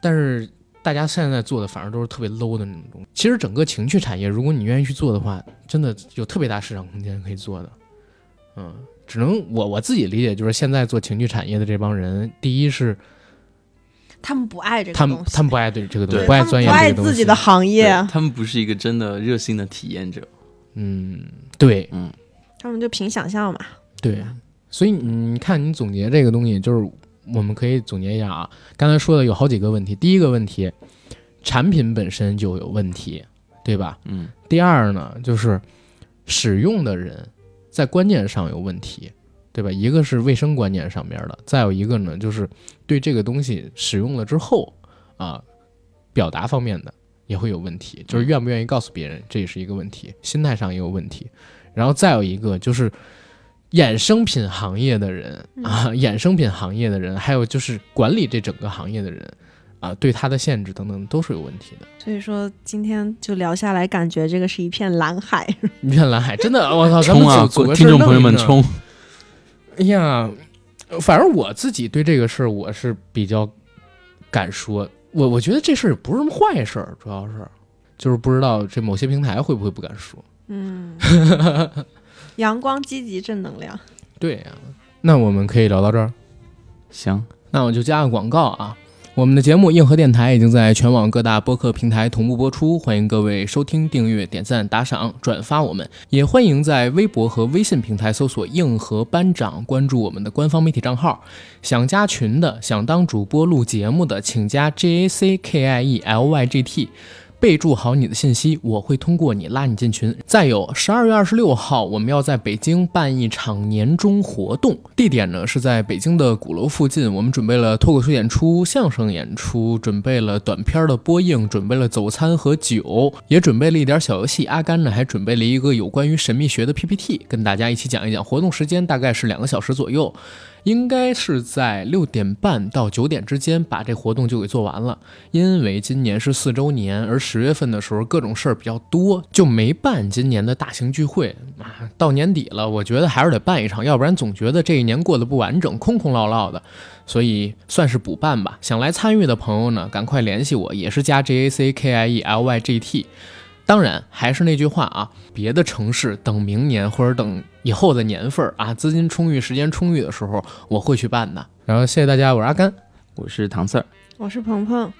[SPEAKER 1] 但是大家现在做的反而都是特别 low 的那种东西。其实整个情趣产业，如果你愿意去做的话，真的有特别大市场空间可以做的。嗯，只能我我自己理解就是现在做情趣产业的这帮人，第一是
[SPEAKER 5] 他们不爱这个
[SPEAKER 1] 他们
[SPEAKER 5] 东西，
[SPEAKER 1] 他们不爱对这个东西，不爱
[SPEAKER 5] 他们不爱
[SPEAKER 1] 钻研这个东西，
[SPEAKER 5] 自己的行业，
[SPEAKER 4] 他们不是一个真的热心的体验者。
[SPEAKER 1] 嗯，对嗯
[SPEAKER 5] 他们就凭想象嘛。
[SPEAKER 1] 对，所以你看，你总结这个东西，就是我们可以总结一下啊。刚才说的有好几个问题，第一个问题，产品本身就有问题，对吧？
[SPEAKER 4] 嗯
[SPEAKER 1] 第二呢，就是使用的人在观念上有问题，对吧？一个是卫生观念上面的，再有一个呢，就是对这个东西使用了之后啊，表达方面的也会有问题，就是愿不愿意告诉别人，这也是一个问题，心态上也有问题。然后再有一个就是衍生品行业的人
[SPEAKER 5] 嗯
[SPEAKER 1] 啊，衍生品行业的人，还有就是管理这整个行业的人啊，对他的限制等等都是有问题的。
[SPEAKER 5] 所以说今天就聊下来，感觉这个是一片蓝海。
[SPEAKER 1] 一片蓝海，真的，我操，
[SPEAKER 4] 冲啊听众朋友们冲！
[SPEAKER 1] 哎呀，反正我自己对这个事儿我是比较敢说，我我觉得这事儿也不是什么坏事儿，主要是就是不知道这某些平台会不会不敢说。
[SPEAKER 5] 嗯，阳光、积极、正能量。
[SPEAKER 1] 对呀、那我们可以聊到这儿。
[SPEAKER 4] 行，
[SPEAKER 1] 那我就加个广告啊。我们的节目《硬核电台》已经在全网各大播客平台同步播出，欢迎各位收听、订阅、点赞、打赏、转发我们，也欢迎在微博和微信平台搜索“硬核班长”，关注我们的官方媒体账号。想加群的，想当主播录节目的，请加 J A C K I E L Y G T。备注好你的信息，我会通过你拉你进群。再有，十二月二十六号我们要在北京办一场年终活动，地点呢是在北京的鼓楼附近。我们准备了脱口秀演出、相声演出，准备了短片的播映，准备了早餐和酒，也准备了一点小游戏。阿甘呢还准备了一个有关于神秘学的 PPT，跟大家一起讲一讲。活动时间大概是两个小时左右。应该是在六点半到九点之间把这活动就给做完了。因为今年是四周年，而十月份的时候各种事儿比较多，就没办今年的大型聚会啊。到年底了，我觉得还是得办一场，要不然总觉得这一年过得不完整，空空落落的。所以算是补办吧。想来参与的朋友呢，赶快联系我，也是加 J A C K I E L Y G T。当然，还是那句话啊，别的城市等明年或者等以后的年份儿啊，资金充裕、时间充裕的时候，我会去办的。然后谢谢大家，我是阿甘。
[SPEAKER 4] 我是唐四儿。
[SPEAKER 5] 我是鹏鹏，